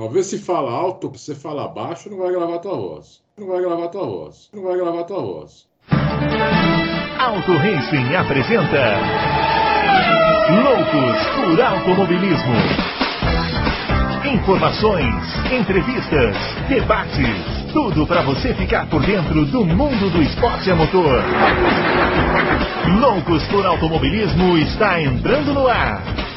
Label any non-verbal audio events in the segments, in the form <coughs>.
Uma vez se fala alto, você fala baixo, não vai gravar tua voz. Não vai gravar tua voz. Não vai gravar tua voz. Auto Racing apresenta Loucos por Automobilismo. Informações, entrevistas, debates, tudo para você ficar por dentro do mundo do esporte a motor. Loucos por Automobilismo está entrando no ar.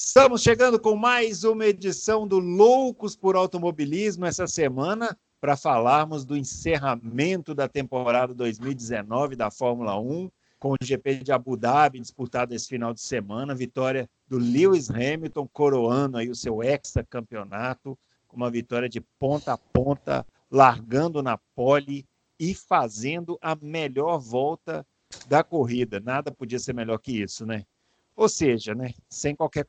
Estamos chegando com mais uma edição do Loucos por Automobilismo essa semana para falarmos do encerramento da temporada 2019 da Fórmula 1, com o GP de Abu Dhabi disputado esse final de semana, vitória do Lewis Hamilton coroando aí o seu hexacampeonato, com uma vitória de ponta a ponta, largando na pole e fazendo a melhor volta da corrida. Nada podia ser melhor que isso, né? Ou seja, né, sem qualquer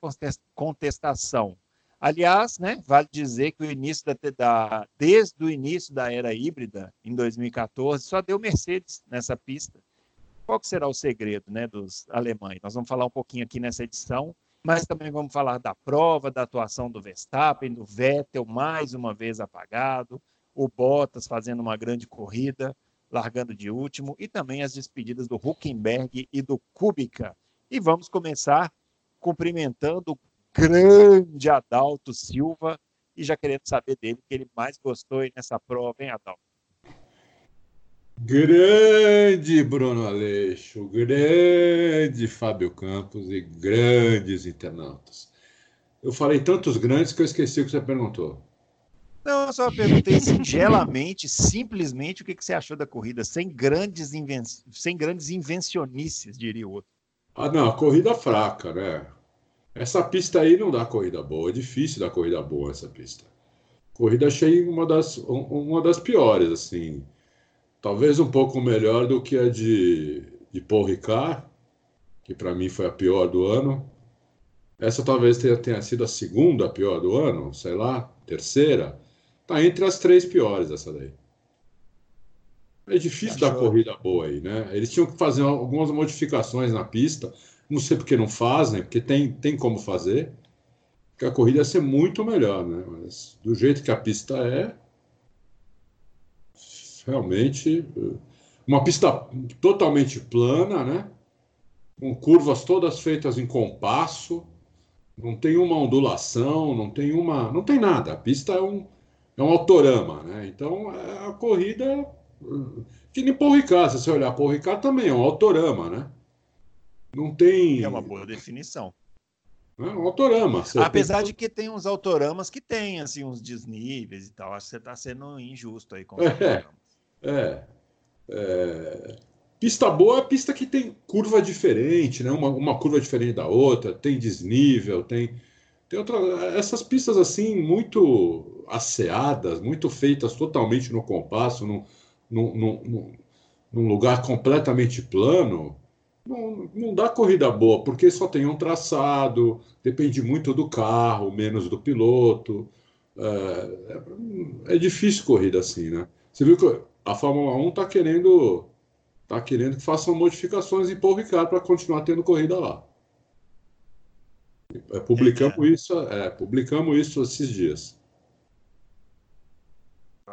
contestação. Aliás, né, vale dizer que o início da, da, desde o início da era híbrida, em 2014, só deu Mercedes nessa pista. Qual será o segredo né, dos alemães? Nós vamos falar um pouquinho aqui nessa edição, mas também vamos falar da prova, da atuação do Verstappen, do Vettel, mais uma vez apagado, o Bottas fazendo uma grande corrida, largando de último, e também as despedidas do Huckenberg e do Kubica. E vamos começar cumprimentando o grande Adalto Silva e já querendo saber dele o que ele mais gostou nessa prova, hein, Adalto? Grande Bruno Aleixo, grande Fábio Campos e grandes internautas. Eu falei tantos grandes que eu esqueci o que você perguntou. Não, eu só perguntei singelamente, simplesmente, o que você achou da corrida, sem grandes, inven... sem grandes invencionices, diria o outro. Ah, não, corrida fraca, né? Essa pista aí não dá corrida boa, é difícil dar corrida boa essa pista. Corrida achei uma das, uma das piores, assim. Talvez um pouco melhor do que a de, de Paul Ricard, que para mim foi a pior do ano. Essa talvez tenha, tenha sido a segunda pior do ano, sei lá, terceira. Tá entre as três piores essa daí. É difícil dar corrida boa aí, né? Eles tinham que fazer algumas modificações na pista. Não sei porque não fazem, porque tem, tem como fazer. Porque a corrida ia ser muito melhor, né? Mas do jeito que a pista é, realmente uma pista totalmente plana, né? Com curvas todas feitas em compasso, não tem uma ondulação, não tem uma, não tem nada. A pista é um é um autorama, né? Então a corrida que nem Paul Ricard, se você olhar Paul Ricard também é um autorama, né? Não tem. É uma boa definição. É um autorama. Apesar tem... de que tem uns autoramas que tem assim, uns desníveis e tal. Acho que você está sendo injusto aí com os é, é, é, Pista boa é pista que tem curva diferente, né? Uma, uma curva diferente da outra, tem desnível, tem. Tem outra, essas pistas assim muito asseadas, muito feitas totalmente no compasso, no, num, num, num lugar completamente plano, não, não dá corrida boa, porque só tem um traçado, depende muito do carro, menos do piloto. É, é, é difícil corrida assim, né? Você viu que a Fórmula 1 está querendo, tá querendo que façam modificações em Paul Ricard para continuar tendo corrida lá. É, publicamos é, isso, é, publicamos isso esses dias.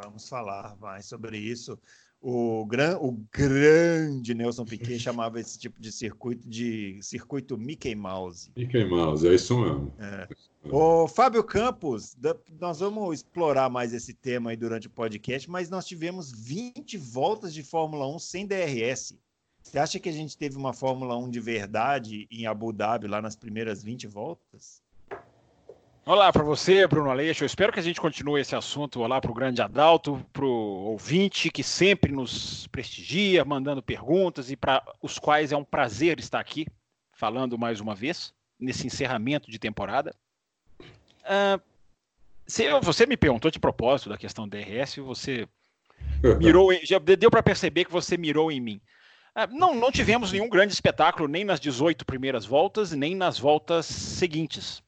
Vamos falar mais sobre isso. O, gran, o grande Nelson Piquet <laughs> chamava esse tipo de circuito de circuito Mickey Mouse. Mickey Mouse, é isso mesmo. É. O Fábio Campos, nós vamos explorar mais esse tema aí durante o podcast, mas nós tivemos 20 voltas de Fórmula 1 sem DRS. Você acha que a gente teve uma Fórmula 1 de verdade em Abu Dhabi lá nas primeiras 20 voltas? Olá para você, Bruno Aleixo. Eu espero que a gente continue esse assunto. Olá para o grande Adalto, para o ouvinte que sempre nos prestigia, mandando perguntas e para os quais é um prazer estar aqui falando mais uma vez nesse encerramento de temporada. Uh, se você me perguntou de propósito da questão do DRS, você <laughs> mirou, já deu para perceber que você mirou em mim. Uh, não, não tivemos nenhum grande espetáculo nem nas 18 primeiras voltas, nem nas voltas seguintes.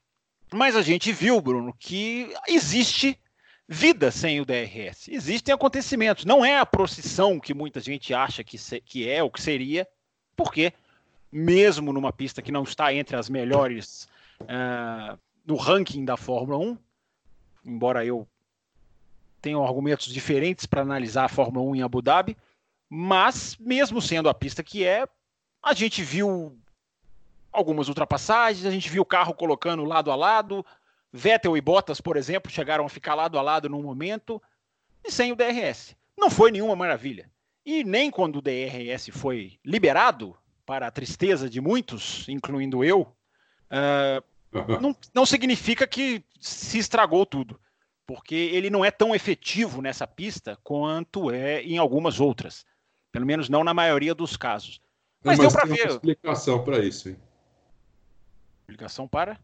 Mas a gente viu, Bruno, que existe vida sem o DRS. Existem acontecimentos. Não é a procissão que muita gente acha que, se, que é o que seria, porque mesmo numa pista que não está entre as melhores uh, no ranking da Fórmula 1, embora eu tenha argumentos diferentes para analisar a Fórmula 1 em Abu Dhabi, mas mesmo sendo a pista que é, a gente viu algumas ultrapassagens, a gente viu o carro colocando lado a lado, Vettel e Bottas, por exemplo, chegaram a ficar lado a lado num momento, e sem o DRS. Não foi nenhuma maravilha. E nem quando o DRS foi liberado, para a tristeza de muitos, incluindo eu, uh, não, não significa que se estragou tudo, porque ele não é tão efetivo nessa pista quanto é em algumas outras. Pelo menos não na maioria dos casos. Mas, mas deu para ver. Uma explicação para isso, hein? Explicação para?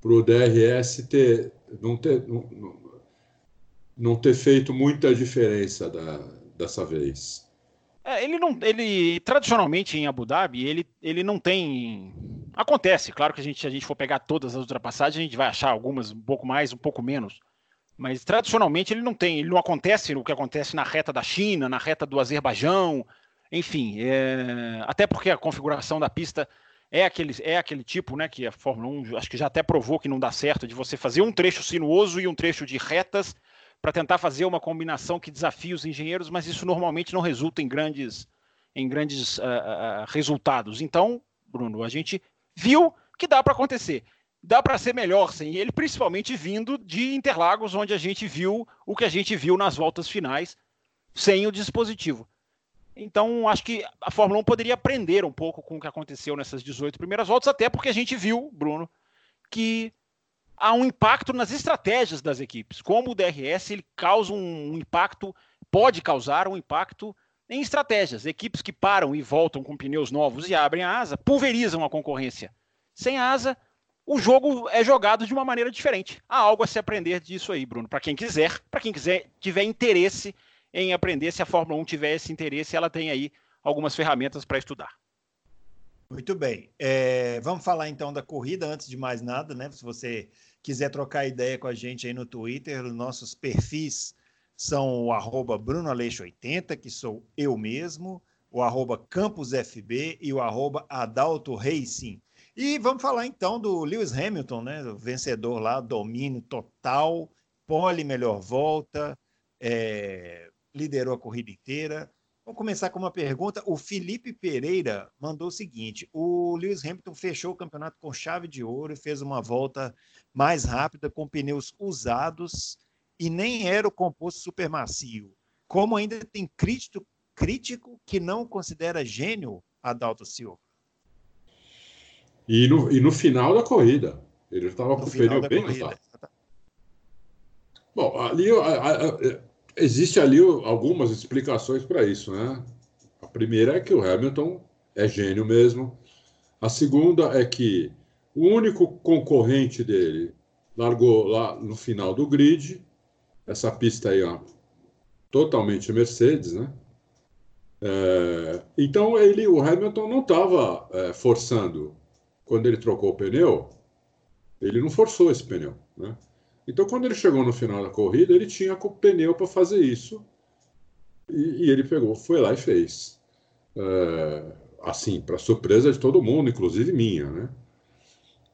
Para o DRS ter, não, ter, não, não ter feito muita diferença da, dessa vez. É, ele não, ele tradicionalmente em Abu Dhabi ele, ele não tem. Acontece, claro que a gente, se a gente for pegar todas as ultrapassagens, a gente vai achar algumas um pouco mais, um pouco menos. Mas tradicionalmente ele não tem, ele não acontece o que acontece na reta da China, na reta do Azerbaijão, enfim, é, até porque a configuração da pista é aquele, é aquele tipo, né, que a Fórmula 1 acho que já até provou que não dá certo, de você fazer um trecho sinuoso e um trecho de retas para tentar fazer uma combinação que desafie os engenheiros, mas isso normalmente não resulta em grandes, em grandes uh, uh, resultados. Então, Bruno, a gente viu que dá para acontecer. Dá para ser melhor sem ele, principalmente vindo de Interlagos, onde a gente viu o que a gente viu nas voltas finais sem o dispositivo. Então, acho que a Fórmula 1 poderia aprender um pouco com o que aconteceu nessas 18 primeiras voltas, até porque a gente viu, Bruno, que há um impacto nas estratégias das equipes. Como o DRS ele causa um impacto, pode causar um impacto em estratégias. Equipes que param e voltam com pneus novos e abrem a asa pulverizam a concorrência. Sem asa, o jogo é jogado de uma maneira diferente. Há algo a se aprender disso aí, Bruno. Para quem quiser, para quem quiser tiver interesse em aprender, se a Fórmula 1 tiver esse interesse, ela tem aí algumas ferramentas para estudar. Muito bem. É, vamos falar então da corrida, antes de mais nada, né? Se você quiser trocar ideia com a gente aí no Twitter, os nossos perfis são o arroba BrunoAleixo80, que sou eu mesmo, o arroba CampusFB e o arroba Adalto Racing. E vamos falar então do Lewis Hamilton, né? O vencedor lá, domínio total, pole melhor volta, é, liderou a corrida inteira. Vamos começar com uma pergunta. O Felipe Pereira mandou o seguinte: o Lewis Hamilton fechou o campeonato com chave de ouro e fez uma volta mais rápida com pneus usados e nem era o composto super macio. Como ainda tem crítico, crítico que não considera gênio Adalto Silva. E no, e no final da corrida, ele estava com o pneu bem usado. Bom, ali a, a, a, Existe ali algumas explicações para isso, né? A primeira é que o Hamilton é gênio mesmo. A segunda é que o único concorrente dele largou lá no final do grid. Essa pista aí, ó, totalmente Mercedes, né? É, então ele, o Hamilton não estava é, forçando quando ele trocou o pneu. Ele não forçou esse pneu, né? Então, quando ele chegou no final da corrida, ele tinha pneu para fazer isso. E, e, ele pegou, foi lá e fez. É, assim, para surpresa de todo mundo, inclusive minha, né?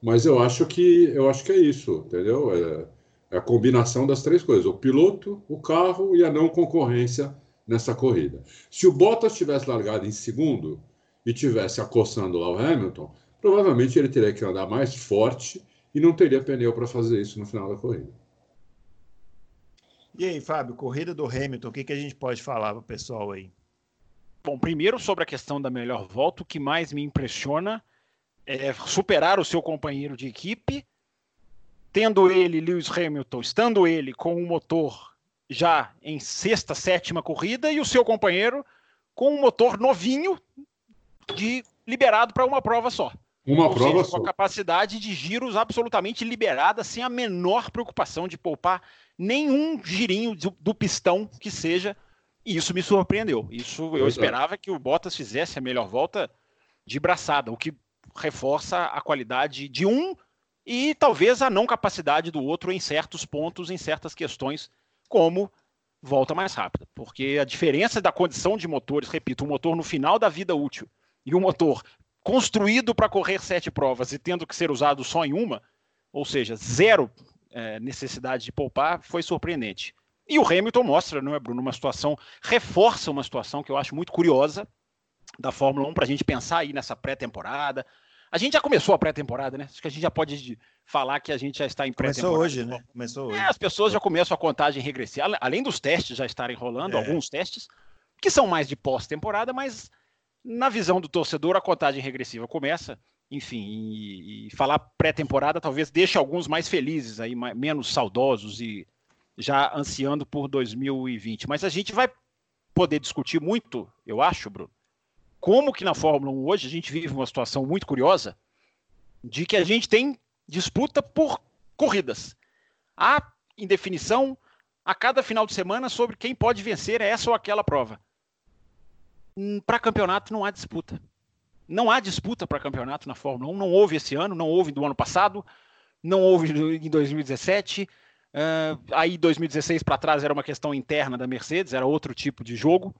Mas eu acho que eu acho que é isso, entendeu? É, é a combinação das três coisas: o piloto, o carro e a não concorrência nessa corrida. Se o Bottas tivesse largado em segundo e tivesse acossando lá o Hamilton, provavelmente ele teria que andar mais forte e não teria pneu para fazer isso no final da corrida. E aí, Fábio, corrida do Hamilton, o que, que a gente pode falar para o pessoal aí? Bom, primeiro sobre a questão da melhor volta, o que mais me impressiona é superar o seu companheiro de equipe, tendo ele, Lewis Hamilton, estando ele com o motor já em sexta, sétima corrida e o seu companheiro com um motor novinho de liberado para uma prova só. Uma Ou prova seja. Com a capacidade de giros absolutamente liberada, sem a menor preocupação de poupar nenhum girinho do, do pistão que seja. E isso me surpreendeu. Isso eu esperava que o Bottas fizesse a melhor volta de braçada, o que reforça a qualidade de um e talvez a não capacidade do outro em certos pontos, em certas questões, como volta mais rápida. Porque a diferença da condição de motores, repito, o motor no final da vida útil e o motor construído para correr sete provas e tendo que ser usado só em uma, ou seja, zero é, necessidade de poupar, foi surpreendente. E o Hamilton mostra, não é, Bruno, uma situação, reforça uma situação que eu acho muito curiosa da Fórmula 1 para a gente pensar aí nessa pré-temporada. A gente já começou a pré-temporada, né? Acho que a gente já pode falar que a gente já está em pré-temporada. Começou hoje, né? Começou hoje. É, as pessoas já começam a contagem regressiva, além dos testes já estarem rolando, é. alguns testes, que são mais de pós-temporada, mas na visão do torcedor a contagem regressiva começa enfim, e, e falar pré-temporada talvez deixe alguns mais felizes aí, mais, menos saudosos e já ansiando por 2020. Mas a gente vai poder discutir muito, eu acho, Bruno, como que na Fórmula 1 hoje a gente vive uma situação muito curiosa de que a gente tem disputa por corridas. Há indefinição a cada final de semana sobre quem pode vencer essa ou aquela prova. Hum, Para campeonato não há disputa. Não há disputa para campeonato na Fórmula 1, não houve esse ano, não houve do ano passado, não houve em 2017. Uh, aí 2016 para trás era uma questão interna da Mercedes, era outro tipo de jogo.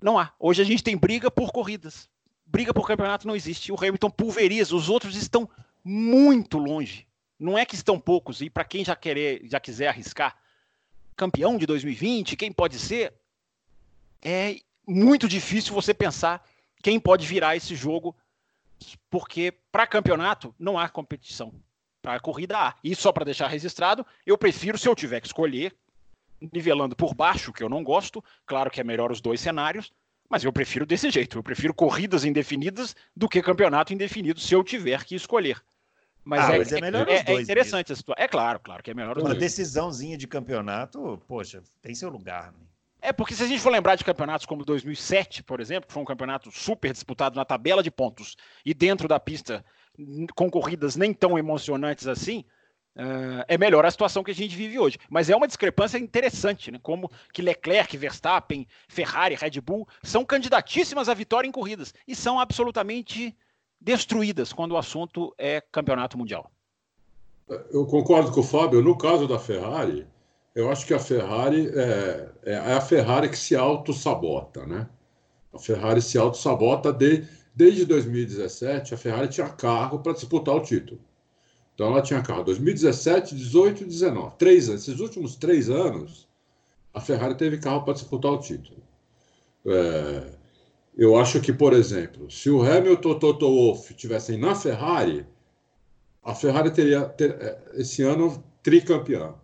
Não há. Hoje a gente tem briga por corridas. Briga por campeonato não existe. O Hamilton pulveriza, os outros estão muito longe. Não é que estão poucos, e para quem já, querer, já quiser arriscar, campeão de 2020, quem pode ser, é muito difícil você pensar quem pode virar esse jogo, porque para campeonato não há competição. Para corrida há. E só para deixar registrado, eu prefiro, se eu tiver que escolher, nivelando por baixo, que eu não gosto, claro que é melhor os dois cenários, mas eu prefiro desse jeito. Eu prefiro corridas indefinidas do que campeonato indefinido, se eu tiver que escolher. Mas, ah, é, mas é, melhor é, é interessante mesmo. a situação. É claro, claro que é melhor os Uma dois. decisãozinha de campeonato, poxa, tem seu lugar. Né? É, porque se a gente for lembrar de campeonatos como 2007, por exemplo, que foi um campeonato super disputado na tabela de pontos e dentro da pista, com corridas nem tão emocionantes assim, uh, é melhor a situação que a gente vive hoje. Mas é uma discrepância interessante, né? Como que Leclerc, Verstappen, Ferrari, Red Bull são candidatíssimas à vitória em corridas e são absolutamente destruídas quando o assunto é campeonato mundial. Eu concordo com o Fábio. No caso da Ferrari, eu acho que a Ferrari é, é a Ferrari que se auto-sabota, né? A Ferrari se auto-sabota de, desde 2017. A Ferrari tinha carro para disputar o título. Então ela tinha carro 2017, 18 e 19. Três, esses últimos três anos, a Ferrari teve carro para disputar o título. É, eu acho que, por exemplo, se o Hamilton e o Toto Wolff estivessem na Ferrari, a Ferrari teria ter, é, esse ano tricampeão.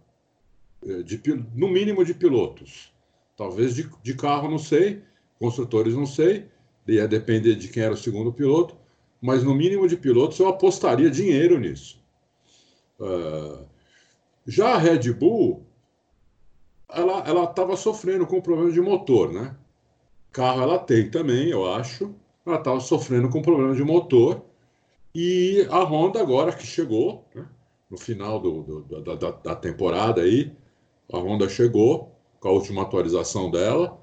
Eh, de, no mínimo de pilotos. Talvez de, de carro, não sei, construtores, não sei, ia depender de quem era o segundo piloto, mas no mínimo de pilotos eu apostaria dinheiro nisso. Uh, já a Red Bull, ela estava sofrendo com problema de motor, né? Carro ela tem também, eu acho. Ela estava sofrendo com problema de motor. E a Honda agora que chegou, né? no final do, do, da, da, da temporada aí, a Honda chegou com a última atualização dela,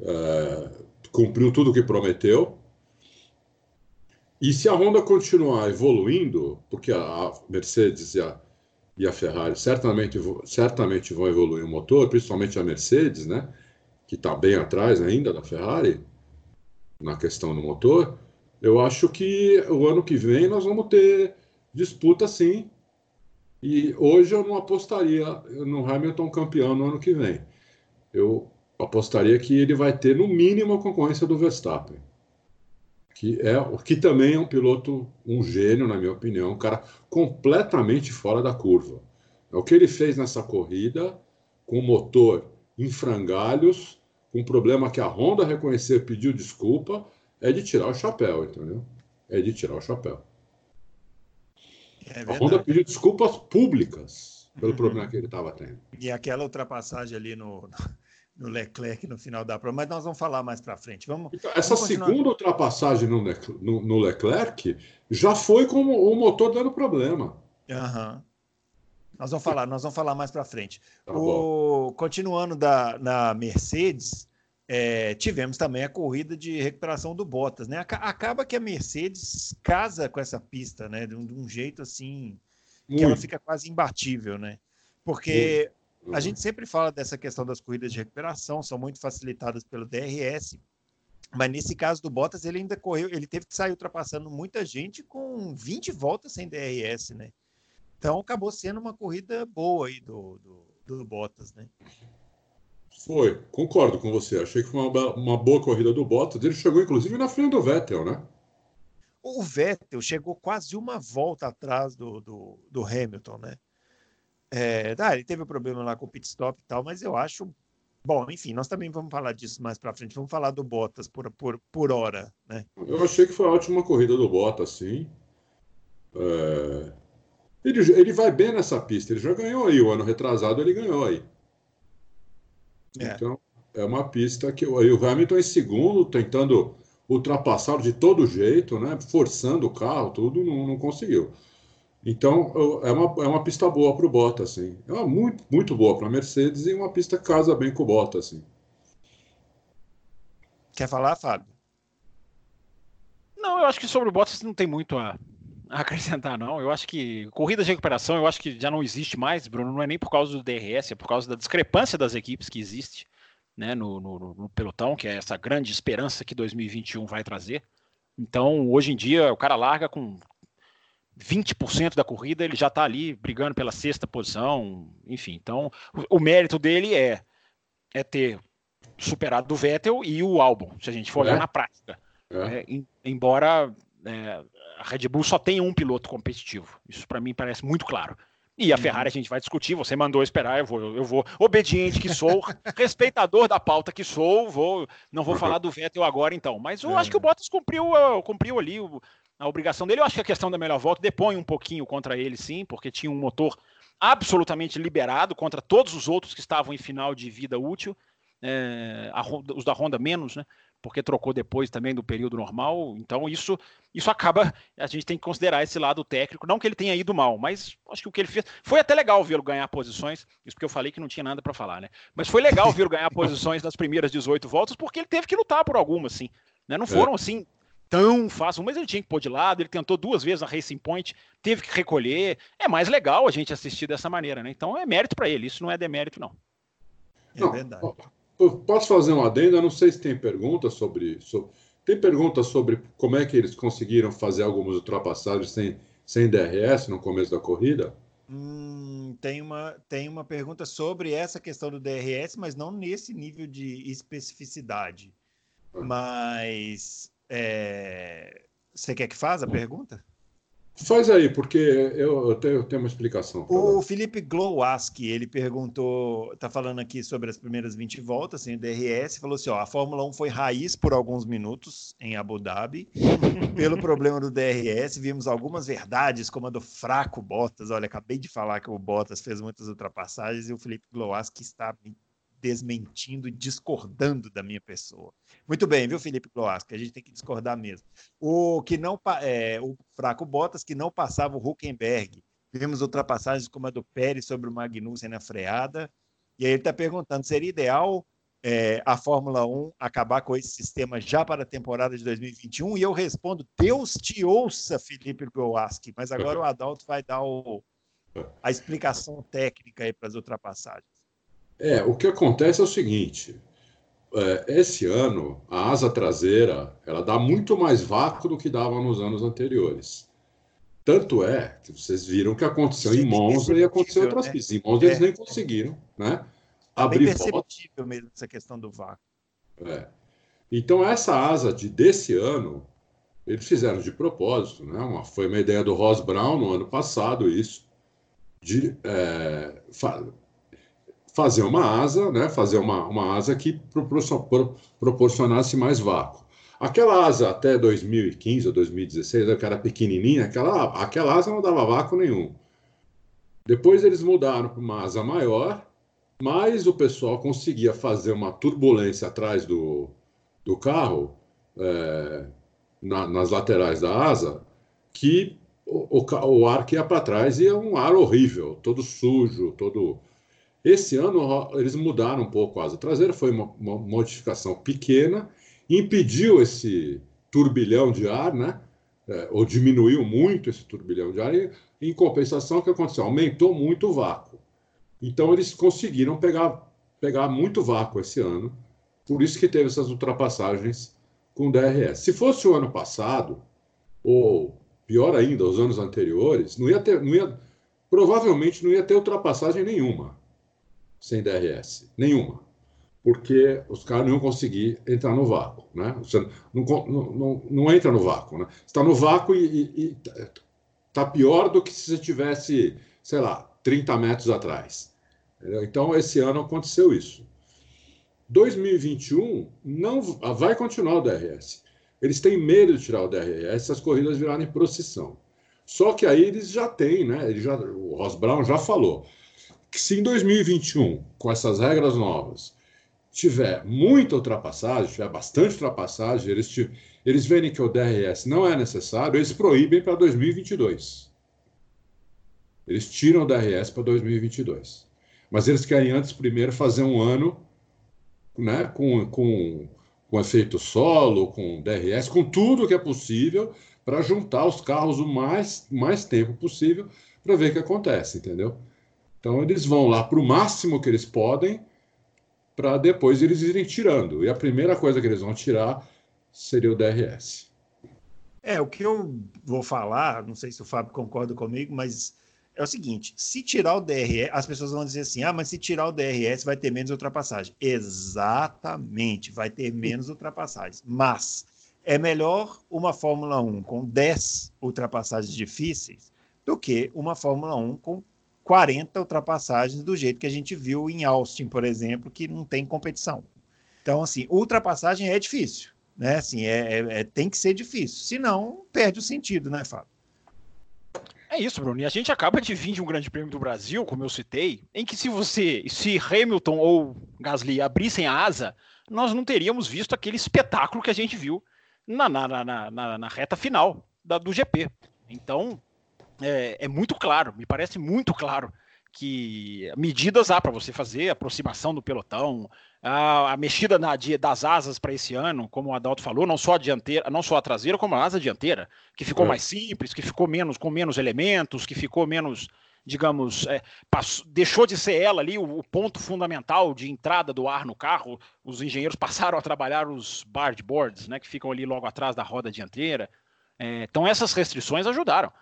é, cumpriu tudo o que prometeu. E se a Honda continuar evoluindo, porque a Mercedes e a, e a Ferrari certamente, certamente vão evoluir o motor, principalmente a Mercedes, né, que está bem atrás ainda da Ferrari na questão do motor, eu acho que o ano que vem nós vamos ter disputa sim e hoje eu não apostaria no Hamilton campeão no ano que vem. Eu apostaria que ele vai ter, no mínimo, a concorrência do Verstappen. Que, é, que também é um piloto, um gênio, na minha opinião, um cara completamente fora da curva. É o que ele fez nessa corrida, com o motor em frangalhos, com um problema que a Honda reconheceu pediu desculpa, é de tirar o chapéu, entendeu? É de tirar o chapéu. É a Honda pediu desculpas públicas pelo uhum. problema que ele estava tendo. E aquela ultrapassagem ali no, <laughs> no Leclerc no final da prova, mas nós vamos falar mais para frente. Vamos, então, essa vamos segunda ultrapassagem no, no, no, Leclerc já foi com o motor dando problema. Uhum. Nós vamos falar, nós vamos falar mais para frente. Tá o, continuando da, na Mercedes, é, tivemos também a corrida de recuperação do Bottas, né? Acaba que a Mercedes casa com essa pista, né? De um, de um jeito assim que ela fica quase imbatível, né? Porque a gente sempre fala dessa questão das corridas de recuperação, são muito facilitadas pelo DRS, mas nesse caso do Bottas, ele ainda correu, ele teve que sair ultrapassando muita gente com 20 voltas sem DRS, né? Então acabou sendo uma corrida boa aí do, do, do Bottas, né? Foi, concordo com você. Achei que foi uma, uma boa corrida do Bottas. Ele chegou, inclusive, na frente do Vettel, né? O Vettel chegou quase uma volta atrás do, do, do Hamilton, né? É, tá, ele teve um problema lá com o pit stop e tal, mas eu acho. Bom, enfim, nós também vamos falar disso mais para frente. Vamos falar do Bottas por, por, por hora, né? Eu achei que foi uma ótima corrida do Bottas, sim. É... Ele, ele vai bem nessa pista. Ele já ganhou aí. O ano retrasado ele ganhou aí. É. Então, é uma pista que o Hamilton em segundo, tentando ultrapassar de todo jeito, né? Forçando o carro, tudo, não, não conseguiu. Então, é uma, é uma pista boa para o Bottas, assim. É uma muito, muito boa para a Mercedes e uma pista que casa bem com o Bottas, assim. Quer falar, Fábio? Não, eu acho que sobre o Bottas não tem muito a, acrescentar, não. Eu acho que corrida de recuperação, eu acho que já não existe mais, Bruno. Não é nem por causa do DRS, é por causa da discrepância das equipes que existe né, no, no, no pelotão, que é essa grande esperança que 2021 vai trazer. Então, hoje em dia, o cara larga com 20% da corrida, ele já está ali brigando pela sexta posição, enfim. Então, o, o, mérito dele é, é ter superado o Vettel e o Albon, se a gente for olhar é. na prática. É. É, em, embora é, a Red Bull só tem um piloto competitivo, isso para mim parece muito claro. E a uhum. Ferrari a gente vai discutir, você mandou esperar, eu vou, eu vou, obediente que sou, <laughs> respeitador da pauta que sou, vou, não vou falar do Vettel agora então, mas eu é. acho que o Bottas cumpriu, cumpriu ali a obrigação dele. Eu acho que a questão da melhor volta depõe um pouquinho contra ele, sim, porque tinha um motor absolutamente liberado contra todos os outros que estavam em final de vida útil, é, a, os da Honda menos, né? Porque trocou depois também do período normal. Então isso isso acaba a gente tem que considerar esse lado técnico, não que ele tenha ido mal, mas acho que o que ele fez foi até legal vê-lo ganhar posições, isso porque eu falei que não tinha nada para falar, né? Mas foi legal vê-lo ganhar <laughs> posições nas primeiras 18 voltas, porque ele teve que lutar por algumas, assim, né? Não foram é. assim tão fácil, mas ele tinha que pôr de lado, ele tentou duas vezes na Racing Point, teve que recolher. É mais legal a gente assistir dessa maneira, né? Então é mérito para ele, isso não é demérito não. É não, Posso fazer um adendo? Eu não sei se tem pergunta sobre, sobre. Tem pergunta sobre como é que eles conseguiram fazer algumas ultrapassagens sem, sem DRS no começo da corrida? Hum, tem, uma, tem uma pergunta sobre essa questão do DRS, mas não nesse nível de especificidade. Ah. Mas é... você quer que faça a pergunta? Faz aí, porque eu, eu, tenho, eu tenho, uma explicação. O dar. Felipe Glowaski, ele perguntou, está falando aqui sobre as primeiras 20 voltas, sem assim, DRS, falou assim, ó, a Fórmula 1 foi raiz por alguns minutos em Abu Dhabi, <laughs> pelo problema do DRS, vimos algumas verdades, como a do fraco Bottas, olha, acabei de falar que o Bottas fez muitas ultrapassagens e o Felipe Glowaski está desmentindo discordando da minha pessoa. Muito bem, viu, Felipe Gloasco? A gente tem que discordar mesmo. O que não é, o fraco Bottas que não passava o Huckenberg. Vimos ultrapassagens como a do Pérez sobre o Magnussen na freada. E aí ele está perguntando: seria ideal é, a Fórmula 1 acabar com esse sistema já para a temporada de 2021? E eu respondo: Deus te ouça, Felipe Gloaschi. Mas agora o Adalto vai dar o, a explicação técnica aí para as ultrapassagens. É, o que acontece é o seguinte: é, esse ano a asa traseira ela dá muito mais vácuo do que dava nos anos anteriores. Tanto é que vocês viram que aconteceu em Monza e aconteceu em outras né? pistas. Em Monza é, eles nem conseguiram, né? É abrir bem perceptível mesmo essa questão do vácuo. É. Então essa asa de desse ano eles fizeram de propósito, né? Uma, foi uma ideia do Ross Brown no ano passado isso de é, fazer uma asa, né, fazer uma, uma asa que proporcionasse mais vácuo. Aquela asa até 2015 ou 2016, que era pequenininha, aquela, aquela asa não dava vácuo nenhum. Depois eles mudaram para uma asa maior, mas o pessoal conseguia fazer uma turbulência atrás do, do carro, é, na, nas laterais da asa, que o, o, o ar que ia para trás ia um ar horrível, todo sujo, todo esse ano eles mudaram um pouco a asa traseira, foi uma, uma modificação pequena, impediu esse turbilhão de ar, né? É, ou diminuiu muito esse turbilhão de ar, e em compensação, o que aconteceu? Aumentou muito o vácuo. Então eles conseguiram pegar, pegar muito vácuo esse ano, por isso que teve essas ultrapassagens com DRS. Se fosse o ano passado, ou pior ainda, os anos anteriores, não ia ter. Não ia, provavelmente não ia ter ultrapassagem nenhuma sem DRS. Nenhuma. Porque os caras não conseguir entrar no vácuo. Né? Você não, não, não, não entra no vácuo. Né? Está no vácuo e está pior do que se você tivesse, sei lá, 30 metros atrás. Então, esse ano aconteceu isso. 2021 não vai continuar o DRS. Eles têm medo de tirar o DRS as corridas virarem procissão. Só que aí eles já têm, né? Ele já, o Ross Brown já falou que se em 2021, com essas regras novas, tiver muita ultrapassagem, tiver bastante ultrapassagem, eles, eles verem que o DRS não é necessário, eles proíbem para 2022. Eles tiram o DRS para 2022. Mas eles querem antes, primeiro, fazer um ano né, com, com, com efeito solo, com DRS, com tudo que é possível, para juntar os carros o mais, mais tempo possível para ver o que acontece, entendeu? Então eles vão lá para o máximo que eles podem, para depois eles irem tirando. E a primeira coisa que eles vão tirar seria o DRS. É, o que eu vou falar, não sei se o Fábio concorda comigo, mas é o seguinte: se tirar o DRS, as pessoas vão dizer assim: ah, mas se tirar o DRS vai ter menos ultrapassagem. Exatamente, vai ter menos ultrapassagens. Mas é melhor uma Fórmula 1 com 10 ultrapassagens difíceis do que uma Fórmula 1 com 40 ultrapassagens do jeito que a gente viu em Austin, por exemplo, que não tem competição. Então, assim, ultrapassagem é difícil, né? Assim, é, é, é tem que ser difícil, senão perde o sentido, né, Fábio? É isso, Bruno. E a gente acaba de vir de um Grande Prêmio do Brasil, como eu citei, em que se você, se Hamilton ou Gasly abrissem a asa, nós não teríamos visto aquele espetáculo que a gente viu na, na, na, na, na reta final da, do GP. Então, é, é muito claro, me parece muito claro que medidas há para você fazer, aproximação do pelotão, a, a mexida na, das asas para esse ano, como o Adalto falou, não só a dianteira, não só a traseira, como a asa dianteira, que ficou é. mais simples, que ficou menos com menos elementos, que ficou menos, digamos, é, passou, deixou de ser ela ali o, o, ponto fundamental de entrada do ar no carro. Os engenheiros <laughs> passaram a trabalhar os boards, né, que ficam ali logo atrás da roda dianteira. É, então essas restrições ajudaram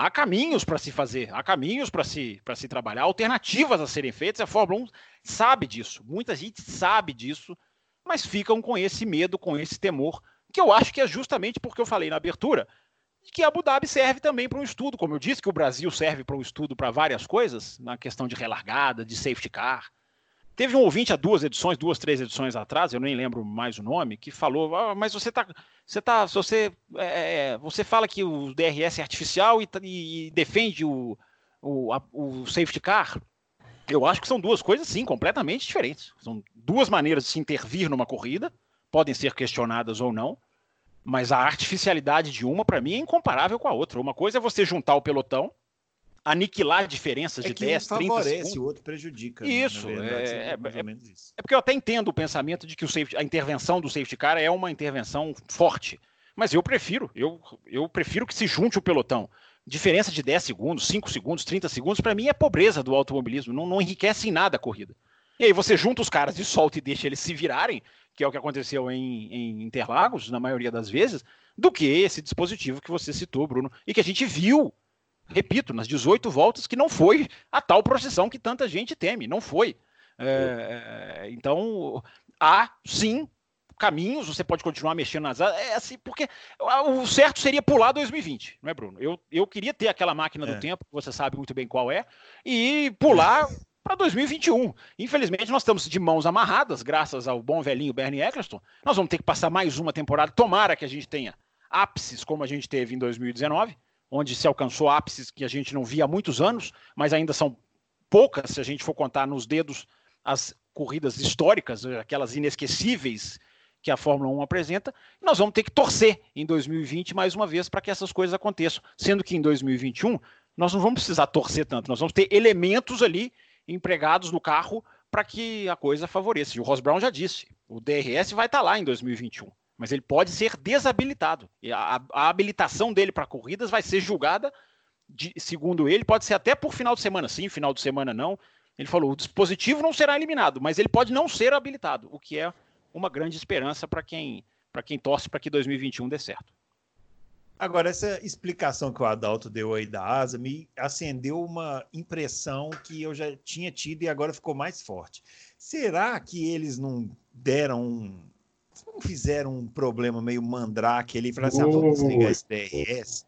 há caminhos para se fazer, há caminhos para se, se trabalhar, alternativas a serem feitas. A Fórmula 1 sabe disso, muita gente sabe disso, mas ficam com esse medo, com esse temor, que eu acho que é justamente porque eu falei na abertura, que Abu Dhabi serve também para um estudo, como eu disse que o Brasil serve para um estudo para várias coisas, na questão de relargada, de safety car. Teve um ouvinte há duas edições, duas, três edições atrás, eu nem lembro mais o nome, que falou: ah, mas você está você tá, você, é, é, você fala que o DRS é artificial e, e defende o, o, a, o safety car. Eu acho que são duas coisas, sim, completamente diferentes. São duas maneiras de se intervir numa corrida, podem ser questionadas ou não, mas a artificialidade de uma, para mim, é incomparável com a outra. Uma coisa é você juntar o pelotão, aniquilar diferenças é de 10, 30 favorece, o outro prejudica. Né, isso, né? verdade, é, é, é, isso. é, porque eu até entendo o pensamento de que o safety, a intervenção do safety car é uma intervenção forte. Mas eu prefiro, eu, eu prefiro que se junte o pelotão. Diferença de 10 segundos, 5 segundos, 30 segundos, para mim é pobreza do automobilismo, não, não enriquece em nada a corrida. E aí você junta os caras e solta e deixa eles se virarem, que é o que aconteceu em, em Interlagos, na maioria das vezes, do que esse dispositivo que você citou, Bruno, e que a gente viu repito, nas 18 voltas, que não foi a tal procissão que tanta gente teme, não foi. É, é, então, há sim caminhos, você pode continuar mexendo nas é assim, porque o certo seria pular 2020, não é, Bruno? Eu, eu queria ter aquela máquina do é. tempo, você sabe muito bem qual é, e pular para 2021. Infelizmente, nós estamos de mãos amarradas, graças ao bom velhinho Bernie Eccleston. Nós vamos ter que passar mais uma temporada. Tomara que a gente tenha ápices como a gente teve em 2019 onde se alcançou ápices que a gente não via há muitos anos, mas ainda são poucas, se a gente for contar nos dedos as corridas históricas, aquelas inesquecíveis que a Fórmula 1 apresenta, nós vamos ter que torcer em 2020 mais uma vez para que essas coisas aconteçam, sendo que em 2021 nós não vamos precisar torcer tanto, nós vamos ter elementos ali empregados no carro para que a coisa favoreça. E o Ross Brown já disse, o DRS vai estar tá lá em 2021 mas ele pode ser desabilitado. A, a habilitação dele para corridas vai ser julgada, de, segundo ele, pode ser até por final de semana sim, final de semana não. Ele falou: o dispositivo não será eliminado, mas ele pode não ser habilitado, o que é uma grande esperança para quem, quem torce para que 2021 dê certo. Agora, essa explicação que o Adalto deu aí da asa me acendeu uma impressão que eu já tinha tido e agora ficou mais forte. Será que eles não deram um. Não fizeram um problema meio mandrake ali? Falaram assim: ah, vamos desligar esse DRS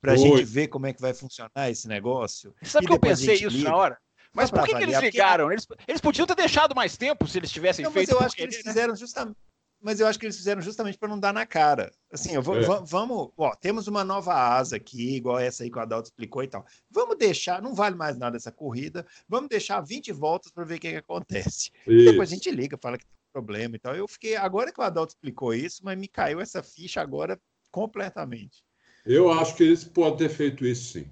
para a gente ver como é que vai funcionar esse negócio. Sabe que eu pensei isso liga. na hora? Mas por que, que eles ligaram? Porque... Eles, eles podiam ter deixado mais tempo se eles tivessem não, feito. Mas eu acho que eles né? fizeram justamente mas eu acho que eles fizeram justamente para não dar na cara. Assim, vou, é. vamos, ó, temos uma nova asa aqui, igual essa aí que o Adalto explicou e tal. Vamos deixar, não vale mais nada essa corrida, vamos deixar 20 voltas para ver o que, que acontece. Depois a gente liga, fala que tem problema e tal. Eu fiquei, agora que o Adalto explicou isso, mas me caiu essa ficha agora completamente. Eu acho que eles podem ter feito isso sim.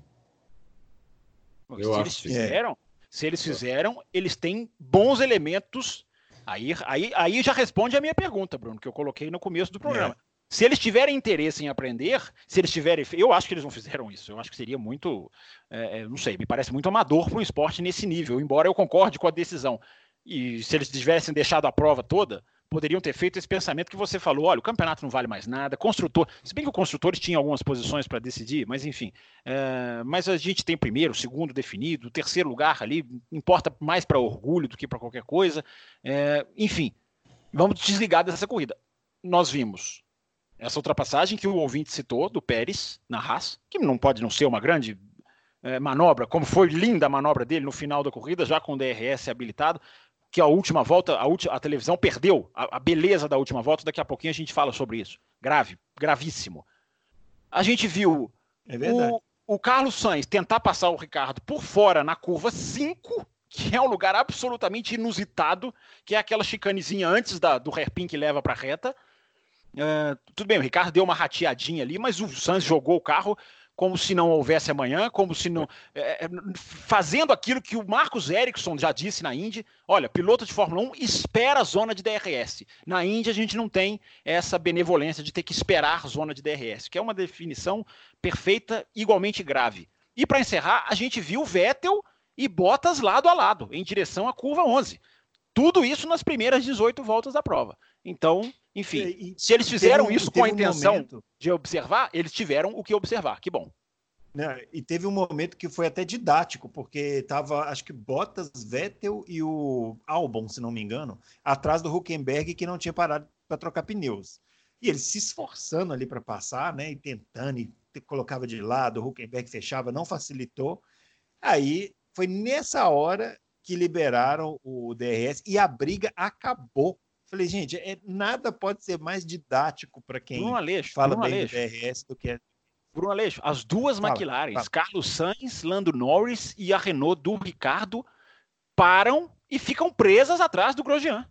Eu se acho eles fizeram, é. se eles fizeram, eles têm bons elementos Aí, aí, aí já responde a minha pergunta, Bruno, que eu coloquei no começo do programa. É. Se eles tiverem interesse em aprender, se eles tiverem. Eu acho que eles não fizeram isso. Eu acho que seria muito. É, é não sei, me parece muito amador para um esporte nesse nível, embora eu concorde com a decisão. E se eles tivessem deixado a prova toda, poderiam ter feito esse pensamento que você falou: olha, o campeonato não vale mais nada, construtor. Se bem que o construtor tinha algumas posições para decidir, mas enfim. É, mas a gente tem primeiro, segundo definido, terceiro lugar ali, importa mais para orgulho do que para qualquer coisa. É, enfim, vamos desligar dessa corrida. Nós vimos essa ultrapassagem que o ouvinte citou, do Pérez, na Haas, que não pode não ser uma grande é, manobra, como foi linda a manobra dele no final da corrida, já com o DRS habilitado que a última volta, a, ulti, a televisão perdeu a, a, beleza da última volta. Daqui a pouquinho a gente fala sobre isso. Grave, gravíssimo. A gente viu é o, o Carlos Sainz tentar passar o Ricardo por fora na curva 5, que é um lugar absolutamente inusitado, que é aquela chicanezinha antes da, do hairpin que leva para a reta. Uh, tudo bem, o Ricardo deu uma rateadinha ali, mas o Sainz jogou o carro como se não houvesse amanhã, como se não. É, é, fazendo aquilo que o Marcos Ericsson já disse na Indy: olha, piloto de Fórmula 1 espera a zona de DRS. Na Indy a gente não tem essa benevolência de ter que esperar zona de DRS, que é uma definição perfeita, igualmente grave. E para encerrar, a gente viu Vettel e Bottas lado a lado, em direção à curva 11. Tudo isso nas primeiras 18 voltas da prova. Então, enfim, e, se eles fizeram isso com a intenção um momento... de observar, eles tiveram o que observar. Que bom. Né, e teve um momento que foi até didático, porque estava, acho que Bottas, Vettel e o Albon, se não me engano, atrás do Huckenberg, que não tinha parado para trocar pneus. E eles se esforçando ali para passar, né? E tentando, e colocava de lado, o Huckenberg fechava, não facilitou. Aí foi nessa hora que liberaram o DRS e a briga acabou Falei, gente, é, nada pode ser mais didático para quem Bruno Aleixo, fala Bruno bem Aleixo. do DRS do que é. Bruno Aleixo, as duas fala, McLaren, fala. Carlos Sainz, Lando Norris e a Renault do Ricardo param e ficam presas atrás do Grosjean.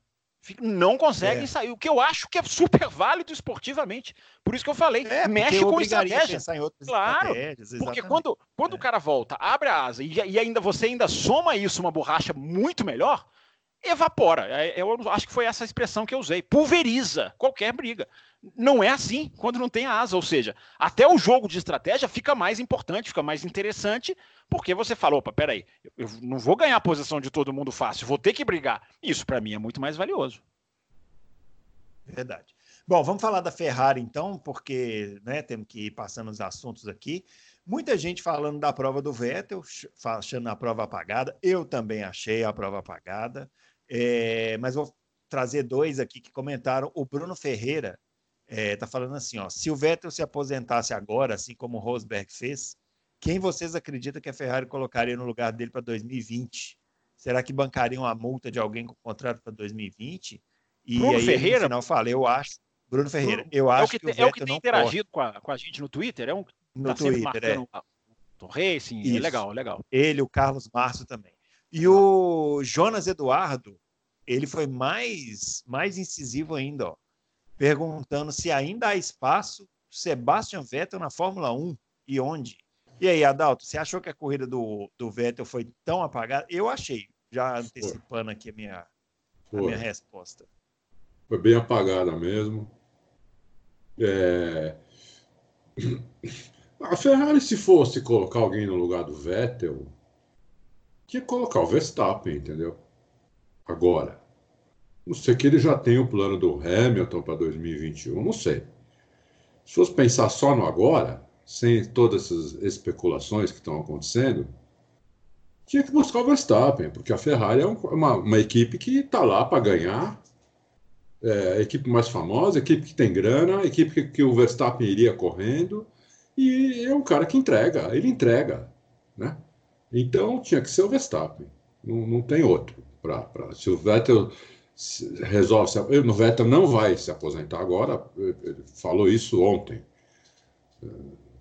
Não conseguem é. sair, o que eu acho que é super <laughs> válido esportivamente. Por isso que eu falei, é, mexe com estratégia. claro, porque quando, quando é. o cara volta, abre a asa e, e ainda você ainda soma isso uma borracha muito melhor, evapora. É, eu acho que foi essa expressão que eu usei. Pulveriza qualquer briga. Não é assim quando não tem asa. Ou seja, até o jogo de estratégia fica mais importante, fica mais interessante, porque você falou, opa, peraí, eu não vou ganhar a posição de todo mundo fácil, vou ter que brigar. Isso para mim é muito mais valioso. Verdade. Bom, vamos falar da Ferrari então, porque né, temos que ir passando os assuntos aqui. Muita gente falando da prova do Vettel, achando a prova apagada. Eu também achei a prova apagada. É, mas vou trazer dois aqui que comentaram. O Bruno Ferreira está é, tá falando assim: ó, se o Vettel se aposentasse agora, assim como o Rosberg fez, quem vocês acreditam que a Ferrari colocaria no lugar dele para 2020? Será que bancariam a multa de alguém com contrato para 2020? E Bruno aí, Ferreira? no final, falei, eu acho. Bruno Ferreira, Bruno, eu acho é que, que o Vettel é o que tem interagido com a, com a, gente no Twitter, é um no tá Twitter, é. O Racing, é legal, legal. Ele, o Carlos Márcio também. E o Jonas Eduardo, ele foi mais, mais incisivo ainda, ó, perguntando se ainda há espaço Sebastian Vettel na Fórmula 1 e onde. E aí, Adalto, você achou que a corrida do, do Vettel foi tão apagada? Eu achei, já antecipando aqui a minha, a minha resposta. Foi bem apagada mesmo. É... <clears throat> A Ferrari, se fosse colocar alguém no lugar do Vettel, que colocar o Verstappen, entendeu? Agora. Não sei que ele já tem o plano do Hamilton para 2021, não sei. Se fosse pensar só no agora, sem todas essas especulações que estão acontecendo, tinha que buscar o Verstappen, porque a Ferrari é uma, uma equipe que está lá para ganhar, é, equipe mais famosa, equipe que tem grana, equipe que, que, o Verstappen iria correndo, e é um cara que entrega, ele entrega, né? Então tinha que ser o Verstappen, não, não tem outro. Pra, pra, se o Vettel resolve, se, o Vettel não vai se aposentar agora, ele falou isso ontem.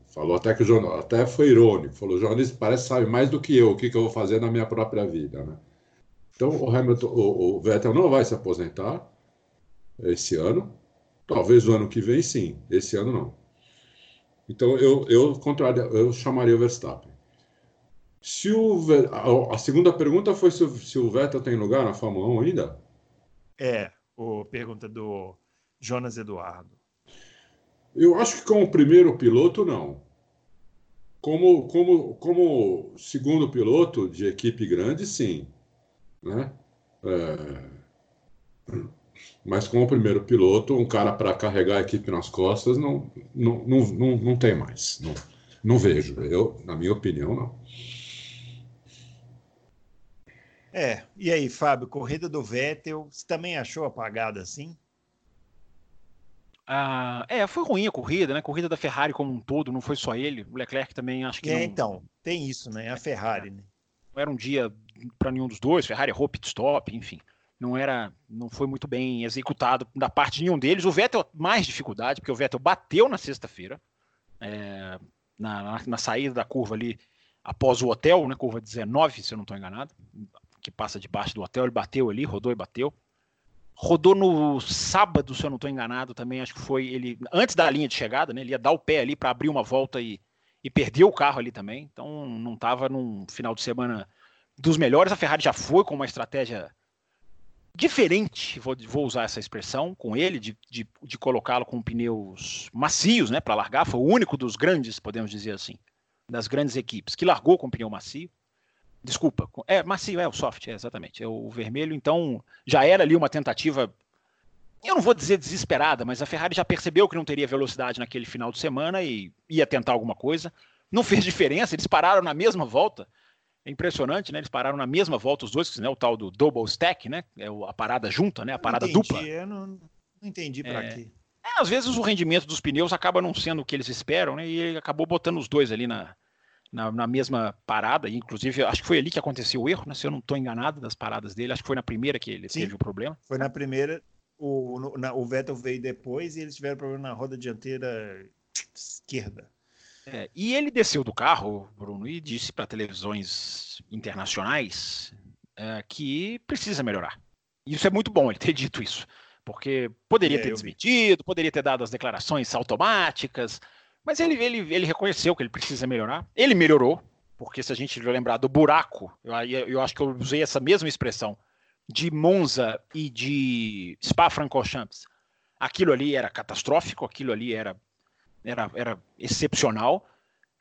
Falou até que o jornal, até foi irônico, falou, o jornalista parece sabe mais do que eu o que, que eu vou fazer na minha própria vida, né? Então o Hamilton, o, o Vettel não vai se aposentar esse ano, talvez o ano que vem sim, esse ano não. Então eu eu contrário, eu chamaria o Verstappen. Se o a, segunda pergunta foi se, se o Vettel tem lugar na Fórmula 1 ainda? É, o pergunta do Jonas Eduardo. Eu acho que como primeiro piloto, não. Como, como, como segundo piloto de equipe grande, sim. Né? É... Mas como primeiro piloto, um cara para carregar a equipe nas costas, não, não, não, não, não tem mais. Não, não vejo. Eu, na minha opinião, não. É, e aí, Fábio, corrida do Vettel, você também achou apagada assim? Ah, é, foi ruim a corrida, né? A corrida da Ferrari como um todo, não foi só ele. O Leclerc também acho que. É, não... então, tem isso, né? A Ferrari, né? Não era um dia para nenhum dos dois, Ferrari errou pit stop, enfim. Não era, não foi muito bem executado da parte de nenhum deles. O Vettel mais dificuldade, porque o Vettel bateu na sexta-feira, é, na, na, na, saída da curva ali após o hotel, né? Curva 19, se eu não estou enganado, que passa debaixo do hotel, ele bateu ali, rodou e bateu. Rodou no sábado, se eu não estou enganado, também acho que foi ele antes da linha de chegada, né? Ele ia dar o pé ali para abrir uma volta e, e perdeu o carro ali também. Então não estava num final de semana dos melhores. A Ferrari já foi com uma estratégia diferente, vou, vou usar essa expressão, com ele, de, de, de colocá-lo com pneus macios, né, para largar. Foi o único dos grandes, podemos dizer assim, das grandes equipes, que largou com pneu macio. Desculpa, é macio, é o soft, é, exatamente. É o vermelho, então já era ali uma tentativa. Eu não vou dizer desesperada, mas a Ferrari já percebeu que não teria velocidade naquele final de semana e ia tentar alguma coisa. Não fez <laughs> diferença, eles pararam na mesma volta. É impressionante, né? Eles pararam na mesma volta, os dois, né? O tal do double stack, né? É a parada junta, né? A parada entendi, dupla. Eu não, não entendi para é... quê. É, às vezes o rendimento dos pneus acaba não sendo o que eles esperam, né? E ele acabou botando os dois ali na, na, na, mesma parada, inclusive acho que foi ali que aconteceu o erro, né? Se eu não estou enganado das paradas dele, acho que foi na primeira que ele Sim, teve o problema. Foi na primeira, o, no, na, o Vettel veio depois e eles tiveram problema na roda dianteira esquerda. É, e ele desceu do carro, Bruno, e disse para televisões internacionais é, que precisa melhorar. Isso é muito bom ele ter dito isso, porque poderia é, ter desmentido, poderia ter dado as declarações automáticas, mas ele, ele, ele reconheceu que ele precisa melhorar. Ele melhorou, porque se a gente lembrar do buraco, eu, eu acho que eu usei essa mesma expressão, de Monza e de Spa-Francorchamps. Aquilo ali era catastrófico, aquilo ali era, era, era excepcional.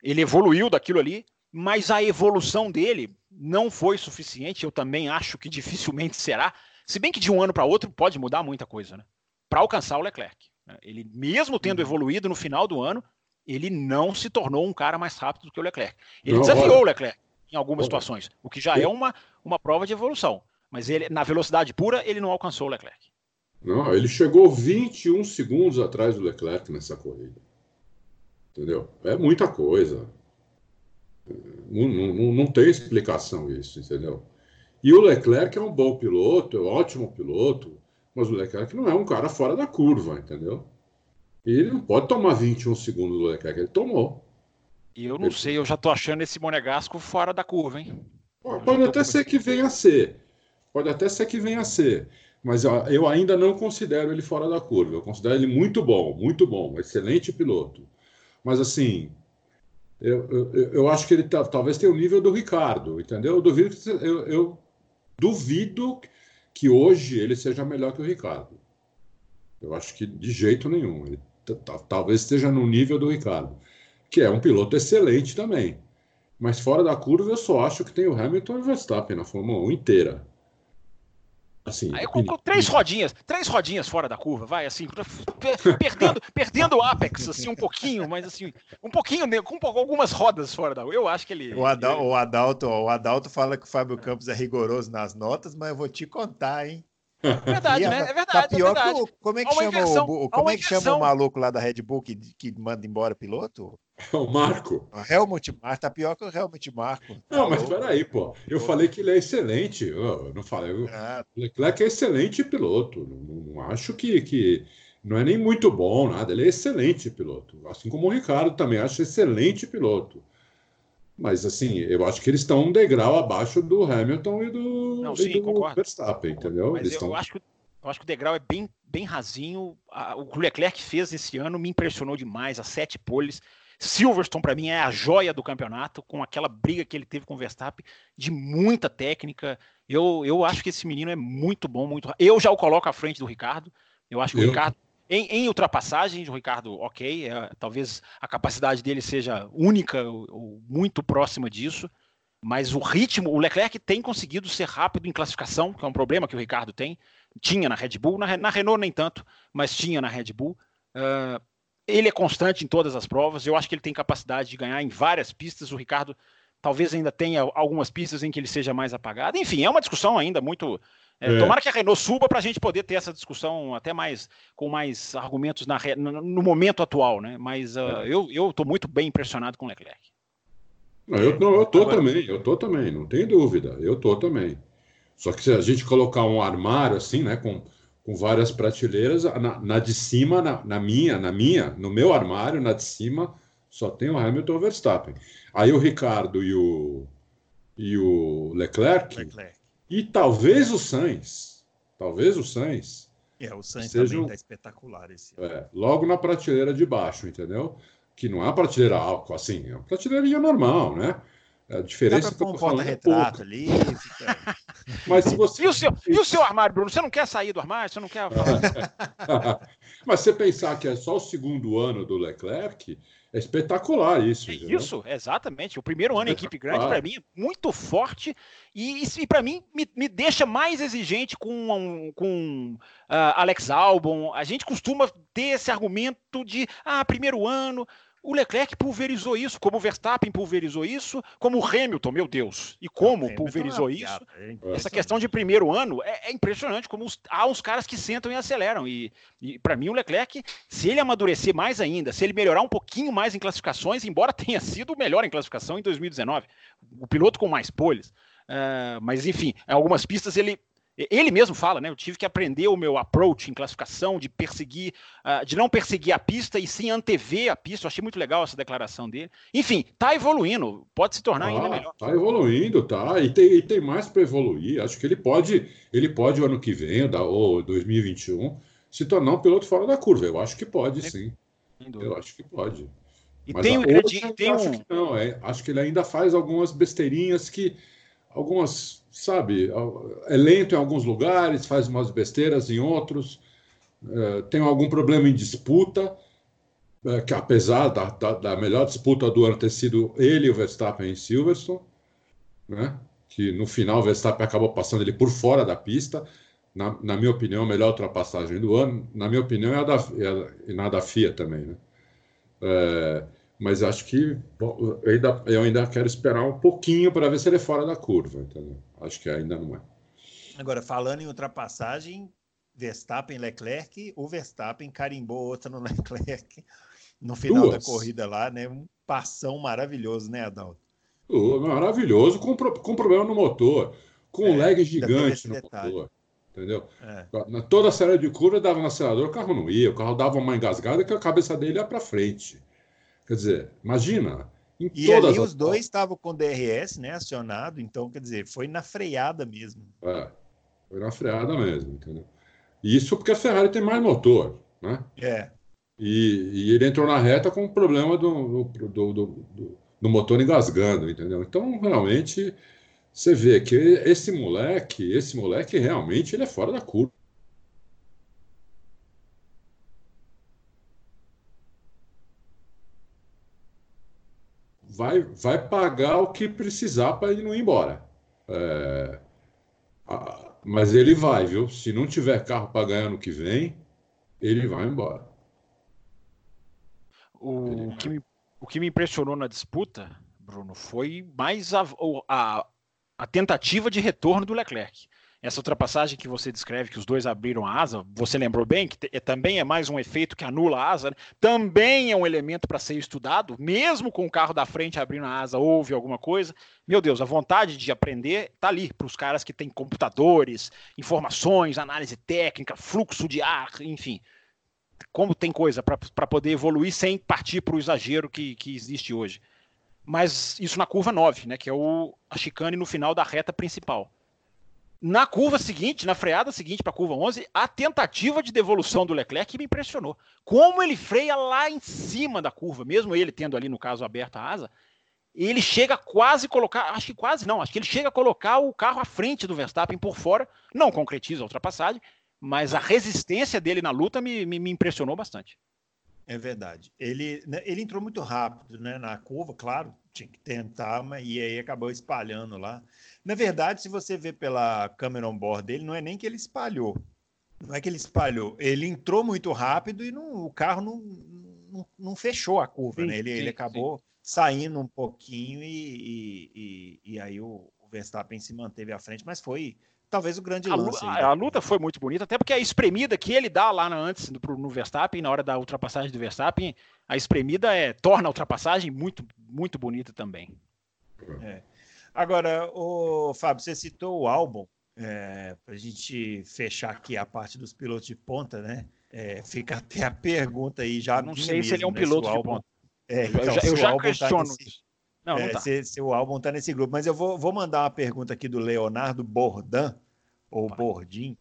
Ele evoluiu daquilo ali, mas a evolução dele não foi suficiente. Eu também acho que dificilmente será. Se bem que de um ano para outro pode mudar muita coisa, né? Para alcançar o Leclerc. Ele, mesmo tendo uhum. evoluído no final do ano, ele não se tornou um cara mais rápido do que o Leclerc. Ele não, desafiou olha, o Leclerc em algumas olha, situações, o que já é uma, uma prova de evolução. Mas ele, na velocidade pura, ele não alcançou o Leclerc. Não, ele chegou 21 segundos atrás do Leclerc nessa corrida. Entendeu? É muita coisa. Não, não, não tem explicação isso, entendeu? E o Leclerc é um bom piloto, é um ótimo piloto, mas o Leclerc não é um cara fora da curva, entendeu? Ele não pode tomar 21 segundos do Leclerc, ele tomou. E eu não ele... sei, eu já tô achando esse Monegasco fora da curva, hein? Pode, até ser que venha a ser. Pode até ser que venha a ser. Mas eu ainda não considero ele fora da curva. Eu considero ele muito bom, muito bom, excelente piloto. Mas assim, eu, eu, eu acho que ele tá, talvez tenha o nível do Ricardo, entendeu? Eu duvido, que, eu, eu duvido que hoje ele seja melhor que o Ricardo. Eu acho que de jeito nenhum. Ele talvez esteja no nível do Ricardo, que é um piloto excelente também. Mas fora da curva, eu só acho que tem o Hamilton e o Verstappen na Fórmula 1 inteira. Assim, Aí com, com três rodinhas, três rodinhas fora da curva, vai assim, perdendo, <laughs> perdendo o apex, assim, um pouquinho, mas assim, um pouquinho, com algumas rodas fora da curva. Eu acho que ele. O, Adal, ele... o, Adalto, o Adalto fala que o Fábio Campos é rigoroso nas notas, mas eu vou te contar, hein? Verdade, né? É verdade. Tá pior é verdade. Que o, como é que, chama, inversão, o, como é que chama o maluco lá da Red Bull que, que manda embora piloto? <laughs> O Marco. O Helmut Marko, tá pior que o Helmut Marko. Não, mas peraí, pô. Eu falei que ele é excelente. Eu não falei. O ah. Leclerc é excelente piloto. Não, não, acho que, que. Não é nem muito bom, nada. Ele é excelente piloto. Assim como o Ricardo também acho excelente piloto. Mas, assim, eu acho que eles estão um degrau abaixo do Hamilton e do, não, sim, e do. Verstappen, entendeu? Mas eles eu, estão... acho que, eu acho que o degrau é bem, bem rasinho. O que o Leclerc fez esse ano me impressionou demais. As sete poles. Silverstone, para mim, é a joia do campeonato, com aquela briga que ele teve com o Verstappen, de muita técnica. Eu, eu acho que esse menino é muito bom, muito. Eu já o coloco à frente do Ricardo. Eu acho que eu... o Ricardo em, em ultrapassagem, o Ricardo, ok, é, talvez a capacidade dele seja única ou, ou, muito próxima disso, mas o ritmo, o Leclerc tem conseguido ser rápido em classificação, que é um problema que o Ricardo tem. Tinha na Red Bull, na, na Renault nem tanto, mas tinha na Red Bull. Uh, ele é constante em todas as provas, eu acho que ele tem capacidade de ganhar em várias pistas. O Ricardo talvez ainda tenha algumas pistas em que ele seja mais apagado. Enfim, é uma discussão ainda muito é, é. Tomara que a Renault suba para a gente poder ter essa discussão até mais com mais argumentos na, no, no momento atual, né? Mas uh, é. eu eu estou muito bem impressionado com o Leclerc. Não, eu, não, eu tô Agora... também, eu tô também, não tem dúvida, eu tô também. Só que se a gente colocar um armário assim, né, com, com várias prateleiras, na, na de cima, na, na, minha, na minha, no meu armário, na de cima, só tem o Hamilton e o Verstappen. Aí o Ricardo e o, e o Leclerc, Leclerc. E talvez o Sainz, talvez o Sainz. É, o Sainz seja, também está espetacular esse ano. É, logo na prateleira de baixo, entendeu? Que não é uma prateleira alta, assim, é uma prateleira normal, né? A diferença Dá pra pôr um porta-retrato ali. Fica... <laughs> Mas se você... e, o seu, e o seu armário, Bruno? Você não quer sair do armário? Você não quer. <laughs> <laughs> Mas você pensar que é só o segundo ano do Leclerc, é espetacular isso. É isso, exatamente. O primeiro ano em equipe grande, para mim, é muito forte e, e para mim me, me, deixa mais exigente com, com uh, Alex Albon. A gente costuma ter esse argumento de ah, primeiro ano, o Leclerc pulverizou isso, como o Verstappen pulverizou isso, como o Hamilton, meu Deus. E como pulverizou isso. É essa questão de primeiro ano é, é impressionante, como os, há uns caras que sentam e aceleram. E, e para mim, o Leclerc, se ele amadurecer mais ainda, se ele melhorar um pouquinho mais em classificações, embora <laughs> tenha sido o melhor em classificação em 2019, o piloto com mais poles. Uh, mas enfim, em algumas pistas ele ele mesmo fala, né? Eu tive que aprender o meu approach em classificação, de perseguir, uh, de não perseguir a pista e sim antever a pista. Eu achei muito legal essa declaração dele. Enfim, tá evoluindo, pode se tornar ah, ainda melhor. Tá evoluindo, tá. E tem, e tem mais para evoluir. Acho que ele pode, ele pode o ano que vem, ou 2021, se tornar um piloto fora da curva. Eu acho que pode, sim. Eu acho que pode. E Mas tem, um, tem acho que não, é, acho que ele ainda faz algumas besteirinhas que algumas sabe, é lento em alguns lugares, faz umas besteiras em outros, é, tem algum problema em disputa, é, que apesar da, da, da, melhor disputa do ano ter sido ele e o Verstappen em Silverstone, né? que no final o Verstappen acabou passando ele por fora da pista, na, na minha opinião, a melhor ultrapassagem do ano, na minha opinião, é a da, é a, na da FIA também. Né? É, mas acho que bom, eu, ainda, eu ainda quero esperar um pouquinho para ver se ele é fora da curva, entendeu? Acho que ainda não é. Agora, falando em ultrapassagem, Verstappen Leclerc, o Verstappen carimbou outra no <laughs> Leclerc no final Duas. da corrida lá, né? Um passão maravilhoso, né, Adalto? Uh, maravilhoso, com, com problema no motor, com é, um lag gigante no detalhe. motor. Entendeu? É. Na, toda a série de curva dava no acelerador, o carro não ia, o carro dava uma engasgada que a cabeça dele ia para frente. Quer dizer, imagina. e ali os dois estavam com DRS né, acionado, então, quer dizer, foi na freada mesmo. É, foi na freada mesmo, entendeu? Isso porque a Ferrari tem mais motor, né? É. E, e ele entrou na reta com o problema do, do, do, do, do motor engasgando, entendeu? Então, realmente, você vê que esse moleque, esse moleque realmente ele é fora da curva. Vai, vai pagar o que precisar para ele não ir embora. É, Ah, mas ele vai, viu? Se não tiver carro para ganhar no que vem, ele vai embora. O que, me, o que me impressionou na disputa, Bruno, foi mais a, a, a tentativa de retorno do Leclerc. Essa ultrapassagem que você descreve, que os dois abriram a asa, você lembrou bem que é, também é mais um efeito que anula a asa, né? também é um elemento para ser estudado, mesmo com o carro da frente abrindo a asa, houve alguma coisa. Meu Deus, a vontade de aprender está ali para os caras que têm computadores, informações, análise técnica, fluxo de ar, enfim. Como tem coisa para poder evoluir sem partir para o exagero que, que existe hoje. Mas isso na curva 9, né, que é o, a chicane no final da reta principal na curva seguinte, na freada seguinte para a curva 11, a tentativa de devolução do Leclerc me impressionou. Como ele freia lá em cima da curva, mesmo ele tendo ali, no caso, aberta a asa, ele chega quase colocar, acho que quase não, acho que ele chega a colocar o carro à frente do Verstappen por fora, não concretiza a ultrapassagem, mas a resistência dele na luta me, me, me impressionou bastante. É verdade. Ele, né, ele entrou muito rápido né, na curva, claro, tinha que tentar, mas e aí acabou espalhando lá. Na verdade, se você ver pela câmera on-board dele, não é nem que ele espalhou. Não é que ele espalhou. Ele entrou muito rápido e não, o carro não, não, não, fechou a curva, sim, né? Ele, sim, ele acabou sim. saindo um pouquinho e, e, e, e aí o, o, Verstappen se manteve à frente, mas foi talvez o grande a, lance. A, a, luta foi muito bonita, até porque a espremida que ele dá lá antes no, no Verstappen, na hora da ultrapassagem do Verstappen, a espremida é, torna a ultrapassagem muito, muito bonita também. É. Agora, o Fábio, você citou o álbum, é, para a gente fechar aqui a parte dos pilotos de ponta, né? É, fica <laughs> até a pergunta aí já. Não sei mesmo, se ele é um né, piloto de ponta. É, então, eu já, eu já tá questiono tá nesse, Não, não é, tá. se, se, o álbum está nesse grupo. Mas eu vou, vou mandar uma pergunta aqui do Leonardo Bordan, ou Bordim.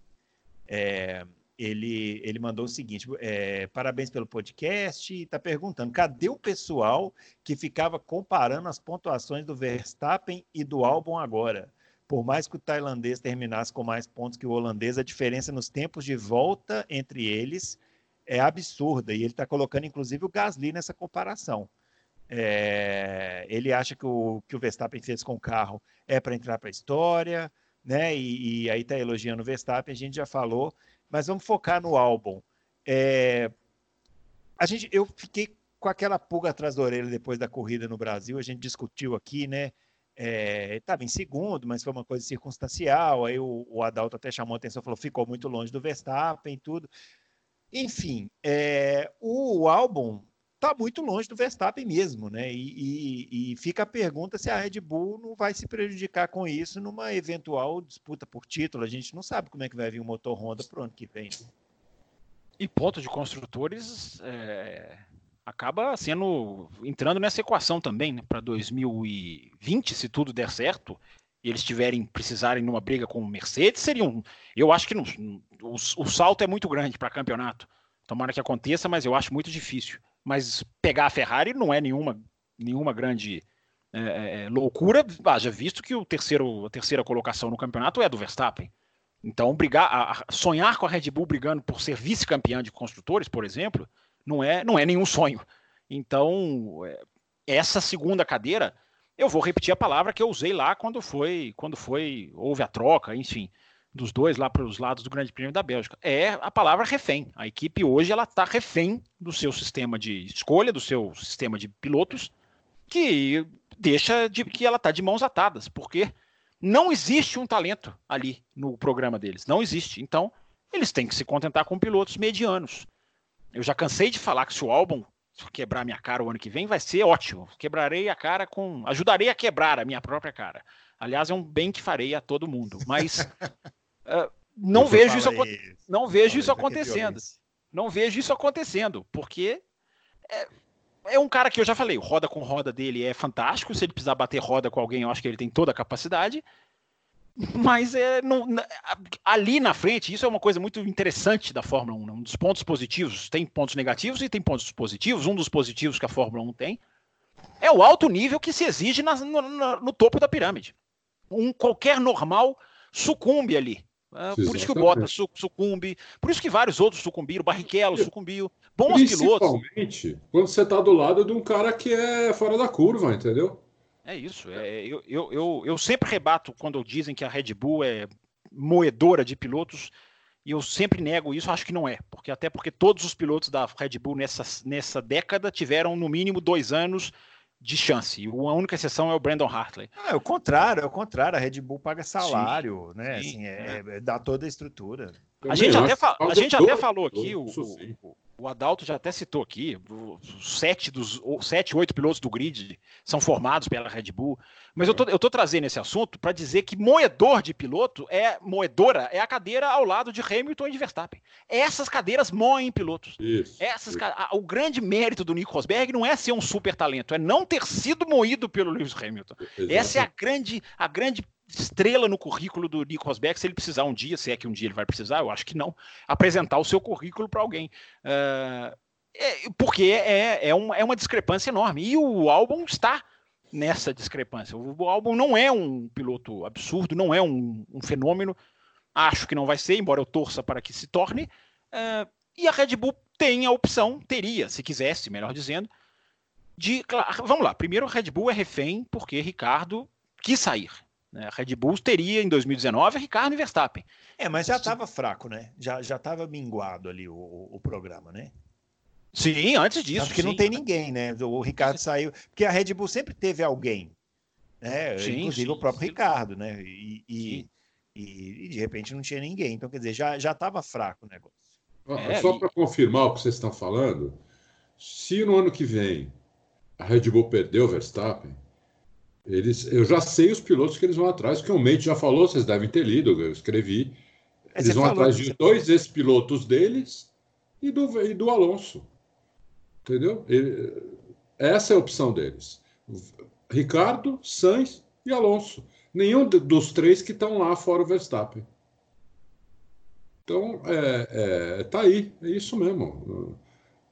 É, ele, ele mandou o seguinte: é, parabéns pelo podcast. E está perguntando: cadê o pessoal que ficava comparando as pontuações do Verstappen e do álbum agora? Por mais que o tailandês terminasse com mais pontos que o holandês, a diferença nos tempos de volta entre eles é absurda. E ele está colocando, inclusive, o Gasly nessa comparação. É, ele acha que o que o Verstappen fez com o carro é para entrar para a história, né? E, e aí está elogiando o Verstappen, a gente já falou mas vamos focar no álbum. É, a gente, eu fiquei com aquela pulga atrás da orelha depois da corrida no Brasil. A gente discutiu aqui, né? Estava é, em segundo, mas foi uma coisa circunstancial. Aí o, o Adalto até chamou a atenção, falou ficou muito longe do Verstappen, tudo. Enfim, é, o álbum está muito longe do Verstappen mesmo, né? E, e, e, fica a pergunta se a Red Bull não vai se prejudicar com isso numa eventual disputa por título. A gente não sabe como é que vai vir o motor Honda para o ano que vem. E ponto de construtores é, acaba sendo entrando nessa equação também, né? Para 2020, se tudo der certo, e eles tiverem precisarem numa briga com o Mercedes, seriam. Eu acho que não, o, o salto é muito grande para campeonato. Tomara que aconteça, mas eu acho muito difícil mas pegar a Ferrari não é nenhuma, nenhuma grande é, é, é, loucura, haja visto que o terceiro, a terceira colocação no campeonato é do Verstappen. Então, brigar, a, sonhar com a Red Bull brigando por ser vice-campeã de construtores, por exemplo, não é, não é nenhum sonho. Então, é, essa segunda cadeira, eu vou repetir a palavra que eu usei lá quando foi, quando foi, houve a troca, enfim dos dois lá para os lados do Grande Prêmio da Bélgica. É a palavra refém. A equipe hoje ela está refém do seu sistema de escolha, do seu sistema de pilotos, que deixa de que ela está de mãos atadas, porque não existe um talento ali no programa deles, não existe. Então eles têm que se contentar com pilotos medianos. Eu já cansei de falar que se o álbum quebrar minha cara o ano que vem vai ser ótimo. Quebrarei a cara com, ajudarei a quebrar a minha própria cara. Aliás, é um bem que farei a todo mundo. Mas <laughs> Uh, não, vejo isso, isso, não vejo isso acontecendo. Não vejo isso acontecendo, porque é, é, um cara que eu já falei, roda com roda dele é fantástico. Se ele precisar bater roda com alguém, eu acho que ele tem toda a capacidade. Mas é, não, ali na frente, isso é uma coisa muito interessante da Fórmula 1. Né? Um dos pontos positivos, tem pontos negativos e tem pontos positivos. Um dos positivos que a Fórmula 1 tem é o alto nível que se exige na, no, no, topo da pirâmide. Um qualquer normal sucumbe ali. Ah, por isso que o Bottas sucumbe, por isso que vários outros sucumbiram, o Barrichello sucumbiu, bons pilotos. Principalmente quando você está do lado de um cara que é fora da curva, entendeu? É isso. É, eu, eu, eu, eu sempre rebato quando dizem que a Red Bull é moedora de pilotos, e eu sempre nego isso, acho que não é, porque até porque todos os pilotos da Red Bull nessa, nessa década tiveram no mínimo dois anos de chance. E a única exceção é o Brandon Hartley. Ah, é o contrário, é o contrário. A Red Bull paga salário, sim, né? Sim, assim, é, é. é, dá toda a estrutura. A gente, até, a gente até falou aqui, o, o, o Adalto já até citou aqui, sete dos sete, oito pilotos do grid são formados pela Red Bull. Mas eu tô, eu tô trazendo esse assunto para dizer que moedor de piloto é moedora, é a cadeira ao lado de Hamilton e de Verstappen. Essas cadeiras moem pilotos. Isso, Essas, isso. A, o grande mérito do Nico Rosberg não é ser um super talento, é não ter sido moído pelo Lewis Hamilton. Exatamente. Essa é a grande, a grande estrela no currículo do Nico Rosberg, se ele precisar um dia, se é que um dia ele vai precisar, eu acho que não, apresentar o seu currículo para alguém. Uh, é, porque é, é, uma, é uma discrepância enorme. E o álbum está nessa discrepância. O, álbum não é um piloto absurdo, não é um, um, fenômeno. Acho que não vai ser, embora eu torça para que se torne. Uh, e a Red Bull tem a opção, teria, se quisesse, melhor dizendo, de. Claro, vamos lá, primeiro a Red Bull é refém porque Ricardo quis sair. Né? A Red Bull teria em 2019 Ricardo e Verstappen. É, mas já estava fraco, né? Já estava minguado ali o, o, programa, né? Sim, antes disso. Porque não tem ninguém, né? O Ricardo saiu. Porque a Red Bull sempre teve alguém. Né? Sim, Inclusive sim, o próprio sim. Ricardo, né? E, e, e, e, de repente não tinha ninguém. Então, quer dizer, já estava fraco o negócio. É, Só para confirmar o que vocês estão falando, se no ano que vem a Red Bull perdeu o Verstappen, eles, eu já sei os pilotos que eles vão atrás, que o Mate já falou, vocês devem ter lido, eu escrevi. Eles vão atrás de dois ex-pilotos deles e do, e do Alonso. Entendeu? Ele, essa é a opção deles. Ricardo, Sainz e Alonso. Nenhum dos três que estão lá fora o Verstappen. Então, é, é, tá aí, é isso mesmo.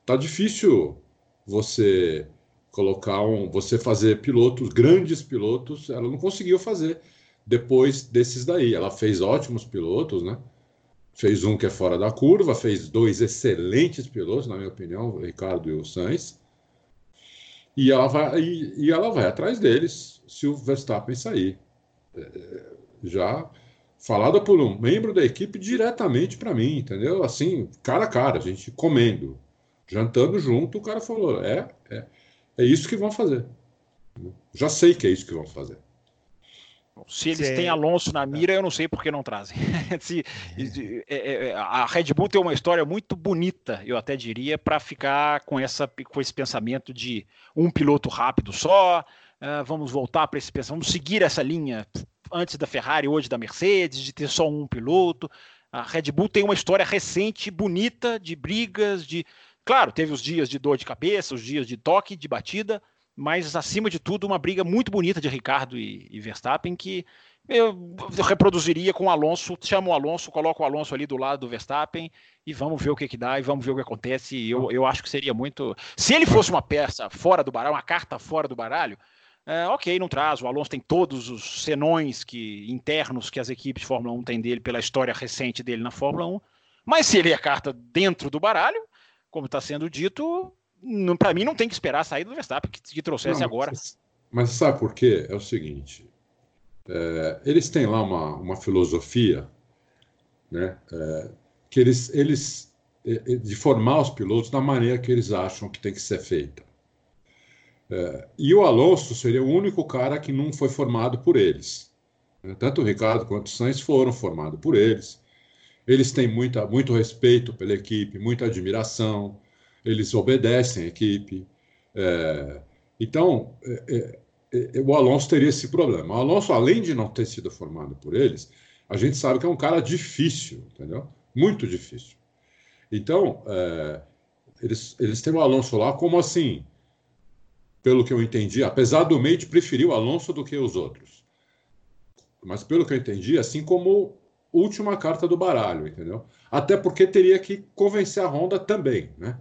Tá difícil você colocar um, você fazer pilotos, grandes pilotos, ela não conseguiu fazer depois desses daí. Ela fez ótimos pilotos, né? Fez um que é fora da curva, fez dois excelentes pilotos, na minha opinião, o Ricardo e o Sainz. E ela vai, e, e ela vai atrás deles se o Verstappen sair. É, já falada por um membro da equipe diretamente para mim, entendeu? Assim, cara a cara, a gente comendo, jantando junto, o cara falou: é, é é isso que vão fazer. Já sei que é isso que vão fazer. Se eles têm Alonso na mira, eu não sei por que não trazem. <laughs> Se, é, é, a Red Bull tem uma história muito bonita, eu até diria, para ficar com, essa, com esse pensamento de um piloto rápido só. Uh, vamos voltar para esse pensamento, vamos seguir essa linha antes da Ferrari, hoje da Mercedes, de ter só um piloto. A Red Bull tem uma história recente, bonita, de brigas, de Claro, teve os dias de dor de cabeça, os dias de toque, de batida, mas acima de tudo, uma briga muito bonita de Ricardo e, e Verstappen que eu, eu, reproduziria com o Alonso, chama o Alonso, coloca o Alonso ali do lado do Verstappen e vamos ver o que, que dá e vamos ver o que acontece. Eu, eu acho que seria muito. Se ele fosse uma peça fora do baralho, uma carta fora do baralho, é, ok, não traz. O Alonso tem todos os senões que, internos que as equipes de Fórmula 1 têm dele pela história recente dele na Fórmula 1. Mas se ele é carta dentro do baralho, como está sendo dito, para mim não tem que esperar a saída do Verstappen que, que trouxesse não, agora. Mas sabe por quê? É o seguinte: é, eles têm lá uma, uma filosofia, né, é, que eles, eles é, é, de formar os pilotos da maneira que eles acham que tem que ser feita. É, e o Alonso seria o único cara que não foi formado por eles. Né? Tanto o Ricardo quanto o Sainz foram formados por eles. Eles têm muita, muito respeito pela equipe, muita admiração, eles obedecem a equipe. É, então, é, é, é, o Alonso teria esse problema. O Alonso, além de não ter sido formado por eles, a gente sabe que é um cara difícil, entendeu? Muito difícil. Então, é, eles, eles têm o Alonso lá como assim, pelo que eu entendi, apesar do Mate preferir o Alonso do que os outros. Mas pelo que eu entendi, assim como última carta do baralho, entendeu? Até porque teria que convencer a Honda também, né?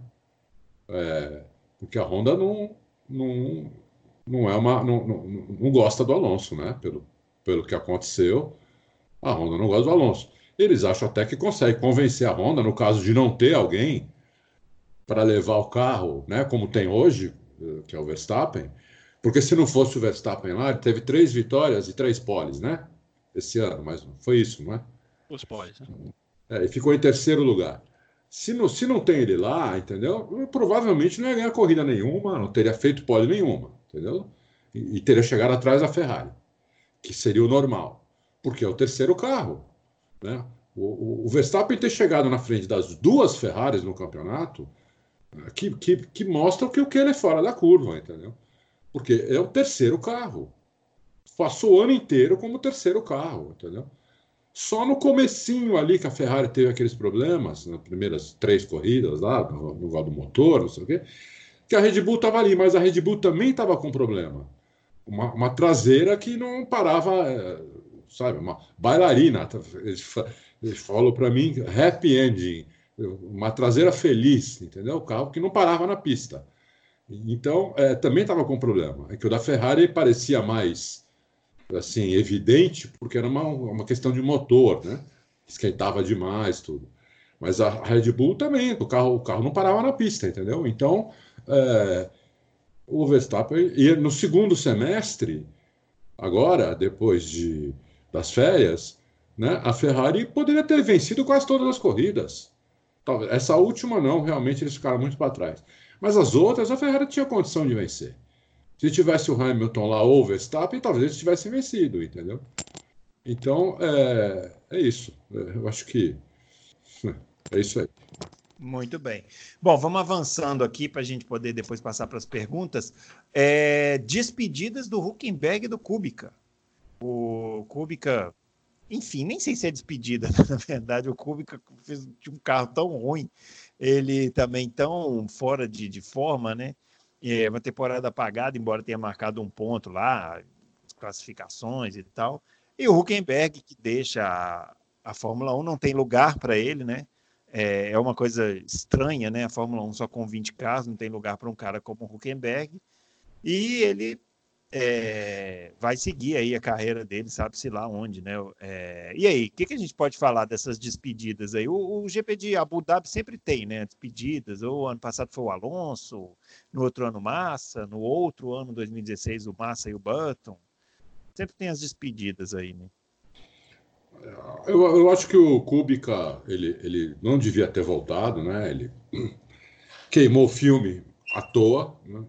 É, porque a Honda não, não, não é uma não, não, não, gosta do Alonso, né? Pelo, pelo que aconteceu, a Honda não gosta do Alonso. Eles acham até que consegue convencer a Honda, no caso de não ter alguém para levar o carro, né? Como tem hoje, que é o Verstappen, porque se não fosse o Verstappen lá, ele teve três vitórias e três poles, né? Esse ano, mas foi isso, não é? Os pode. Né? É, e ficou em terceiro lugar. Se não, se não tem ele lá, entendeu? Provavelmente não ia ganhar corrida nenhuma, não teria feito pole nenhuma, entendeu? E, e teria chegado atrás da Ferrari, que seria o normal, porque é o terceiro carro, né? O, o, o Verstappen ter chegado na frente das duas Ferraris no campeonato, que, que, que mostra que o que ele é fora da curva, entendeu? Porque é o terceiro carro. Passou o ano inteiro como terceiro carro, entendeu? Só no comecinho ali que a Ferrari teve aqueles problemas, nas primeiras três corridas lá, no negócio do motor, não sei o quê, que a Red Bull estava ali, mas a Red Bull também estava com problema. Uma, uma, traseira que não parava, é, sabe, uma bailarina. Eles, eles falam para mim, happy ending, uma traseira feliz, entendeu? O carro que não parava na pista. Então, é, também estava com problema. É que o da Ferrari parecia mais assim evidente, porque era uma, uma questão de motor, né? Esquentava demais tudo. Mas a Red Bull também, o carro, o carro não parava na pista, entendeu? Então, é, o Verstappen e no segundo semestre, agora, depois de, das férias, né, a Ferrari poderia ter vencido quase todas as corridas. Essa última não, realmente eles ficaram muito para trás. Mas as outras, a Ferrari tinha condição de vencer. Se tivesse o Hamilton lá ou o Verstappen, talvez eles tivessem vencido, entendeu? Então, é, é isso. É, eu acho que é isso aí. Muito bem. Bom, vamos avançando aqui para a gente poder depois passar para as perguntas. É, despedidas do Huckenberg e do Kubica. O Kubica, enfim, nem sei se é despedida, <laughs> na verdade. O Kubica fez um carro tão ruim, ele também tão fora de, de forma, né? É uma temporada apagada, embora tenha marcado um ponto lá, classificações e tal. E o Huckenberg, que deixa a, a Fórmula 1, não tem lugar para ele, né? É, é, uma coisa estranha, né? A Fórmula 1 só com 20 carros, não tem lugar para um cara como o Huckenberg. E ele é, vai seguir aí a carreira dele, sabe-se lá onde, né? É, e aí, o que, que, a gente pode falar dessas despedidas aí? O, o, GP de Abu Dhabi sempre tem, né? Despedidas. O ano passado foi o Alonso, no outro ano Massa, no outro ano, 2016, o Massa e o Button. Sempre tem as despedidas aí, né? Eu, eu acho que o Kubica, ele, ele não devia ter voltado, né? Ele <clears throat> queimou o filme à toa, né?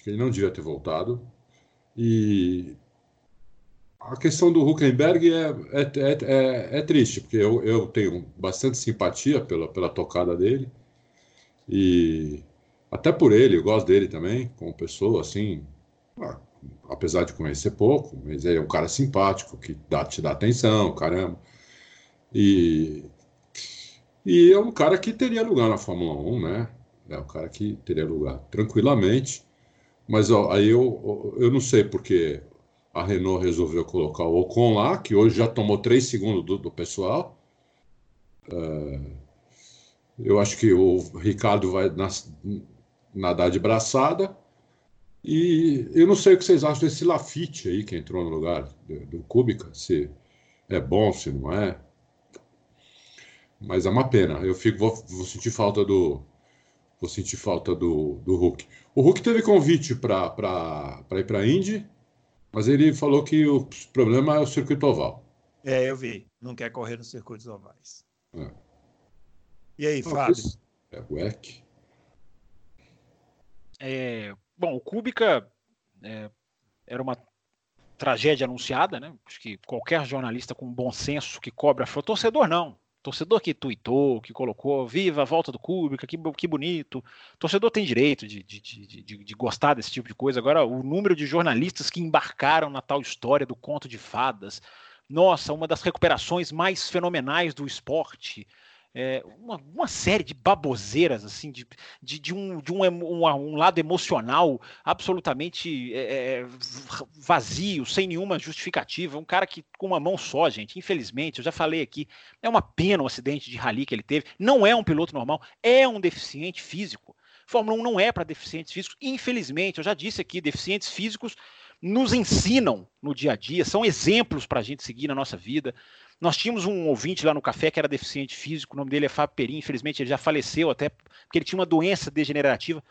Acho que ele não devia ter voltado. E a questão do Huckenberg é, é, é, é, é triste, porque eu, eu tenho bastante simpatia pela, pela tocada dele. E até por ele, eu gosto dele também, como pessoa, assim, ah, apesar de conhecer pouco, mas ele é um cara simpático, que dá, te dá atenção, caramba. E, e é um cara que teria lugar na Fórmula 1, né? É um cara que teria lugar tranquilamente. Mas ó, aí eu, eu não sei porque a Renault resolveu colocar o Ocon lá, que hoje já tomou três segundos do, do pessoal. É, eu acho que o Ricardo vai nas, nadar de braçada. E eu não sei o que vocês acham desse Lafitte aí que entrou no lugar do, do Kubica, se é bom, se não é. Mas é uma pena. Eu fico, vou, vou sentir falta do, vou sentir falta do, do Hulk. O Hulk teve convite para ir para a Indy, mas ele falou que o problema é o circuito oval. É, eu vi. Não quer correr nos circuitos ovais. É. E aí, Não, Fábio? É o EC. É, bom, o Kubica é, era uma tragédia anunciada, né? Acho que qualquer jornalista com bom senso que cobra, torcedor não, Torcedor que tuitou, que colocou, viva a volta do Kubica, que, que bonito. Torcedor tem direito de, de, de, de gostar desse tipo de coisa. Agora, o número de jornalistas que embarcaram na tal história do conto de fadas. Nossa, uma das recuperações mais fenomenais do esporte é, uma, uma, série de baboseiras, assim, de, de, de, um, de um, um, um lado emocional absolutamente é, é, vazio, sem nenhuma justificativa. Um cara que com uma mão só, gente, infelizmente, eu já falei aqui, é uma pena o acidente de rally que ele teve. Não é um piloto normal, é um deficiente físico. Fórmula 1 não é para deficientes físicos, infelizmente, eu já disse aqui, deficientes físicos nos ensinam no dia a dia, são exemplos para a gente seguir na nossa vida. Nós tínhamos um ouvinte lá no café que era deficiente físico, o nome dele é Fábio Perim, infelizmente ele já faleceu até porque ele tinha uma doença degenerativa.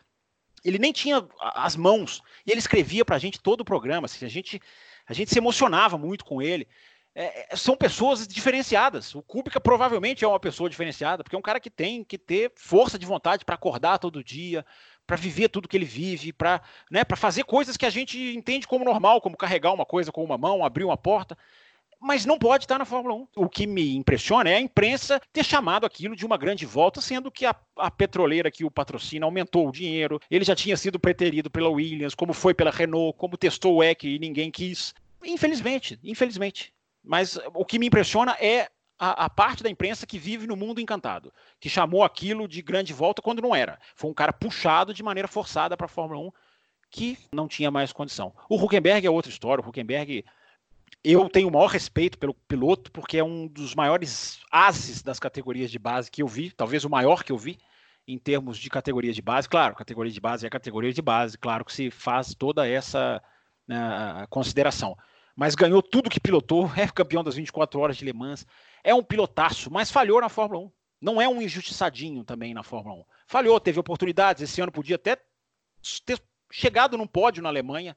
Ele nem tinha as mãos e ele escrevia para a gente todo o programa. Assim, a, gente, a gente se emocionava muito com ele. é, é, são pessoas diferenciadas. O Kubica provavelmente é uma pessoa diferenciada, porque é um cara que tem que ter força de vontade para acordar todo dia, para viver tudo que ele vive, para né, fazer coisas que a gente entende como normal, como carregar uma coisa com uma mão, abrir uma porta. Mas não pode estar na Fórmula 1. O que me impressiona é a imprensa ter chamado aquilo de uma grande volta, sendo que a, a petroleira que o patrocina aumentou o dinheiro. Ele já tinha sido preterido pela Williams, como foi pela Renault, como testou o EC e ninguém quis. Infelizmente, infelizmente. Mas o que me impressiona é a, a, parte da imprensa que vive no mundo encantado, que chamou aquilo de grande volta quando não era. Foi um cara puxado de maneira forçada para a Fórmula 1 que não tinha mais condição. O Huckenberg é outra história. O Huckenberg, eu tenho o maior respeito pelo piloto, porque é um dos maiores ases das categorias de base que eu vi, talvez o maior que eu vi em termos de categoria de base. Claro, categoria de base é categoria de base, claro que se faz toda essa né, consideração mas ganhou tudo que pilotou, é campeão das 24 horas de Le Mans, é um pilotaço, mas falhou na Fórmula 1. Não é um injustiçadinho também na Fórmula 1. Falhou, teve oportunidades, esse ano podia até ter chegado num pódio na Alemanha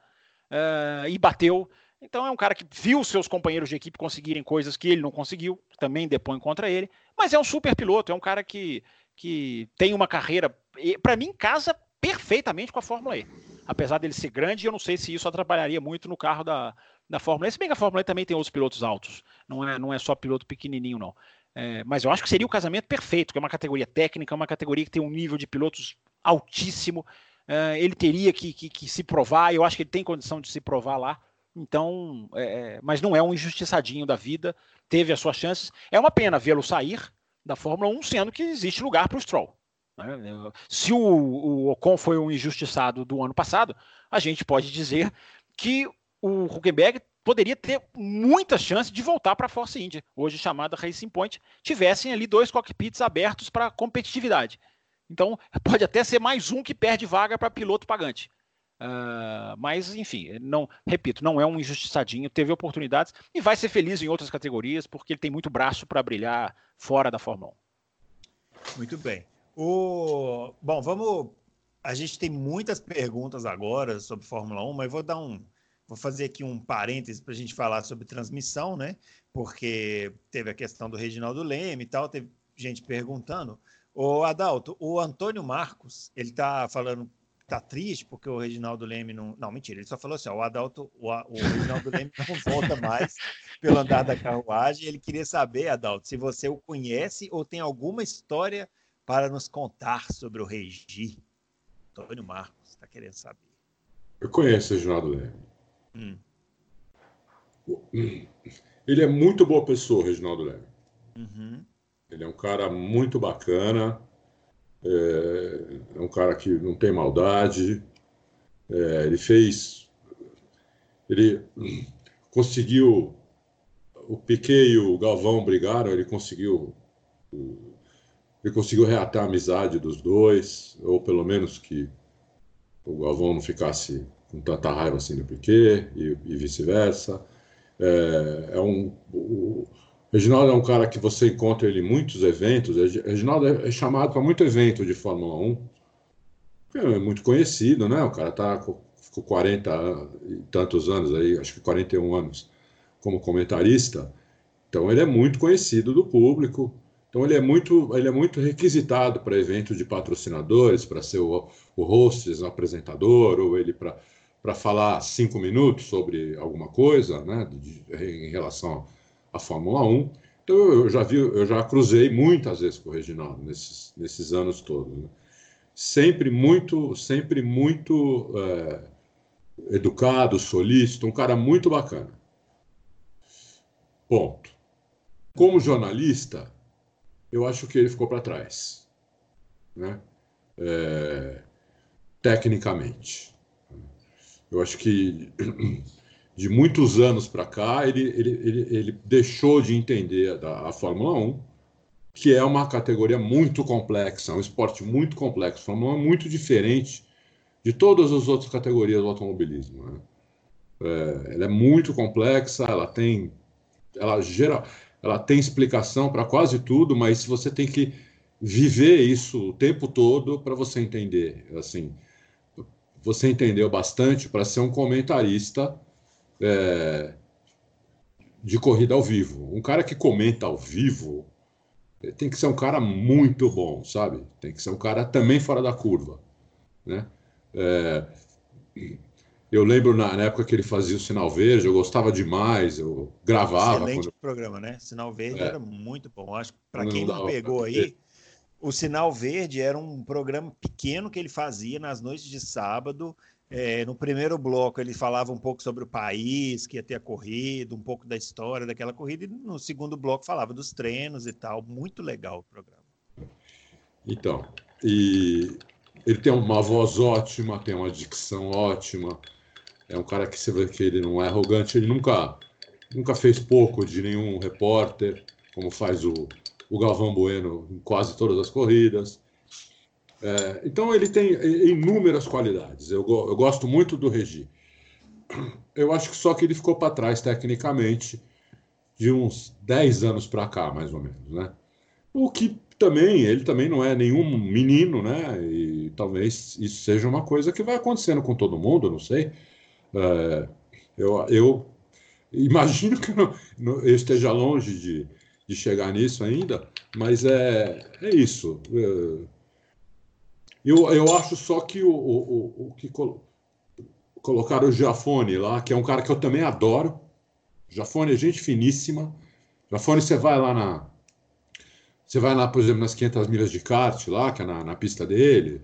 uh, e bateu. Então é um cara que viu seus companheiros de equipe conseguirem coisas que ele não conseguiu, também depõe contra ele, mas é um super piloto, é um cara que, que tem uma carreira, para mim, casa perfeitamente com a Fórmula E. Apesar dele ser grande, eu não sei se isso atrapalharia muito no carro da, da Fórmula E. Se bem que a Fórmula E também tem outros pilotos altos, não é, não é só piloto pequenininho, não. É, mas eu acho que seria o casamento perfeito, que é uma categoria técnica, uma categoria que tem um nível de pilotos altíssimo. É, ele teria que, que, que, se provar, eu acho que ele tem condição de se provar lá. Então, é, é mas não é um injustiçadinho da vida, teve as suas chances. É uma pena vê-lo sair da Fórmula 1, sendo que existe lugar para o Stroll. Né? Se o, o Ocon foi um injustiçado do ano passado, a gente pode dizer que o Huckenberg poderia ter muita chance de voltar para a Force India, hoje chamada Racing Point, tivessem ali dois cockpits abertos para competitividade. Então, <laughs> pode até ser mais um que perde vaga para piloto pagante. Uh, mas, enfim, não, repito, não é um injustiçadinho, teve oportunidades e vai ser feliz em outras categorias, porque ele tem muito braço para brilhar fora da Fórmula 1. Muito bem. O... Bom, vamos. A gente tem muitas perguntas agora sobre Fórmula 1, mas vou dar um, Vou fazer aqui um parêntese para a gente falar sobre transmissão, né? Porque teve a questão do Reginaldo Leme e tal, teve gente perguntando. O Adalto, o Antônio Marcos, ele está falando, tá triste porque o Reginaldo Leme não. Não, mentira, ele só falou assim: ó, o Adalto, o, o Reginaldo Leme não volta mais pelo andar da carruagem. Ele queria saber, Adalto, se você o conhece ou tem alguma história para nos contar sobre o Regi. Antônio Marcos está querendo saber. Eu conheço o Reginaldo Leme. Hum. Ele é muito boa pessoa, Reginaldo Leme. Uhum. Ele é um cara muito bacana, é, é, um cara que não tem maldade. É, ele fez. Ele conseguiu. O Piquet e o Galvão brigaram, ele conseguiu. Ele conseguiu reatar a amizade dos dois, ou pelo menos que o Galvão não ficasse com tanta raiva assim do Piquet e, e vice-versa. É, é, um, o Reginaldo é um cara que você encontra ele em muitos eventos. Reginaldo é, é chamado para muito evento de Fórmula 1. É muito conhecido, né? O cara está com 40 e tantos anos aí, acho que 41 anos como comentarista. Então ele é muito conhecido do público. Então ele é muito, ele é muito requisitado para eventos de patrocinadores, para ser o, o hostess, o apresentador, ou ele para para falar cinco minutos sobre alguma coisa, né, de, em relação à Fórmula 1. Então eu já vi, eu já cruzei muitas vezes com o Reginaldo nesses, nesses anos todos. Né? Sempre muito, sempre muito é, educado, solícito, um cara muito bacana. Ponto. Como jornalista, eu acho que ele ficou para trás, né? É, tecnicamente. Eu acho que <clears throat> de muitos anos para cá ele, ele, ele, ele, deixou de entender a, a, Fórmula 1, que é uma categoria muito complexa, um esporte muito complexo. A Fórmula 1 é muito diferente de todas as outras categorias do automobilismo. Né? É, ela é muito complexa, ela tem, ela gera, ela tem explicação para quase tudo, mas você tem que viver isso o tempo todo para você entender. Assim, você entendeu bastante para ser um comentarista é, de corrida ao vivo. Um cara que comenta ao vivo tem que ser um cara muito bom, sabe? Tem que ser um cara também fora da curva, né? É, eu lembro na, época que ele fazia o Sinal Verde, eu gostava demais, eu gravava. Excelente quando... programa, né? Sinal Verde é. era muito bom. Acho que para quem não, não pegou aí, o Sinal Verde era um programa pequeno que ele fazia nas noites de sábado. É, no primeiro bloco ele falava um pouco sobre o país, que ia ter a corrida, um pouco da história daquela corrida, e no segundo bloco falava dos treinos e tal. Muito legal o programa. Então, e ele tem uma voz ótima, tem uma dicção ótima. É um cara que você vê que ele não é arrogante, ele nunca, nunca fez pouco de nenhum repórter, como faz o, o Galvão Bueno em quase todas as corridas. É, então ele tem inúmeras qualidades. Eu, eu gosto muito do Regi. Eu acho que só que ele ficou para trás tecnicamente de uns 10 anos para cá, mais ou menos, né? O que também, ele também não é nenhum menino, né? E talvez isso seja uma coisa que vai acontecendo com todo mundo, não sei. É, eu, eu imagino que não, eu esteja longe de, de chegar nisso ainda, mas é, é isso. É, eu, eu acho só que o, o, o que colo, colocaram o Giafone lá, que é um cara que eu também adoro. Giafone é gente finíssima. Giafone, você vai lá na. Você vai lá, por exemplo, nas 500 milhas de kart, lá, que é na, na pista dele.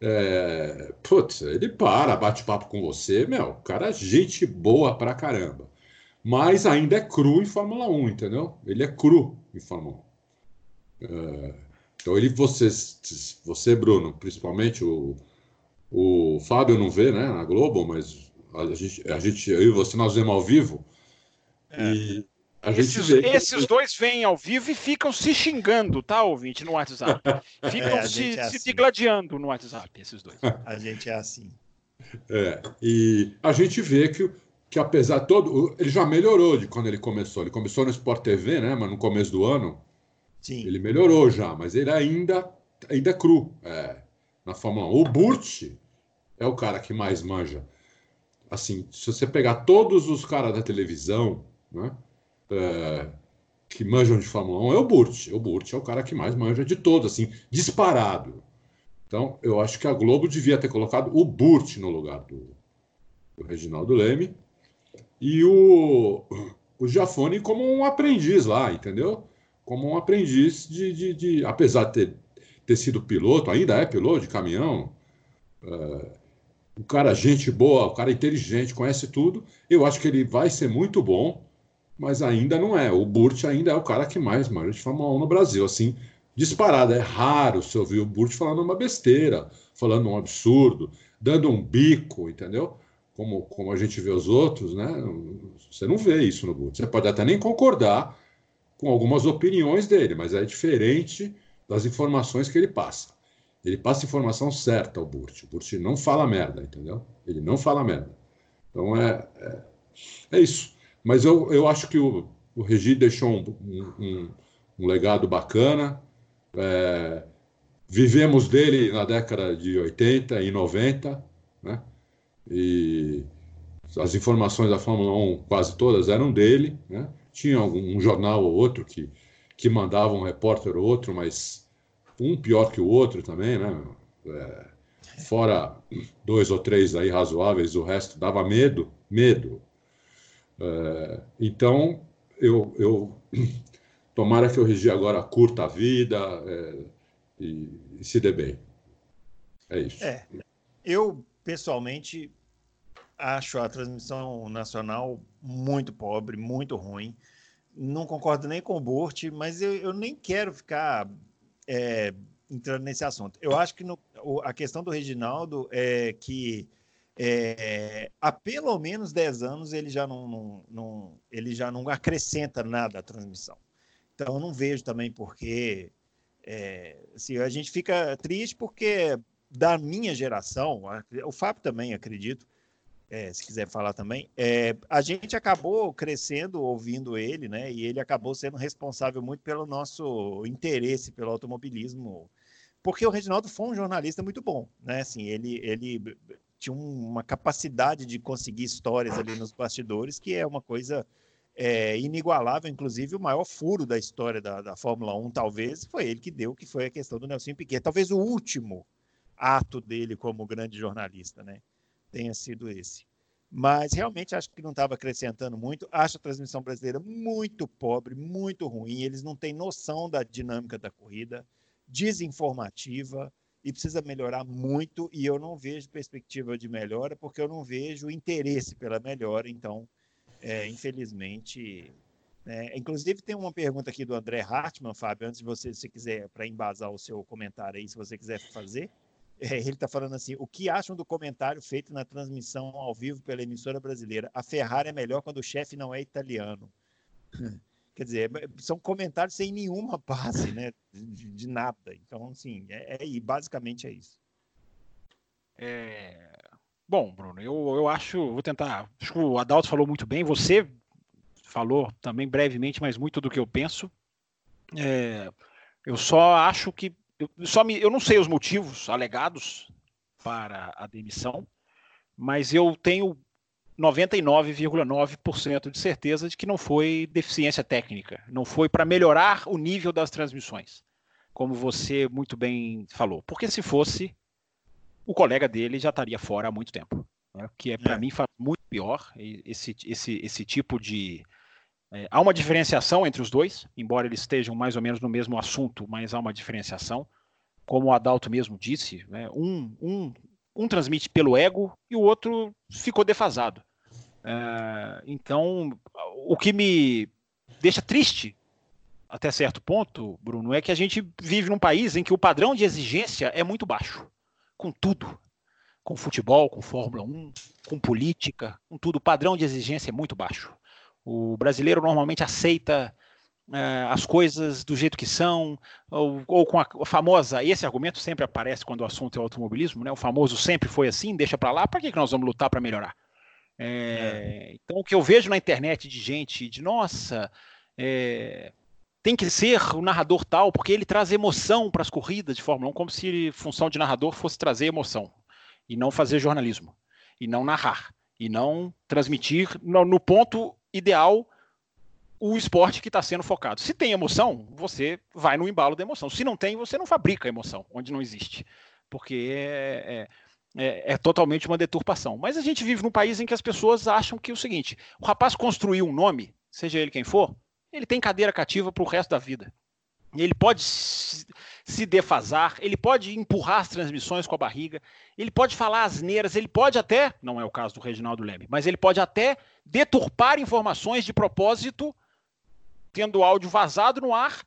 É, putz, ele para, bate papo com você, meu, cara, é gente boa pra caramba. Mas ainda é cru em Fórmula 1, entendeu? Ele é cru em Fórmula 1. É, então ele, você, você, Bruno, principalmente o, o Fábio não vê, né, na Globo, mas a gente, a gente eu e você nós vemos ao vivo. É. E a gente esses, vê esses dois vêm ao vivo e ficam se xingando, tá, ouvinte, no WhatsApp. <laughs> Ficam é, se, é assim. se digladiando no WhatsApp, esses dois. A gente é assim. É, e a gente vê que, que apesar de todo. Ele já melhorou de quando ele começou. Ele começou no Sport TV, né? Mas no começo do ano Sim. Ele melhorou já, mas ele ainda, ainda é cru é, na Fórmula 1. O Burt é o cara que mais manja. Assim, se você pegar todos os caras da televisão, né, é, que manjam de Fórmula 1, é o Burt. O Burt é o cara que mais manja de todos, assim, disparado. Então, eu acho que a Globo devia ter colocado o Burt no lugar do, do Reginaldo Leme e o, o Jafone como um aprendiz lá, entendeu? como um aprendiz de, de, de apesar de ter, ter, sido piloto, ainda é piloto de caminhão, uh, o cara gente boa, o cara inteligente, conhece tudo, eu acho que ele vai ser muito bom, mas ainda não é. O Burt ainda é o cara que mais manja de Fórmula 1 no Brasil, assim, disparado. É raro você ouvir o Burt falando uma besteira, falando um absurdo, dando um bico, entendeu? Como, como a gente vê os outros, né? Você não vê isso no Burt. Você pode até nem concordar, com algumas opiniões dele, mas é diferente das informações que ele passa. Ele passa informação certa ao Burt. O Burt não fala merda, entendeu? Ele não fala merda. Então é, é, é isso. Mas eu, eu acho que o, o Regi deixou um, um, um legado bacana. É, vivemos dele na década de 80 e 90, né? E as informações da Fórmula 1, quase todas, eram dele, né? Tinha um jornal ou outro que, que mandava um repórter ou outro, mas um pior que o outro também, né? É, fora dois ou três aí razoáveis, o resto dava medo, medo. É, então, eu, eu <clears throat> tomara que o Regi agora curta a vida é, e, e, se dê bem. É isso. É, eu, pessoalmente, acho a transmissão nacional muito pobre, muito ruim. Não concordo nem com o Burt, mas eu, eu nem quero ficar é, entrando nesse assunto. Eu acho que no, a questão do Reginaldo é que é, há pelo menos 10 anos ele já não, não, não, ele já não acrescenta nada à transmissão. Então eu não vejo também porque é, assim, a gente fica triste porque da minha geração, o Fábio também acredito, é, se quiser falar também, é, a gente acabou crescendo ouvindo ele, né? E ele acabou sendo responsável muito pelo nosso interesse pelo automobilismo, porque o Reginaldo foi um jornalista muito bom, né? Assim, ele, ele tinha uma capacidade de conseguir histórias ali nos bastidores que é uma coisa é, inigualável, inclusive o maior furo da história da, da Fórmula 1, talvez, foi ele que deu, que foi a questão do Nelson Piquet. Talvez o último ato dele como grande jornalista, né? Tenha sido esse. Mas realmente acho que não estava acrescentando muito. Acho a transmissão brasileira muito pobre, muito ruim. Eles não têm noção da dinâmica da corrida, desinformativa e precisa melhorar muito. E eu não vejo perspectiva de melhora porque eu não vejo interesse pela melhora. Então, é, infelizmente. Né? Inclusive, tem uma pergunta aqui do André Hartmann, Fábio, antes de você, se quiser, para embasar o seu comentário aí, se você quiser fazer. É, ele está falando assim: o que acham do comentário feito na transmissão ao vivo pela emissora brasileira? A Ferrari é melhor quando o chefe não é italiano. <laughs> Quer dizer, é, são comentários sem nenhuma base, né? De, de nada. Então, assim, é, é, basicamente é isso. É... Bom, Bruno, eu, eu acho, vou tentar. Acho que o Adalto falou muito bem. Você falou também brevemente, mas muito do que eu penso. É, eu só acho que eu, só me, eu não sei os motivos alegados para a demissão, mas eu tenho 99,9% de certeza de que não foi deficiência técnica, não foi para melhorar o nível das transmissões, como você muito bem falou. Porque se fosse, o colega dele já estaria fora há muito tempo. Né? Que é, para é. mim faz muito pior esse, esse, esse tipo de é, há uma diferenciação entre os dois, embora eles estejam mais ou menos no mesmo assunto, mas há uma diferenciação. Como o Adalto mesmo disse, né, um, um, um transmite pelo ego e o outro ficou defasado. É, então, o que me deixa triste até certo ponto, Bruno, é que a gente vive num país em que o padrão de exigência é muito baixo, com tudo. Com futebol, com Fórmula 1, com política, com tudo. O padrão de exigência é muito baixo. O brasileiro normalmente aceita é, as coisas do jeito que são, ou, ou com a, a, famosa. Esse argumento sempre aparece quando o assunto é automobilismo, né? O famoso sempre foi assim, deixa para lá, para que, que nós vamos lutar para melhorar? É, é. Então, o que eu vejo na internet de gente de nossa, é, tem que ser o narrador tal, porque ele traz emoção para as corridas de Fórmula 1, como se função de narrador fosse trazer emoção e não fazer jornalismo, e não narrar, e não transmitir no, no ponto ideal o esporte que está sendo focado. Se tem emoção, você vai no embalo da emoção. Se não tem, você não fabrica emoção, onde não existe. Porque é, é, é, é, totalmente uma deturpação. Mas a gente vive num país em que as pessoas acham que é o seguinte: o rapaz construiu um nome, seja ele quem for, ele tem cadeira cativa para o resto da vida. Ele pode se defasar, ele pode empurrar as transmissões com a barriga, ele pode falar asneiras, ele pode até, não é o caso do Reginaldo Leme, mas ele pode até deturpar informações de propósito, tendo áudio vazado no ar,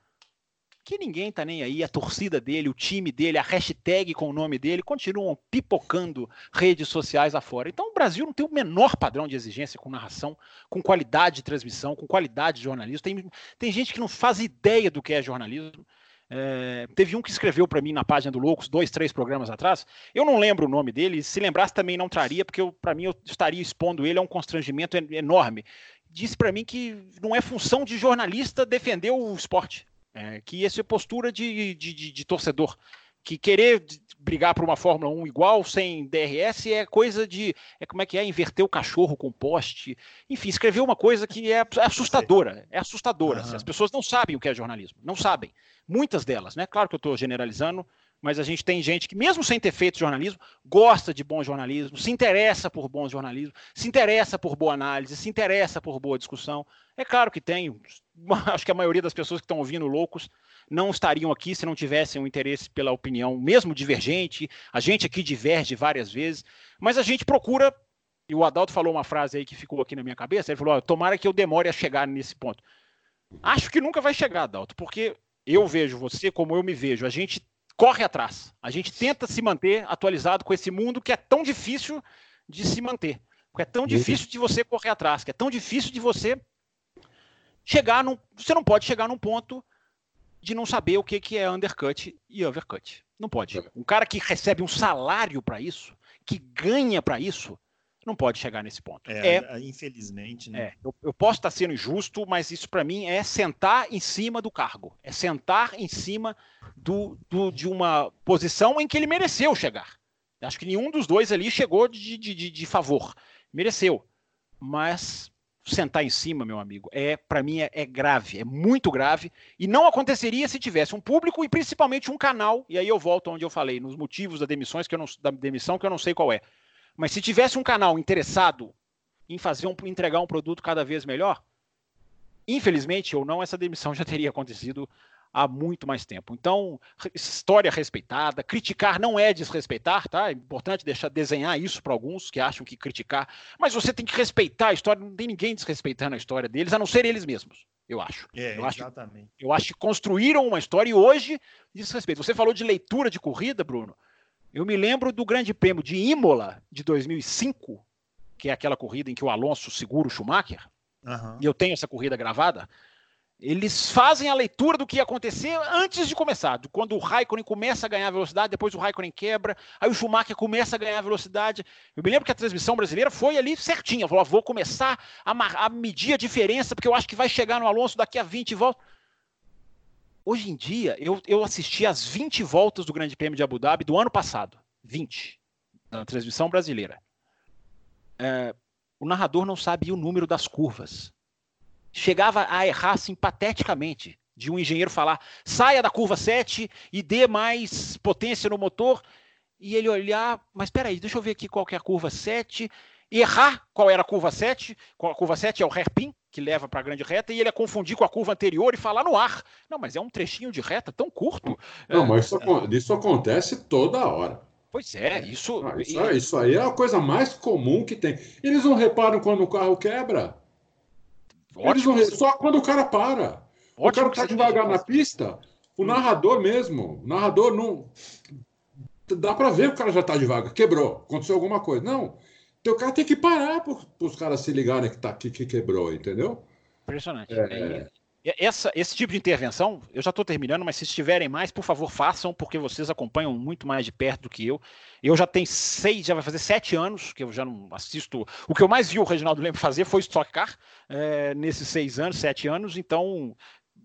que ninguém tá nem aí, a torcida dele, o time dele, a hashtag com o nome dele, continuam pipocando redes sociais afora. Então o Brasil não tem o menor padrão de exigência com narração, com qualidade de transmissão, com qualidade de jornalismo. Tem, tem gente que não faz ideia do que é jornalismo. É, teve um que escreveu para mim na página do Loucos, dois, três programas atrás. Eu não lembro o nome dele, se lembrasse também não traria, porque para mim eu estaria expondo ele a um constrangimento enorme. Disse para mim que não é função de jornalista defender o esporte, é, que essa postura de, de, de, de torcedor que querer brigar por uma Fórmula 1 igual, sem DRS, é coisa de. É como é que é? Inverter o cachorro com poste. Enfim, escreveu uma coisa que é assustadora. É assustadora. Uhum. As pessoas não sabem o que é jornalismo. Não sabem. Muitas delas, né? Claro que eu estou generalizando, mas a gente tem gente que, mesmo sem ter feito jornalismo, gosta de bom jornalismo, se interessa por bom jornalismo, se interessa por boa análise, se interessa por boa discussão. É claro que tem. <laughs> Acho que a maioria das pessoas que estão ouvindo loucos não estariam aqui se não tivessem um interesse pela opinião, mesmo divergente. A gente aqui diverge várias vezes, mas a gente procura. E o Adalto falou uma frase aí que ficou aqui na minha cabeça. Ele falou: tomara que eu demore a chegar nesse ponto. Acho que nunca vai chegar, Adalto, porque eu vejo você como eu me vejo. A gente corre atrás. A gente tenta se manter atualizado com esse mundo que é tão difícil de se manter. Que é tão difícil de você correr atrás, que é tão difícil de você chegar num. Você não pode chegar num ponto de não saber o que, que é undercut e overcut. Não pode. É. Um cara que recebe um salário para isso, que ganha para isso, não pode chegar nesse ponto. É, é infelizmente, né? É, eu, eu, posso estar sendo injusto, mas isso para mim é sentar em cima do cargo, é sentar em cima do, do, de uma posição em que ele mereceu chegar. Acho que nenhum dos dois ali chegou de, de, de, de favor, mereceu, mas sentar em cima, meu amigo, é para mim é, é, grave, é muito grave e não aconteceria se tivesse um público e principalmente um canal. E aí eu volto onde eu falei nos motivos da demissões que eu não, da demissão que eu não sei qual é. Mas se tivesse um canal interessado em fazer um, entregar um produto cada vez melhor, infelizmente ou não, essa demissão já teria acontecido há muito mais tempo. Então, história respeitada, criticar não é desrespeitar, tá? É importante deixar desenhar isso para alguns que acham que criticar, mas você tem que respeitar a história, não tem ninguém desrespeitando a história deles, a não ser eles mesmos, eu acho. É, eu exatamente. Acho, eu acho que construíram uma história e hoje desrespeito. Você falou de leitura de corrida, Bruno. Eu me lembro do Grande Prêmio de Imola de 2005, que é aquela corrida em que o Alonso segura o Schumacher. Uhum. E eu tenho essa corrida gravada. Eles fazem a leitura do que ia acontecer antes de começar. Quando o Raikkonen começa a ganhar velocidade, depois o Raikkonen quebra, aí o Schumacher começa a ganhar velocidade. Eu me lembro que a transmissão brasileira foi ali certinha. Falou: vou começar a, a medir a diferença, porque eu acho que vai chegar no Alonso daqui a 20 voltas. Hoje em dia, eu, eu assisti as 20 voltas do Grande Prêmio de Abu Dhabi do ano passado. 20. Na transmissão brasileira. É, o narrador não sabia o número das curvas chegava a errar simpateticamente de um engenheiro falar saia da curva 7 e dê mais potência no motor, e ele olhar, mas espera aí, deixa eu ver aqui qual é a curva 7, errar qual era a curva 7, a curva 7 é o hairpin, que leva para a grande reta, e ele ia confundir com a curva anterior e falar no ar. Não, mas é um trechinho de reta tão curto. Não, é, mas isso, isso acontece toda hora. Pois é, isso... Ah, isso, isso aí é a coisa mais comum que tem. Eles não reparam quando o carro quebra? Ótimo. Eles não, só quando o cara para. Ótimo o cara está devagar na pista, o narrador mesmo, o narrador não. Dá para ver que o cara já está devagar, quebrou, aconteceu alguma coisa. Não. Então o cara tem que parar para os caras se ligarem que, tá, que, que quebrou, entendeu? Impressionante. É... é essa, esse tipo de intervenção, eu já estou terminando, mas se tiverem mais, por favor, façam, porque vocês acompanham muito mais de perto do que eu. Eu já tenho seis, já vai fazer sete anos que eu já não assisto. O que eu mais vi o Reginaldo Leme fazer foi Stock Car é, nesses seis anos, sete anos, então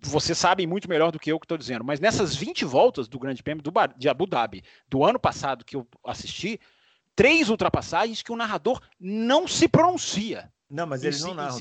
vocês sabem muito melhor do que eu que estou dizendo. Mas nessas 20 voltas do Grande Prêmio do, de Abu Dhabi, do ano passado que eu assisti, três ultrapassagens que o narrador não se pronuncia. Não, mas eles não narram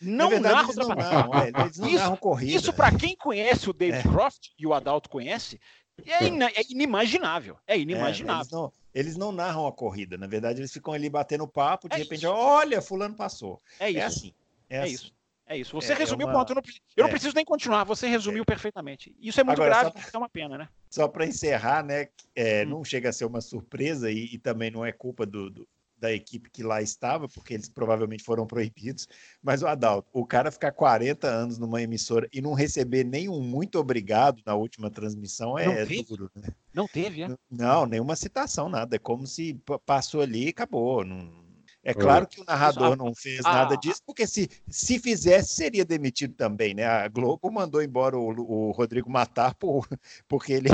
Não verdade, narram eles não narram, é, eles não isso, narram corrida. Isso, para quem conhece o David é. Croft, e o Adalto conhece, é, in, é inimaginável. É inimaginável. Eles não, eles, não, narram a corrida. Na verdade, eles ficam ali batendo papo, de é repente, isso. olha, fulano passou. É, isso. É assim. É, assim. isso. É isso. Você resumiu uma... o ponto. Eu não, eu não preciso nem continuar. Você resumiu perfeitamente. Isso é muito Agora, grave, pra... é uma pena, né? Só para encerrar, né? Hum. Não chega a ser uma surpresa e, e também não é culpa do, do da equipe que lá estava, porque eles provavelmente foram proibidos. Mas o Adalto, o cara ficar 40 anos numa emissora e não receber nenhum muito obrigado na última transmissão é duro, né? Não teve, é? Não, nenhuma citação, nada. É como se passou ali e acabou. Não... É claro que o narrador não fez nada disso, porque se, se fizesse, seria demitido também, né? A Globo mandou embora o, o Rodrigo Matar por, <laughs> porque ele,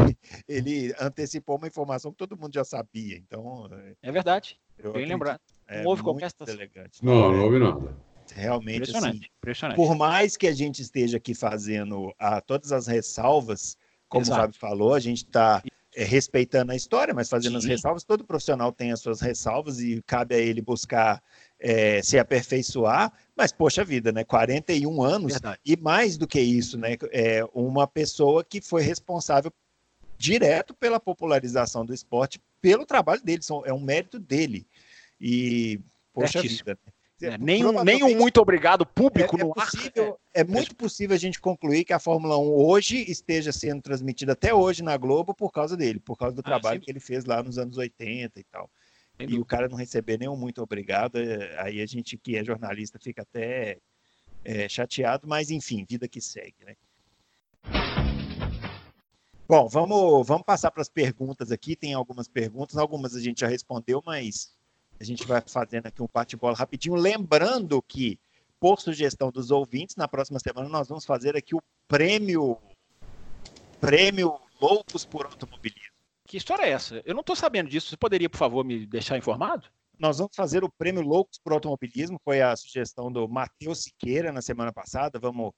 ele antecipou uma informação que todo mundo já sabia. Então. É verdade. Eu Bem lembrado. É não houve qualquer situação. Elegante. Não, não houve nada. Realmente, impressionante, assim, impressionante. por mais que a gente esteja aqui fazendo a, ah, todas as ressalvas, como Exato. o Fábio falou, a gente está é, respeitando a história, mas fazendo Sim. as ressalvas. Todo profissional tem as suas ressalvas e cabe a ele buscar é, se aperfeiçoar. Mas, poxa vida, né? 41 anos Verdade. e mais do que isso, né? É uma pessoa que foi responsável direto pela popularização do esporte, pelo trabalho dele, é um mérito dele. E, poxa vida. Né? É, nem, um, nem um muito obrigado público é, é no possível, ar. É muito possível a gente concluir que a Fórmula 1 hoje esteja sendo transmitida até hoje na Globo por causa dele, por causa do ah, trabalho sim. que ele fez lá nos anos 80 e tal. e o cara não receber nenhum muito obrigado, é, aí a gente que é jornalista fica até é, chateado, mas enfim, vida que segue, né? Bom, vamos, vamos passar para as perguntas aqui. Tem algumas perguntas, algumas a gente já respondeu, mas a gente vai fazendo aqui um bate-bola rapidinho. Lembrando que, por sugestão dos ouvintes, na próxima semana nós vamos fazer aqui o prêmio Prêmio Loucos por Automobilismo. Que história é essa? Eu não estou sabendo disso. Você poderia, por favor, me deixar informado? Nós vamos fazer o prêmio Loucos por Automobilismo. Foi a sugestão do Matheus Siqueira na semana passada. Vamos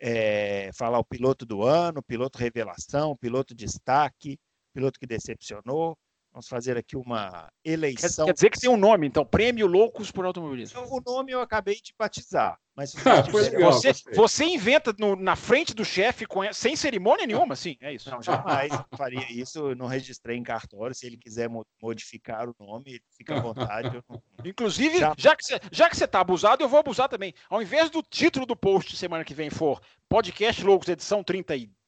é, falar o piloto do ano, piloto revelação, piloto destaque, piloto que decepcionou. Vamos fazer aqui uma eleição. quer dizer que tem um nome, então, Prêmio Loucos por Automobilismo. O nome eu acabei de batizar, mas Ah, legal. <laughs> Você, você inventa no- na frente do chefe sem cerimônia nenhuma, assim, é isso. Não, jamais faria isso. Eu não registrei em cartório. Se ele quiser mo- modificar o nome, fica à vontade. eu não- <laughs> Inclusive, Já- já, que você, já que você tá abusado, eu vou abusar também. Ao invés do título do post semana que vem for Podcast Loucos edição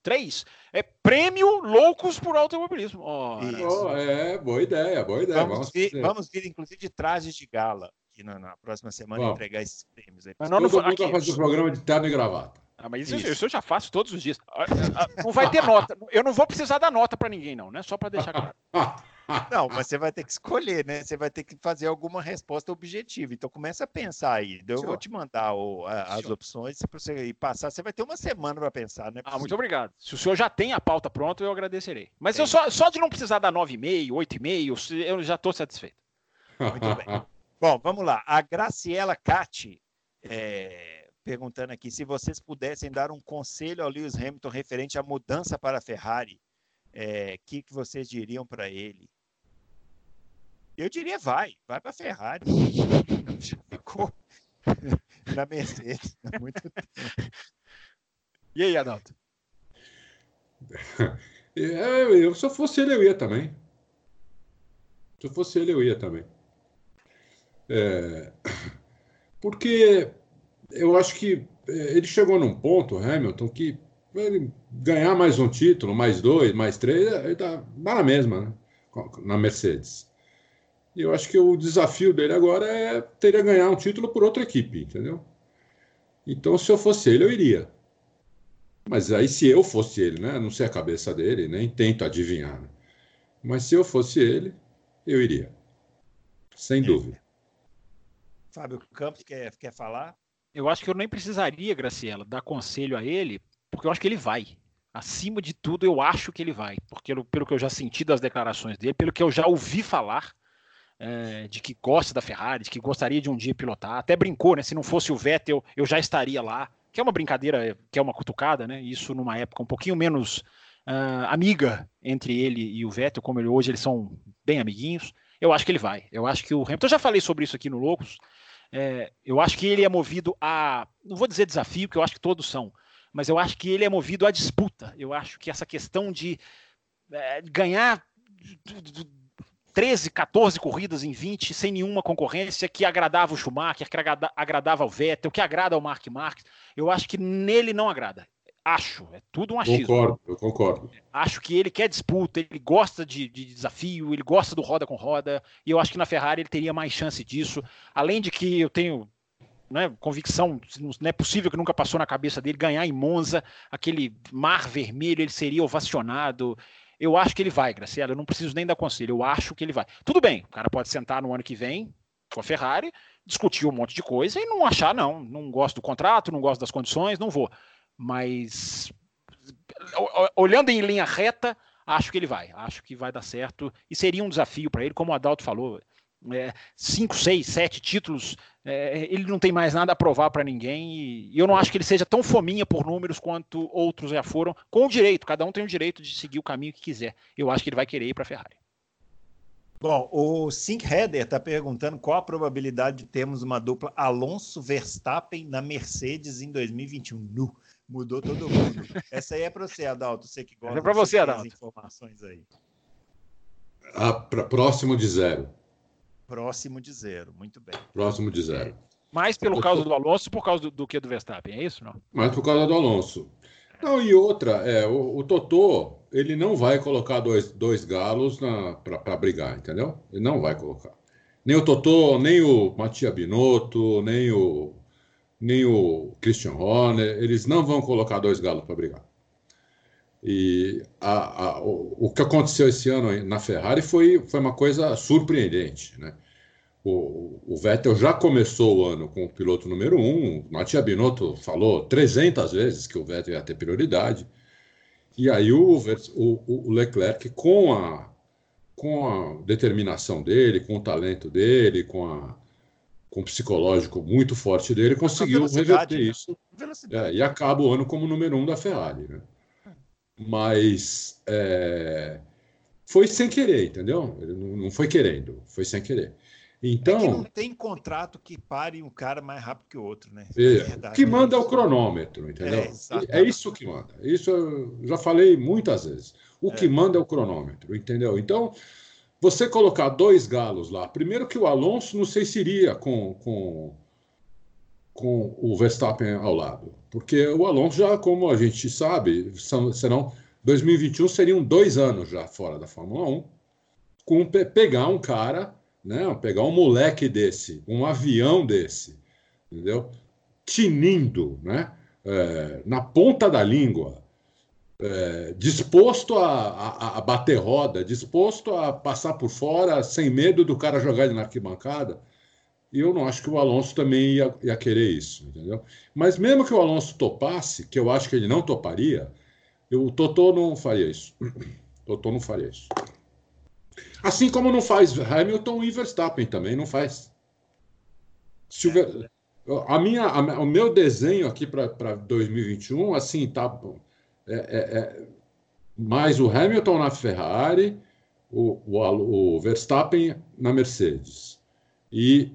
33, é Prêmio Loucos por Automobilismo. Isso. Oh, é, boa ideia, boa ideia. Vamos, vir, fazer. vamos vir, inclusive, de trajes de gala aqui na, na próxima semana Vamos. entregar esses prêmios aí. Mas não, não Todo vou- mundo aqui- vai fazer o programa de terno e gravata. Ah, mas isso, Isso. isso eu já faço todos os dias. Ah, ah, Não vai ter <laughs> nota. Eu não vou precisar dar nota para ninguém, não, né? Só para deixar claro. <laughs> Não, mas você vai ter que escolher, né? Você vai ter que fazer alguma resposta objetiva. Então começa a pensar aí. Eu vou Senhor. te mandar o- a- as opções para você ir passar. Você vai ter uma semana para pensar, né? Ah, muito obrigado. Se o senhor já tem a pauta pronta, eu agradecerei. Mas Tem. eu só, só de não precisar dar 9,5, 8,5, se- eu já estou satisfeito. Muito bem. <laughs> Bom, vamos lá. A Graciela Cati é, perguntando aqui se vocês pudessem dar um conselho ao Lewis Hamilton referente à mudança para a Ferrari, o que, que vocês diriam para ele? Eu diria vai, vai para a Ferrari. Já <laughs> ficou <laughs> na Mercedes há muito tempo. E aí, Adalto? <laughs> É, eu, se eu fosse ele, eu ia também. Se eu fosse ele, eu ia também. É, <coughs> porque eu acho que é, ele chegou num ponto, Hamilton, que ele ganhar mais um título, mais dois, mais três, ele tá, dá na mesma, né? na Mercedes. Eu acho que o desafio dele agora é teria ganhar um título por outra equipe, entendeu? Então, se eu fosse ele, eu iria. Mas aí, se eu fosse ele, né? Não sei a cabeça dele, nem tento adivinhar. né? Mas se eu fosse ele, eu iria. Sem dúvida. Fábio Campos quer, quer falar? Eu acho que eu nem precisaria, Graciela, dar conselho a ele, porque eu acho que ele vai. Acima de tudo, eu acho que ele vai, porque pelo, pelo que eu já senti das declarações dele, pelo que eu já ouvi falar, é, de que gosta da Ferrari, de que gostaria de um dia pilotar. Até brincou, né? Se não fosse o Vettel, eu já estaria lá. Que é uma brincadeira, que é uma cutucada, né? Isso numa época um pouquinho menos ah, amiga entre ele e o Vettel, como ele, hoje eles são bem amiguinhos. Eu acho que ele vai. Eu acho que o Hamilton, eu já falei sobre isso aqui no Loucos. É, eu acho que ele é movido a, não vou dizer desafio, porque eu acho que todos são, mas eu acho que ele é movido à disputa. Eu acho que essa questão de é, ganhar 13, 14 corridas em 20 sem nenhuma concorrência que agradava o Schumacher, que agrada, agradava o Vettel, que agrada ao Mark Marques, eu acho que nele não agrada. Acho, é tudo um achismo. Concordo, eu concordo. Acho que ele quer disputa, ele gosta de, de, desafio, ele gosta do roda com roda, e eu acho que na Ferrari ele teria mais chance disso. Além de que eu tenho né, convicção, não é possível que nunca passou na cabeça dele ganhar em Monza, aquele mar vermelho, ele seria ovacionado. Eu acho que ele vai, Graciela, eu não preciso nem dar conselho, eu acho que ele vai. Tudo bem, o cara pode sentar no ano que vem com a Ferrari, discutir um monte de coisa e não achar, não, não gosto do contrato, não gosto das condições, não vou. Mas olhando em linha reta, acho que ele vai. Acho que vai dar certo. E seria um desafio para ele, como o Adalto falou. É, cinco, seis, sete títulos, é, ele não tem mais nada a provar para ninguém. E, e eu não acho que ele seja tão fominha por números quanto outros já foram, com o direito. Cada um tem o direito de seguir o caminho que quiser. Eu acho que ele vai querer ir para a Ferrari. Bom, o Sink Header está perguntando qual a probabilidade de termos uma dupla Alonso Verstappen na Mercedes em 2021. Nu. Mudou todo mundo. <laughs> Essa aí é para você, Adalto. Você que gosta é para você, Adalto. informações aí. Ah, pra, próximo de zero. Próximo de zero. Muito bem. Próximo de zero. Mais pelo causa do Alonso por causa do, do que do Verstappen, é isso? Não? Mas por causa do Alonso. Não, e outra, é, o, o Totô, ele não vai colocar dois, dois galos para brigar, entendeu? Ele não vai colocar. Nem o Totô, nem o Matia Binotto, nem o, nem o Christian Horner, eles não vão colocar dois galos para brigar. E a, a, o, o, que aconteceu esse ano na Ferrari foi, foi uma coisa surpreendente, né? O, o, Vettel já começou o ano com o piloto número um. O Matia Binotto falou 300 vezes que o Vettel ia ter prioridade. E aí o, o, o Leclerc, com a, com a determinação dele, com o talento dele, com, a, com o psicológico muito forte dele, conseguiu reverter né? isso. É, e acaba o ano como número um da Ferrari. Né? Mas é, foi sem querer, entendeu? Não foi querendo, foi sem querer. Então. É que não tem contrato que pare um cara mais rápido que o outro, né? É, que manda é o cronômetro, entendeu? É, é, isso que manda. Isso eu já falei muitas vezes. O que é. manda é o cronômetro, entendeu? Então, você colocar dois galos lá, primeiro que o Alonso não sei se iria com, com, com o Verstappen ao lado, porque o Alonso já, como a gente sabe, são, serão 2021 seriam dois anos já fora da Fórmula 1, com pegar um cara né? Pegar um moleque desse, um avião desse, entendeu? Tinindo, né? É, na ponta da língua, é, disposto a, a, a, bater roda, disposto a passar por fora sem medo do cara jogar ele na arquibancada. E eu não acho que o Alonso também ia, ia querer isso, entendeu? Mas mesmo que o Alonso topasse, que eu acho que ele não toparia, eu, o Totó não faria isso. O <clears throat> Totó não faria isso. Assim como não faz Hamilton e Verstappen também não faz. a minha, a, o meu desenho aqui para 2021, assim, tá é, é, é, mais o Hamilton na Ferrari, o, o, o Verstappen na Mercedes. E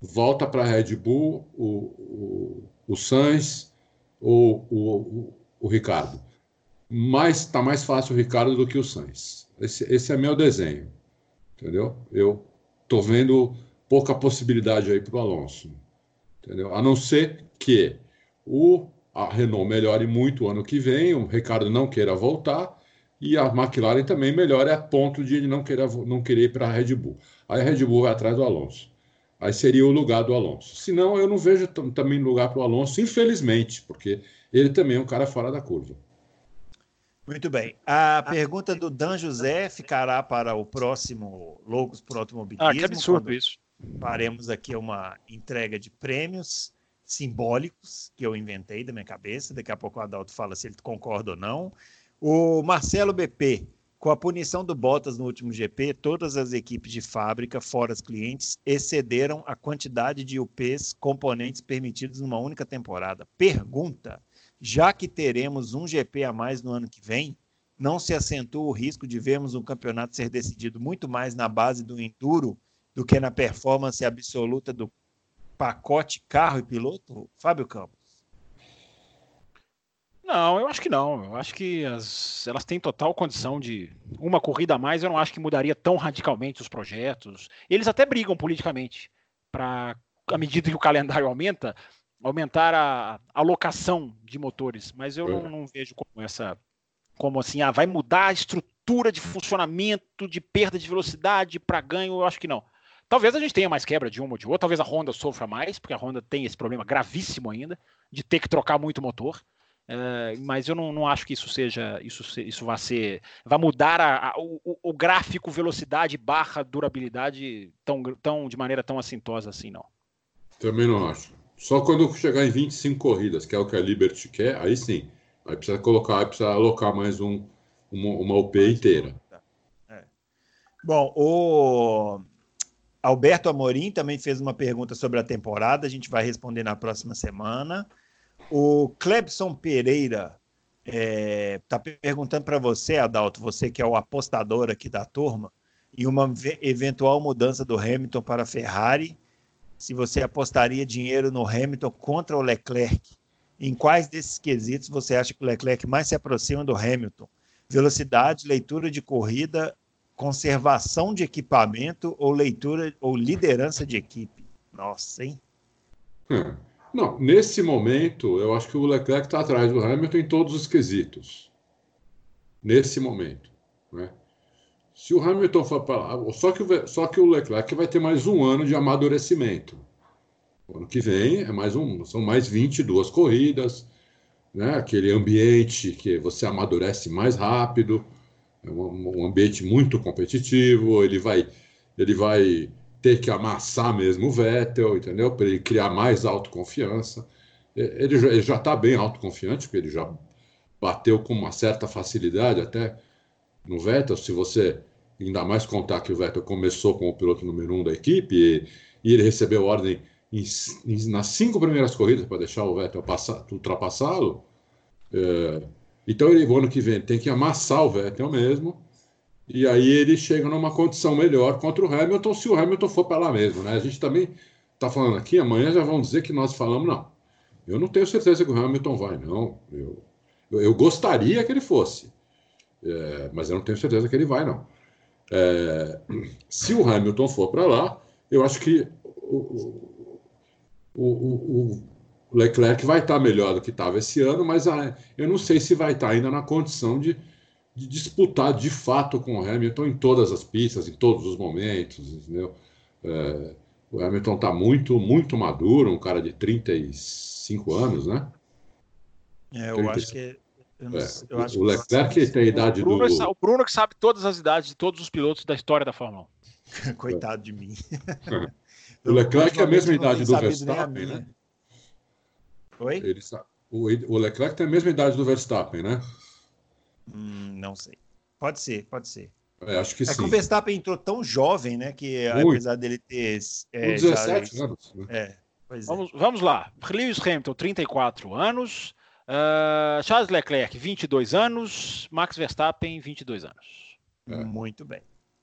volta para a Red Bull o, o, o Sainz ou o, o, Ricardo. Mas está mais fácil o Ricardo do que o Sainz. Esse, esse é meu desenho, entendeu? Eu estou vendo pouca possibilidade aí para o Alonso, entendeu? A não ser que o, a Renault melhore muito o ano que vem, o Ricardo não queira voltar e a McLaren também melhore a ponto de ele não, queira, não querer ir para a Red Bull. Aí a Red Bull vai atrás do Alonso. Aí seria o lugar do Alonso. Senão, eu não vejo também lugar para o Alonso, infelizmente, porque ele também é um cara fora da curva. Muito bem. A pergunta do Dan José ficará para o próximo Loucos por Automobilismo. Ah, que absurdo isso. Faremos aqui uma entrega de prêmios simbólicos que eu inventei da minha cabeça. Daqui a pouco o Adalto fala se ele concorda ou não. O Marcelo BP, com a punição do Bottas no último GP, todas as equipes de fábrica, fora os clientes, excederam a quantidade de UPs componentes permitidos numa única temporada. Pergunta: já que teremos um GP a mais no ano que vem, não se acentua o risco de vermos um campeonato ser decidido muito mais na base do enduro do que na performance absoluta do pacote carro e piloto? Fábio Campos. Não, eu acho que não. Eu acho que as, elas têm total condição de. Uma corrida a mais, eu não acho que mudaria tão radicalmente os projetos. Eles até brigam politicamente para, à medida que o calendário aumenta, aumentar a alocação de motores, mas eu não, não, vejo como essa, como assim, ah, vai mudar a estrutura de funcionamento, de perda de velocidade para ganho, eu acho que não. Talvez a gente tenha mais quebra de uma ou de outra, talvez a Honda sofra mais, porque a Honda tem esse problema gravíssimo ainda, de ter que trocar muito motor. É, mas eu não, não, acho que isso seja, isso, isso vai ser, vai mudar a, a, o, o, gráfico velocidade barra durabilidade tão, tão, de maneira tão assintosa assim, não. Também não acho. Só quando chegar em 25 corridas, que é o que a Liberty quer, aí sim. Aí precisa colocar, aí precisa alocar mais um, uma, uma UP inteira. É. Bom, o Alberto Amorim também fez uma pergunta sobre a temporada, a gente vai responder na próxima semana. O Clebson Pereira está é, tá perguntando para você, Adalto, você que é o apostador aqui da turma, e uma eventual mudança do Hamilton para a Ferrari se você apostaria dinheiro no Hamilton contra o Leclerc. Em quais desses quesitos você acha que o Leclerc mais se aproxima do Hamilton? Velocidade, leitura de corrida, conservação de equipamento ou leitura ou liderança de equipe? Nossa, hein? Hum. Não, nesse momento, eu acho que o Leclerc está atrás do Hamilton em todos os quesitos. Nesse momento. Né? Se o Hamilton for para só que, o, só que o Leclerc vai ter mais um ano de amadurecimento. O ano que vem é mais um, são mais 22 corridas, né? aquele ambiente que você amadurece mais rápido, é um, um ambiente muito competitivo, ele vai, ele vai ter que amassar mesmo o Vettel, entendeu? Para ele criar mais autoconfiança. Ele já está bem autoconfiante, porque ele já bateu com uma certa facilidade até no Vettel, se você ainda mais contar que o Vettel começou como piloto número um da equipe e, e ele recebeu ordem em, em, nas cinco primeiras corridas para deixar o Vettel ultrapassá-lo. É, então ele, o ano que vem, tem que amassar o Vettel mesmo E aí ele chega numa condição melhor contra o Hamilton, se o Hamilton for para lá mesmo, né? A gente também está falando aqui, amanhã já vão dizer que nós falamos, não. Eu não tenho certeza que o Hamilton vai, não. Eu, eu, eu gostaria que ele fosse, é, mas eu não tenho certeza que ele vai, não. É, se o Hamilton for para lá, eu acho que o, o, o, o Leclerc vai estar melhor do que estava esse ano, mas a, eu não sei se vai estar ainda na condição de, de, disputar de fato com o Hamilton em todas as pistas, em todos os momentos, entendeu? É, o Hamilton está muito, muito maduro, um cara de 35 anos, né? É, eu 30... acho que não, é, eu acho o Leclerc tem a idade o Bruno, do. O Bruno que sabe todas as idades de todos os pilotos da história da Fórmula 1. <laughs> Coitado de mim. <laughs> o Leclerc é a mesma idade do Verstappen, né? Oi? Ele. O, o Leclerc tem a mesma idade do Verstappen, né? Hum, não sei. Pode ser, pode ser. É, acho que é sim. que o Verstappen entrou tão jovem, né? Que Muito. apesar dele ter. É, 17 já... anos. Né? É, vamos, vamos lá. Lewis Hamilton, 34 anos. Uh, Charles Leclerc, 22 anos. Max Verstappen, 22 anos. É. Muito bem.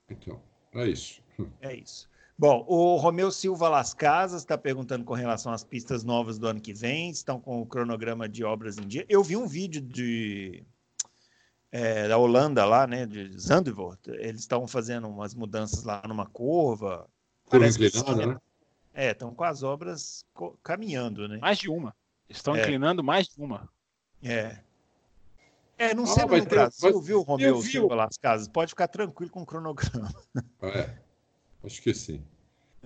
Então, é isso. É isso. Bom, o Romeu Silva Las Casas está perguntando com relação às pistas novas do ano que vem, estão com o cronograma de obras em dia. Eu vi um vídeo de é, da Holanda lá, né, de Zandvoort. Eles estão fazendo umas mudanças lá numa curva. Curva inclinada, né? É, estão com as obras caminhando, né? Mais de uma. Estão é. inclinando mais de uma. É. É, não ah, sei no Brasil, viu, Romeu Silva Las Casas? Pode ficar tranquilo com o cronograma. É, acho que sim.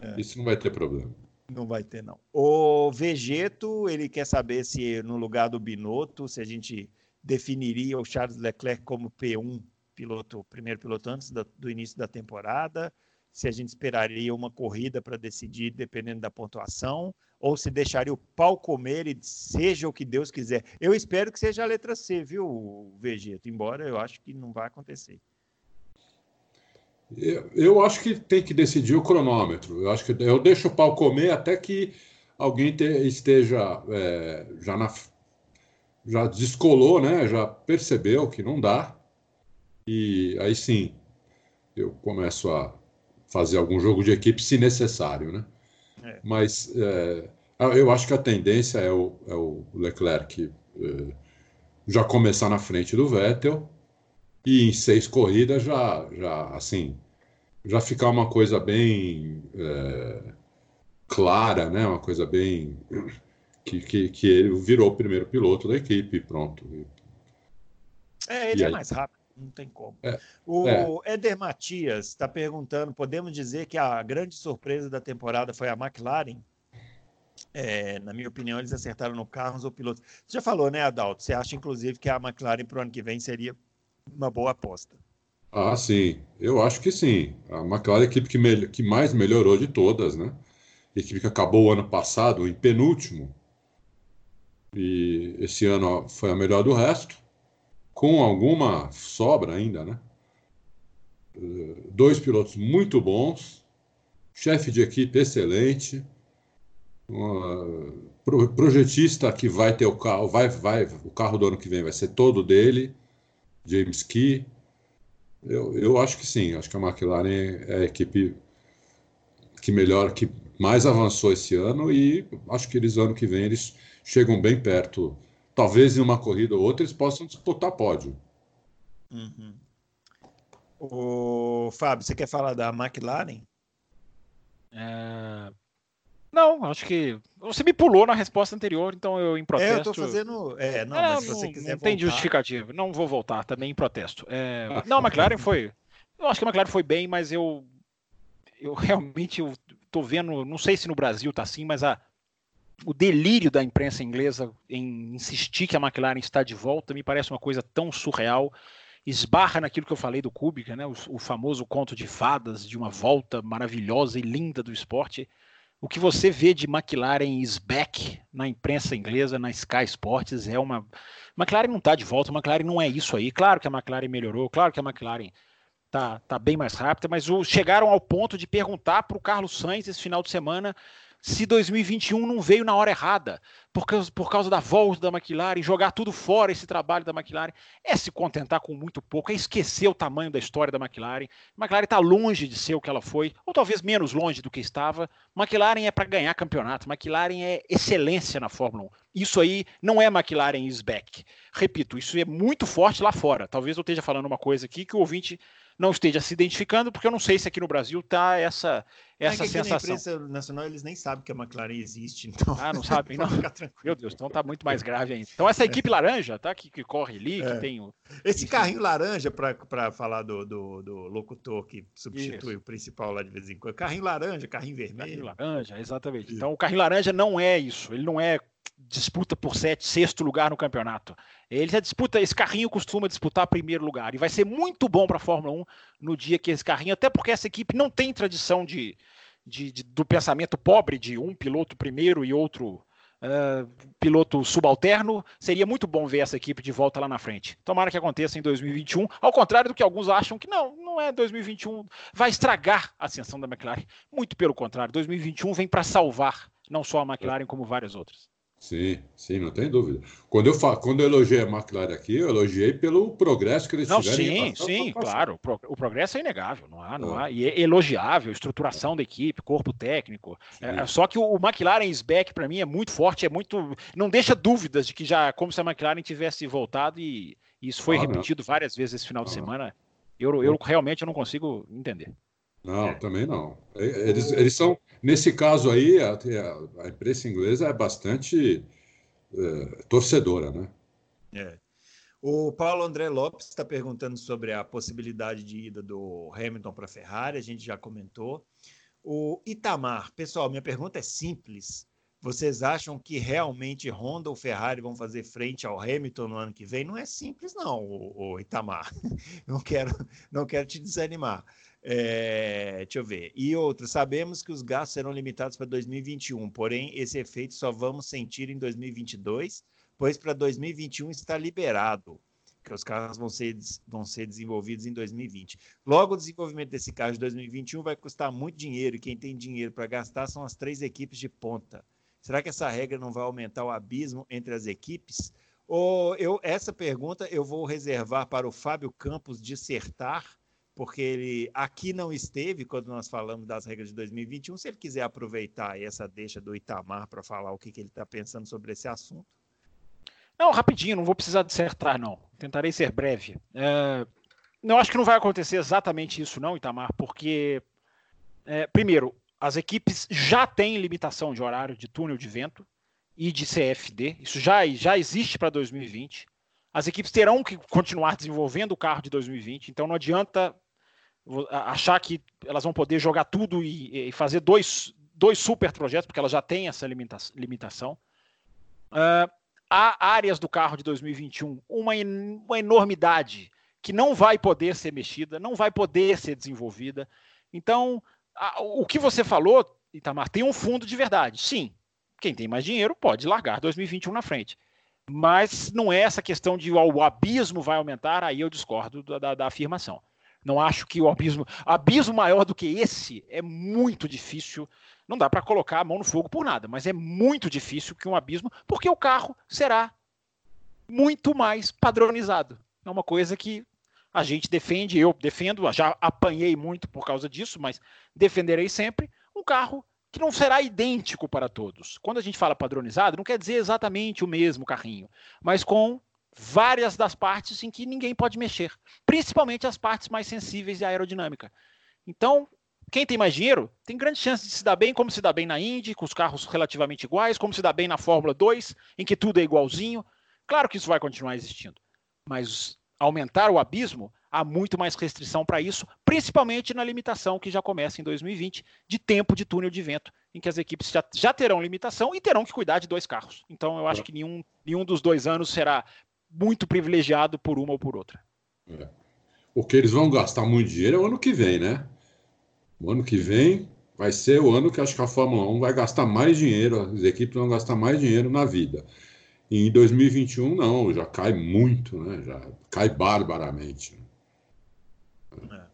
É. Isso não vai ter problema. Não vai ter, não. O Vegeto, ele quer saber se no lugar do Binotto, se a gente definiria o Charles Leclerc como P1, piloto, primeiro piloto antes da, do início da temporada, se a gente esperaria uma corrida para decidir dependendo da pontuação, ou se deixaria o pau comer e seja o que Deus quiser. Eu espero que seja a letra C, viu, Vegeta? Embora eu acho que não vai acontecer. Eu, acho que tem que decidir o cronômetro. Eu acho que eu deixo o pau comer até que alguém te, esteja é, já na já descolou, né? Já percebeu que não dá. E aí sim, eu começo a fazer algum jogo de equipe se necessário, né? É. Mas é, eu acho que a tendência é o, é o Leclerc é, já começar na frente do Vettel e em seis corridas já, já assim, já ficar uma coisa bem é, clara, né? Uma coisa bem que, que, que ele virou o primeiro piloto da equipe, pronto. É, ele e é aí... mais rápido, não tem como. É, o é. Éder Matias está perguntando: podemos dizer que a grande surpresa da temporada foi a McLaren? É, na minha opinião, eles acertaram no carro ou pilotos. Você já falou, né, Adalto? Você acha, inclusive, que a McLaren para o ano que vem seria uma boa aposta? Ah, sim. Eu acho que sim. A McLaren é a equipe que, que mais melhorou de todas, né? A equipe que acabou o ano passado em penúltimo e esse ano foi a melhor do resto, com alguma sobra ainda, né? Dois pilotos muito bons, chefe de equipe excelente, projetista que vai ter o carro, vai, vai, o carro do ano que vem vai ser todo dele, James Key. Eu, eu acho que sim, acho que a McLaren é a equipe que melhor, que mais avançou esse ano e acho que eles ano que vem eles chegam bem perto. Talvez em uma corrida ou outra eles possam disputar pódio. Uhum. O Fábio, você quer falar da McLaren? É... Não, acho que você me pulou na resposta anterior, então eu em protesto. É, eu tô fazendo. É, não, é, mas se você quiser não tem justificativa. Não vou voltar também em protesto. É... não, a McLaren foi. Eu acho que a McLaren foi bem, mas eu eu <laughs> realmente eu tô vendo, não sei se no Brasil tá assim, mas a o delírio da imprensa inglesa em insistir que a McLaren está de volta me parece uma coisa tão surreal. Esbarra naquilo que eu falei do Kubica, né? o, o famoso conto de fadas de uma volta maravilhosa e linda do esporte. O que você vê de McLaren is back na imprensa inglesa, na Sky Sports, é uma. McLaren não está de volta, McLaren não é isso aí. Claro que a McLaren melhorou, claro que a McLaren tá, tá bem mais rápida, mas o, chegaram ao ponto de perguntar para o Carlos Sainz esse final de semana se 2021 não veio na hora errada. por causa, por causa da volta da McLaren, jogar tudo fora esse trabalho da McLaren, é se contentar com muito pouco, é esquecer o tamanho da história da McLaren. A McLaren está longe de ser o que ela foi, ou talvez menos longe do que estava. McLaren é para ganhar campeonato, McLaren é excelência na Fórmula 1. Isso aí não é McLaren is back. Repito, isso é muito forte lá fora. Talvez eu esteja falando uma coisa aqui que o ouvinte não esteja se identificando, porque eu não sei se aqui no Brasil está essa, essa é sensação. Na imprensa nacional eles nem sabem que a McLaren existe, <laughs> então. Ah, não sabem, <laughs> não. Meu Deus, então tá muito mais grave ainda. Então essa equipe laranja, tá? Que, que corre ali, é. que tem o. Esse Enfim. carrinho laranja, para falar do, do, do, locutor que substitui Isso. o principal lá de vez em quando. Carrinho laranja, carrinho vermelho. Carrinho laranja, exatamente. Então o carrinho laranja não é isso. Ele não é disputa por sete, sexto lugar no campeonato. Ele já disputa, esse carrinho costuma disputar primeiro lugar. E vai ser muito bom para a Fórmula 1 no dia que esse carrinho, até porque essa equipe não tem tradição de, de, de do pensamento pobre de um piloto primeiro e outro uh, piloto subalterno. Seria muito bom ver essa equipe de volta lá na frente. Tomara que aconteça em 2021, ao contrário do que alguns acham que não, não é 2021, vai estragar a ascensão da McLaren. Muito pelo contrário, 2021 vem para salvar não só a McLaren, como várias outras. Sim, sim, não tem dúvida. Quando eu. Quando eu elogiei a McLaren aqui, eu elogiei pelo progresso que eles não, tiveram. Sim, sim, claro. O, pro... o, progresso é inegável, não há, não é. há. E é elogiável, estruturação da equipe, corpo técnico. É, só que o, McLaren SBAC, para mim, é muito forte, é muito. Não deixa dúvidas de que já, como se a McLaren tivesse voltado, e, e isso foi ah, repetido não. várias vezes esse final de semana. Eu, eu realmente eu não consigo entender. Não, também não. Eles, eles são, nesse caso aí, a, a imprensa inglesa é bastante é, torcedora, né? É. O Paulo André Lopes está perguntando sobre a possibilidade de ida do Hamilton para a Ferrari, a gente já comentou. O Itamar, pessoal, minha pergunta é simples. Vocês acham que realmente Honda ou Ferrari vão fazer frente ao Hamilton no ano que vem? Não é simples, não, o, o Itamar. <laughs> Não quero, não quero te desanimar. É, deixa eu ver. E outro, sabemos que os gastos serão limitados para 2021, porém, esse efeito só vamos sentir em 2022, pois para 2021 está liberado, que os carros vão ser, vão ser desenvolvidos em 2020. Logo, o desenvolvimento desse carro de 2021 vai custar muito dinheiro, e quem tem dinheiro para gastar são as três equipes de ponta. Será que essa regra não vai aumentar o abismo entre as equipes? Ou eu, essa pergunta eu vou reservar para o Fábio Campos dissertar porque ele aqui não esteve quando nós falamos das regras de 2021. Se ele quiser aproveitar essa deixa do Itamar para falar o que, que ele está pensando sobre esse assunto. Não, rapidinho, não vou precisar dissertar, não. Tentarei ser breve. É, não acho que não vai acontecer exatamente isso, não, Itamar, porque, é, primeiro, as equipes já têm limitação de horário de túnel de vento e de CFD. Isso já, já existe para 2020. As equipes terão que continuar desenvolvendo o carro de 2020, então não adianta achar que elas vão poder jogar tudo e, e fazer dois, dois super projetos, porque elas já têm essa limita limitação. Uh, há áreas do carro de 2021, uma, uma enormidade que não vai poder ser mexida, não vai poder ser desenvolvida. Então, a, o que você falou, Itamar, tem um fundo de verdade. Sim, quem tem mais dinheiro pode largar 2021 na frente. Mas não é essa questão de o abismo vai aumentar, aí eu discordo da, da, da afirmação. Não acho que o abismo, abismo maior do que esse é muito difícil. Não dá para colocar a mão no fogo por nada, mas é muito difícil que um abismo, porque o carro será muito mais padronizado. É uma coisa que a gente defende, eu defendo, já apanhei muito por causa disso, mas defenderei sempre um carro que não será idêntico para todos. Quando a gente fala padronizado, não quer dizer exatamente o mesmo carrinho, mas com várias das partes em que ninguém pode mexer, principalmente as partes mais sensíveis da aerodinâmica. Então, quem tem mais dinheiro tem grande chance de se dar bem, como se dá bem na Indy, com os carros relativamente iguais, como se dá bem na Fórmula 2, em que tudo é igualzinho. Claro que isso vai continuar existindo, mas aumentar o abismo, há muito mais restrição para isso, principalmente na limitação que já começa em 2020 de tempo de túnel de vento, em que as equipes já, já terão limitação e terão que cuidar de dois carros. Então eu acho que nenhum, nenhum dos dois anos será muito privilegiado por uma ou por outra. É. O que eles vão gastar muito dinheiro é o ano que vem, né? O ano que vem vai ser o ano que acho que a Fórmula 1 vai gastar mais dinheiro, as equipes vão gastar mais dinheiro na vida. E em 2021, não, já cai muito, né? Já cai barbaramente.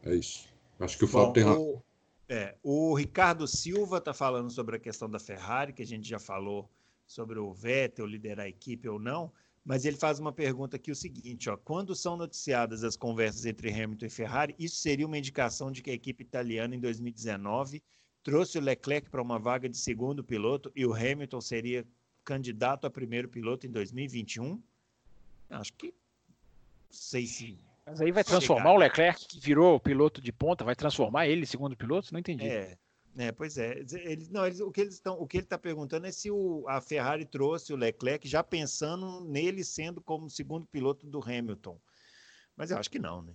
É, é isso. Acho que o Fábio tem razão. É, o Ricardo Silva está falando sobre a questão da Ferrari, que a gente já falou sobre o Vettel liderar a equipe ou não, mas ele faz uma pergunta aqui o seguinte, ó, quando são noticiadas as conversas entre Hamilton e Ferrari, isso seria uma indicação de que a equipe italiana em 2019 trouxe o Leclerc para uma vaga de segundo piloto e o Hamilton seria candidato a primeiro piloto em 2021? Acho que não sei se mas aí vai transformar chegar. o Leclerc, que virou piloto de ponta, vai transformar ele em segundo piloto? Não entendi. É, é, pois é. Eles, não, eles, o, que eles estão, o que ele está perguntando é se o, a Ferrari trouxe o Leclerc já pensando nele sendo como segundo piloto do Hamilton. Mas eu acho que não, né?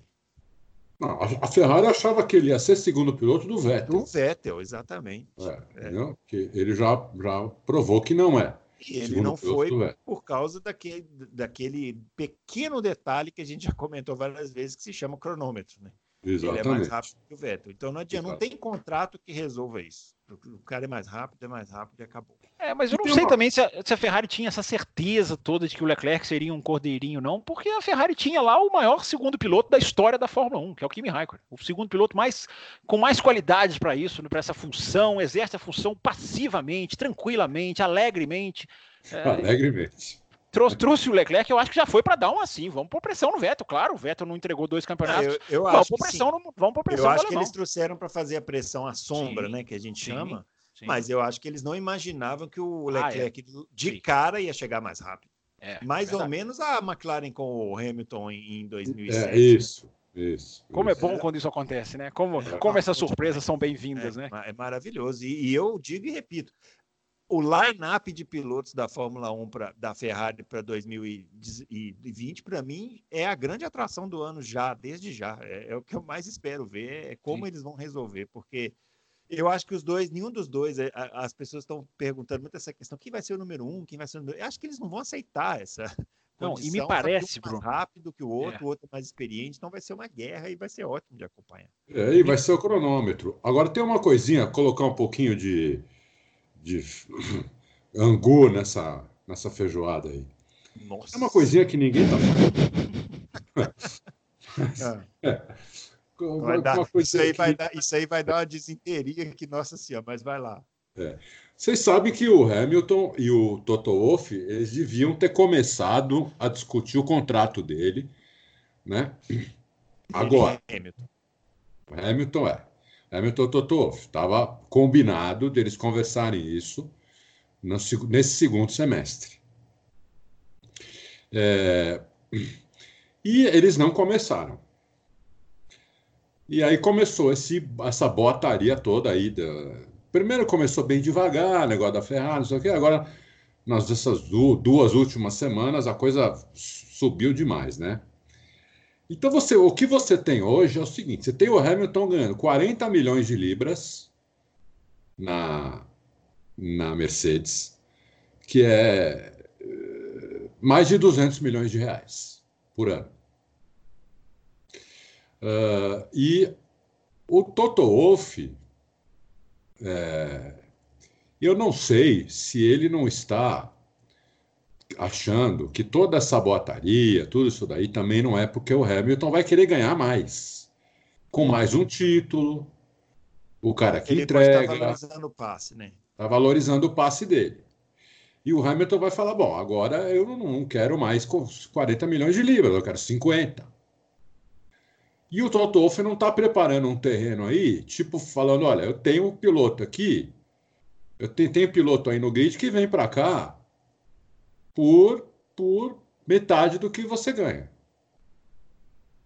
Não, a Ferrari achava que ele ia ser segundo piloto do Vettel. Do Vettel, exatamente. É, é. Que ele já, já provou que não é. E ele não foi por causa daquele, daquele pequeno detalhe que a gente já comentou várias vezes, que se chama cronômetro, né? Exatamente. Ele é mais rápido que o Vettel. Então não adianta, não tem contrato que resolva isso. O cara é mais rápido, é mais rápido e acabou. É, mas eu não sei também se a, se a, Ferrari tinha essa certeza toda de que o Leclerc seria um cordeirinho, não, porque a Ferrari tinha lá o maior segundo piloto da história da Fórmula 1, que é o Kimi Raikkonen. O segundo piloto mais com mais qualidades para isso, para essa função, exerce a função passivamente, tranquilamente, alegremente. É, alegremente. Trouxe, trouxe o Leclerc, eu acho que já foi para dar um assim. Vamos pôr pressão no Vettel, claro. O Vettel não entregou dois campeonatos. eu, eu vamos acho pôr pressão no, vamos pôr pressão Eu acho que eles trouxeram para fazer a pressão à sombra, sim, né? Que a gente sim, chama. Sim. Mas eu acho que eles não imaginavam que o Leclerc ah, é. de cara ia chegar mais rápido. É, mais ou menos a McLaren com o Hamilton em, em 2007. É isso. Isso, como isso. é bom quando isso acontece, né? Como, é, como essas surpresas são bem-vindas, é, né? É maravilhoso. E, e, eu digo e repito: o line-up de pilotos da Fórmula 1 pra, da Ferrari para 2020, para mim, é a grande atração do ano já, desde já. É, é o que eu mais espero ver, é como Sim. eles vão resolver, porque eu acho que os dois, nenhum dos dois, é, as pessoas estão perguntando muito essa questão: quem vai ser o número um, quem vai ser o número. Eu acho que eles não vão aceitar essa. Não, e me parece, um mais rápido que o outro, é. o outro é mais experiente, então vai ser uma guerra e vai ser ótimo de acompanhar. É, e vai ser o cronômetro. Agora tem uma coisinha, colocar um pouquinho de, de <clears throat> angu nessa, nessa feijoada aí. Nossa. É uma coisinha que ninguém tá falando. <laughs> é. Vai dar, isso, aí que... vai dar, isso aí vai dar uma desinteria que, nossa senhora, mas vai lá. É. Vocês sabem que o Hamilton e o Toto Wolff, eles deviam ter começado a discutir o contrato dele, né? Agora. Hamilton. Hamilton é. Hamilton Toto Wolff. Estava combinado deles conversarem isso no, nesse segundo semestre. É, e eles não começaram. E aí começou esse, essa botaria toda aí. Da... Primeiro começou bem devagar, negócio da Ferrari, não sei o quê. Agora, nas duas últimas semanas, a coisa subiu demais, né? Então, você, o que você tem hoje é o seguinte: você tem o Hamilton ganhando 40 milhões de libras na, na Mercedes, que é eh, mais de 200 milhões de reais por ano. Uh, e o Toto Wolff, é, eu não sei se ele não está achando que toda essa botaria, tudo isso daí também não é porque o Hamilton vai querer ganhar mais. Com mais um título, o cara que ele entrega. Está valorizando o passe, né? Está valorizando o passe dele. E o Hamilton vai falar: bom, agora eu não quero mais 40 milhões de libras, eu quero 50. E o Toto Wolff não está preparando um terreno aí, tipo falando, olha, eu tenho um piloto aqui, eu tenho, tenho piloto aí no grid que vem para cá por, por metade do que você ganha.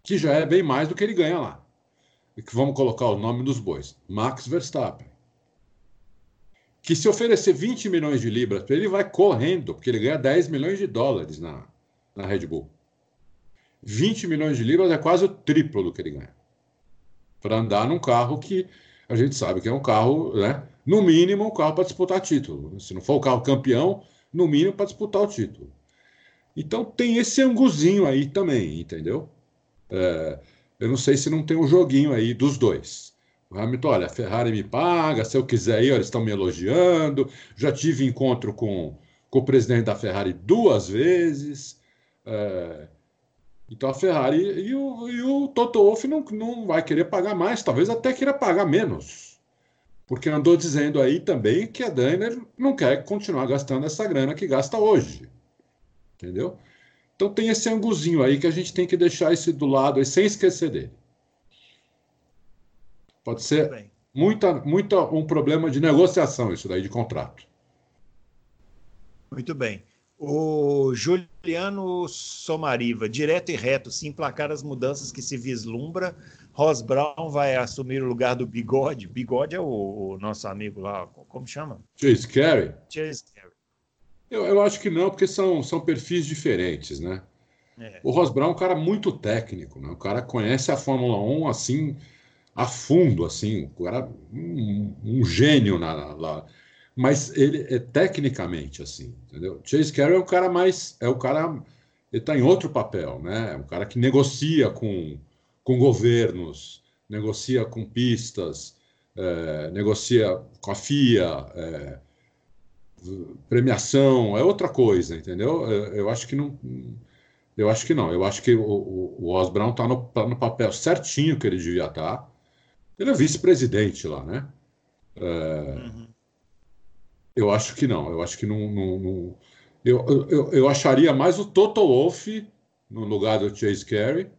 Que já é bem mais do que ele ganha lá. E que vamos colocar o nome dos bois. Max Verstappen. Que se oferecer 20 milhões de libras para ele, vai correndo, porque ele ganha 10 milhões de dólares na, na Red Bull. 20 milhões de libras é quase o triplo do que ele ganha. Para andar num carro que a gente sabe que é um carro, né? No mínimo, um carro para disputar título. Se não for o carro campeão, no mínimo para disputar o título. Então tem esse anguzinho aí também, entendeu? É, eu não sei se não tem um joguinho aí dos dois. O Hamilton, olha, a Ferrari me paga, se eu quiser ir, eles estão me elogiando. Já tive encontro com, com o presidente da Ferrari duas vezes. É, então a Ferrari e o, e o Toto Wolff não, não vai querer pagar mais, talvez até queira pagar menos porque andou dizendo aí também que a Daimler não quer continuar gastando essa grana que gasta hoje. Entendeu? Então tem esse anguzinho aí que a gente tem que deixar esse do lado aí, sem esquecer dele. Pode ser muita, muita um problema de negociação isso daí de contrato. Muito bem. O Juliano Somariva, direto e reto, se emplacar as mudanças que se vislumbra, Ross Brown vai assumir o lugar do Bigode. Bigode é o, o nosso amigo lá, como chama? Chase Carey. Chase Carey. Eu, eu acho que não, porque são, são perfis diferentes, né? É. O Ross Brown é um cara muito técnico, né? O cara conhece a Fórmula 1 assim a fundo, assim, o cara um, um gênio na, lá mas ele é tecnicamente assim, entendeu? Chase Carey é o cara mais, é o cara, ele está em outro papel, né? É um cara que negocia com, com governos, negocia com pistas, é, negocia com a FIA, é, premiação, é outra coisa, entendeu? Eu, eu, acho que não, eu acho que não, eu acho que o, o, está no, tá no papel certinho que ele devia estar. Tá. Ele é vice-presidente lá, né? É, uhum. Eu acho que não. Eu acho que não. não, não... Eu, eu, eu acharia mais o Toto Wolff no lugar do Chase Carey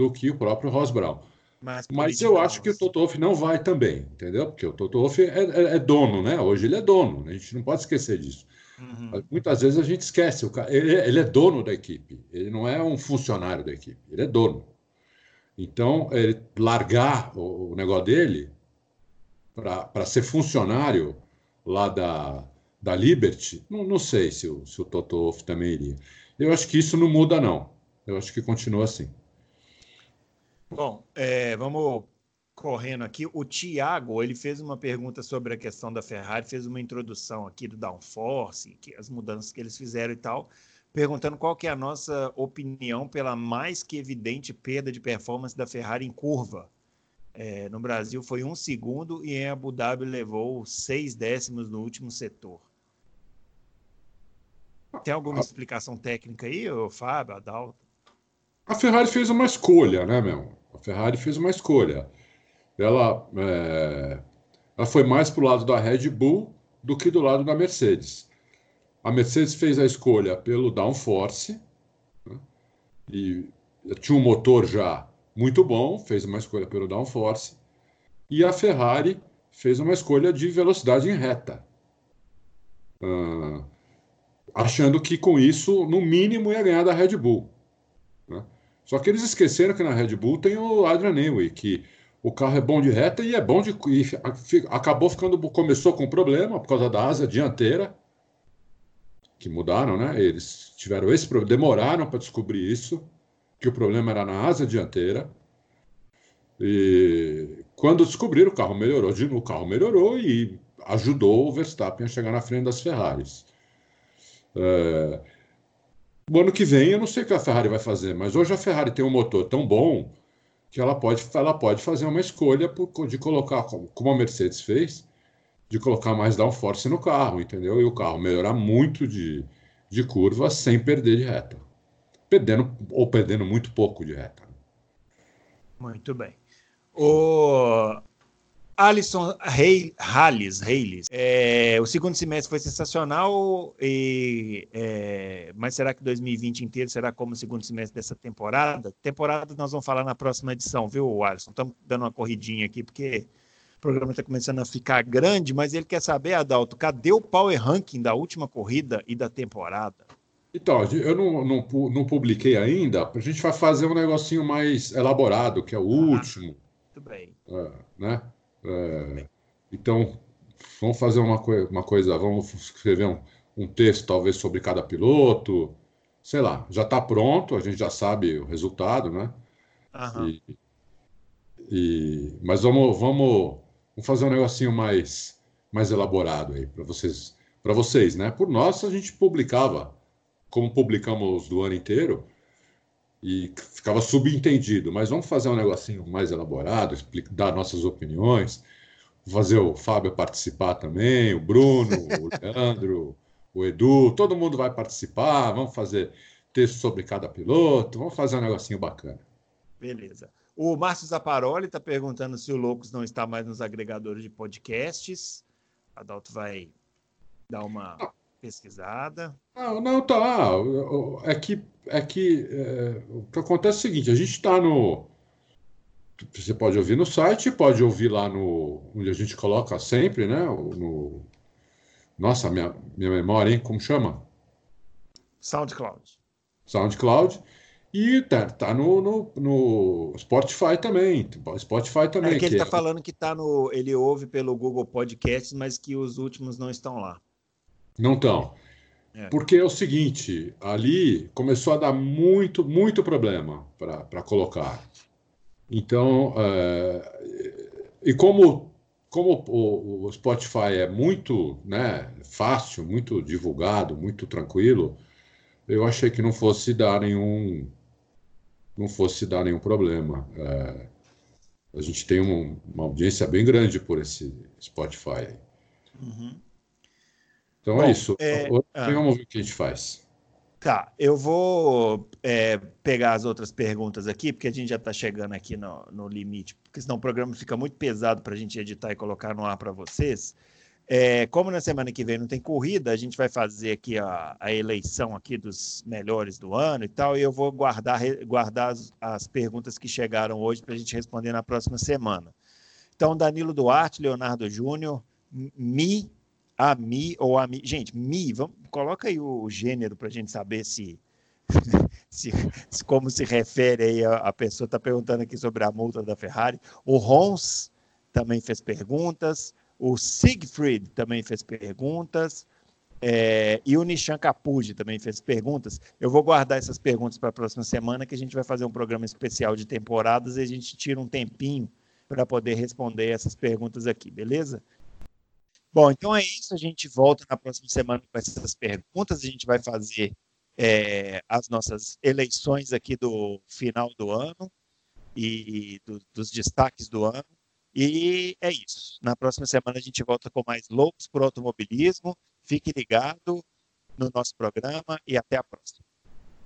do que o próprio Ross Brown. Mas, Mas eu acho que o Toto Wolff não vai também, entendeu? Porque o Toto Wolff é, é, é, dono, né? Hoje ele é dono, a gente não pode esquecer disso. Uhum. Muitas vezes a gente esquece, o cara, ele, ele, é dono da equipe, ele não é um funcionário da equipe, ele é dono. Então, ele largar o, o negócio dele para ser funcionário lá da, da Liberty, não, não sei se o, se o Toto Wolff também iria. Eu acho que isso não muda, não. Eu acho que continua assim. Bom, é, vamos correndo aqui. O Tiago, ele fez uma pergunta sobre a questão da Ferrari, fez uma introdução aqui do downforce, que as mudanças que eles fizeram e tal, perguntando qual que é a nossa opinião pela mais que evidente perda de performance da Ferrari em curva. É, no Brasil foi um segundo e em Abu Dhabi levou seis décimos no último setor. Tem alguma explicação técnica aí, Fábio, Adalto? A Ferrari fez uma escolha, né, meu? A Ferrari fez uma escolha. Ela, é... ela foi mais para o lado da Red Bull do que do lado da Mercedes. A Mercedes fez a escolha pelo downforce né? e tinha um motor já muito bom, fez uma escolha pelo downforce, e a Ferrari fez uma escolha de velocidade em reta, uh, achando que com isso, no mínimo, ia ganhar da Red Bull. Só que eles esqueceram que na Red Bull tem o Adrian Newey, que o carro é bom de reta e é bom de. Acabou ficando. Começou com problema por causa da asa dianteira, que mudaram, né? Eles tiveram esse problema, demoraram para descobrir isso que o problema era na asa dianteira. E quando descobriram, o carro melhorou, o carro melhorou e ajudou o Verstappen a chegar na frente das Ferraris. É... O ano que vem eu não sei o que a Ferrari vai fazer, mas hoje a Ferrari tem um motor tão bom que ela pode, ela pode fazer uma escolha por, de colocar, como a Mercedes fez, de colocar mais downforce no carro, entendeu? E o carro melhorar muito de, de curva sem perder de reta perdendo ou perdendo muito pouco de reta. Muito bem. O Alisson Halles, Halles é, o segundo semestre foi sensacional, e, é, mas será que 2020 inteiro será como o segundo semestre dessa temporada? Temporada nós vamos falar na próxima edição, viu, Alisson? Estamos dando uma corridinha aqui, porque o programa está começando a ficar grande, mas ele quer saber, Adalto, cadê o Power Ranking da última corrida e da temporada? Então, eu não, não, não publiquei ainda, a gente vai fazer um negocinho mais elaborado, que é o ah, último. Muito bem. É, né? É, então, vamos fazer uma, coi uma coisa, vamos escrever um, um texto talvez sobre cada piloto, sei lá, já está pronto, a gente já sabe o resultado, né? Uhum. E, e, mas vamos, vamos, vamos fazer um negocinho mais, mais elaborado aí para vocês, para vocês, né? Por nós a gente publicava como publicamos do ano inteiro, e ficava subentendido, mas vamos fazer um negocinho mais elaborado, explicar, dar nossas opiniões, fazer o Fábio participar também, o Bruno, o <laughs> Leandro, o Edu, todo mundo vai participar, vamos fazer texto sobre cada piloto, vamos fazer um negocinho bacana. Beleza. O Márcio Zaparoli está perguntando se o Loucos não está mais nos agregadores de podcasts. Adalto vai dar uma pesquisada. Não, não tá. É que, é que é, o que acontece é o seguinte: a gente está no. Você pode ouvir no site, pode ouvir lá no. onde a gente coloca sempre, né? No, nossa, minha, minha memória, hein? Como chama? SoundCloud. SoundCloud. E tá, tá no, no, no, Spotify também. Spotify também. É que ele está é... falando que tá no. Ele ouve pelo Google Podcasts, mas que os últimos não estão lá. Não estão. É. Porque é o seguinte, ali começou a dar muito, muito problema para colocar. Então, é, e como, como o, o, Spotify é muito né, fácil, muito divulgado, muito tranquilo, eu achei que não fosse dar nenhum, não fosse dar nenhum problema. É, a gente tem um, uma audiência bem grande por esse Spotify. Uhum. Então Bom, é isso. É... Ah. Vamos ver o que a gente faz. Tá, eu vou é, pegar as outras perguntas aqui, porque a gente já está chegando aqui no, no, limite, porque senão o programa fica muito pesado para a gente editar e colocar no ar para vocês. É, como na semana que vem não tem corrida, a gente vai fazer aqui a, a, eleição aqui dos melhores do ano e tal, e eu vou guardar, guardar as, as perguntas que chegaram hoje para a gente responder na próxima semana. Então, Danilo Duarte, Leonardo Júnior, Mi, a Mi ou a Mi. Gente, Mi, vamos, coloca aí o gênero para a gente saber se, <laughs> se, se, como se refere aí a, a pessoa está perguntando aqui sobre a multa da Ferrari. O Rons também fez perguntas. O Siegfried também fez perguntas. É, e o Nishan Capuji também fez perguntas. Eu vou guardar essas perguntas para a próxima semana, que a gente vai fazer um programa especial de temporadas e a gente tira um tempinho para poder responder essas perguntas aqui, beleza? Bom, então é isso. A gente volta na próxima semana com essas perguntas. A gente vai fazer é, as nossas eleições aqui do final do ano e do, dos destaques do ano. E é isso. Na próxima semana a gente volta com mais loucos por automobilismo. Fique ligado no nosso programa e até a próxima.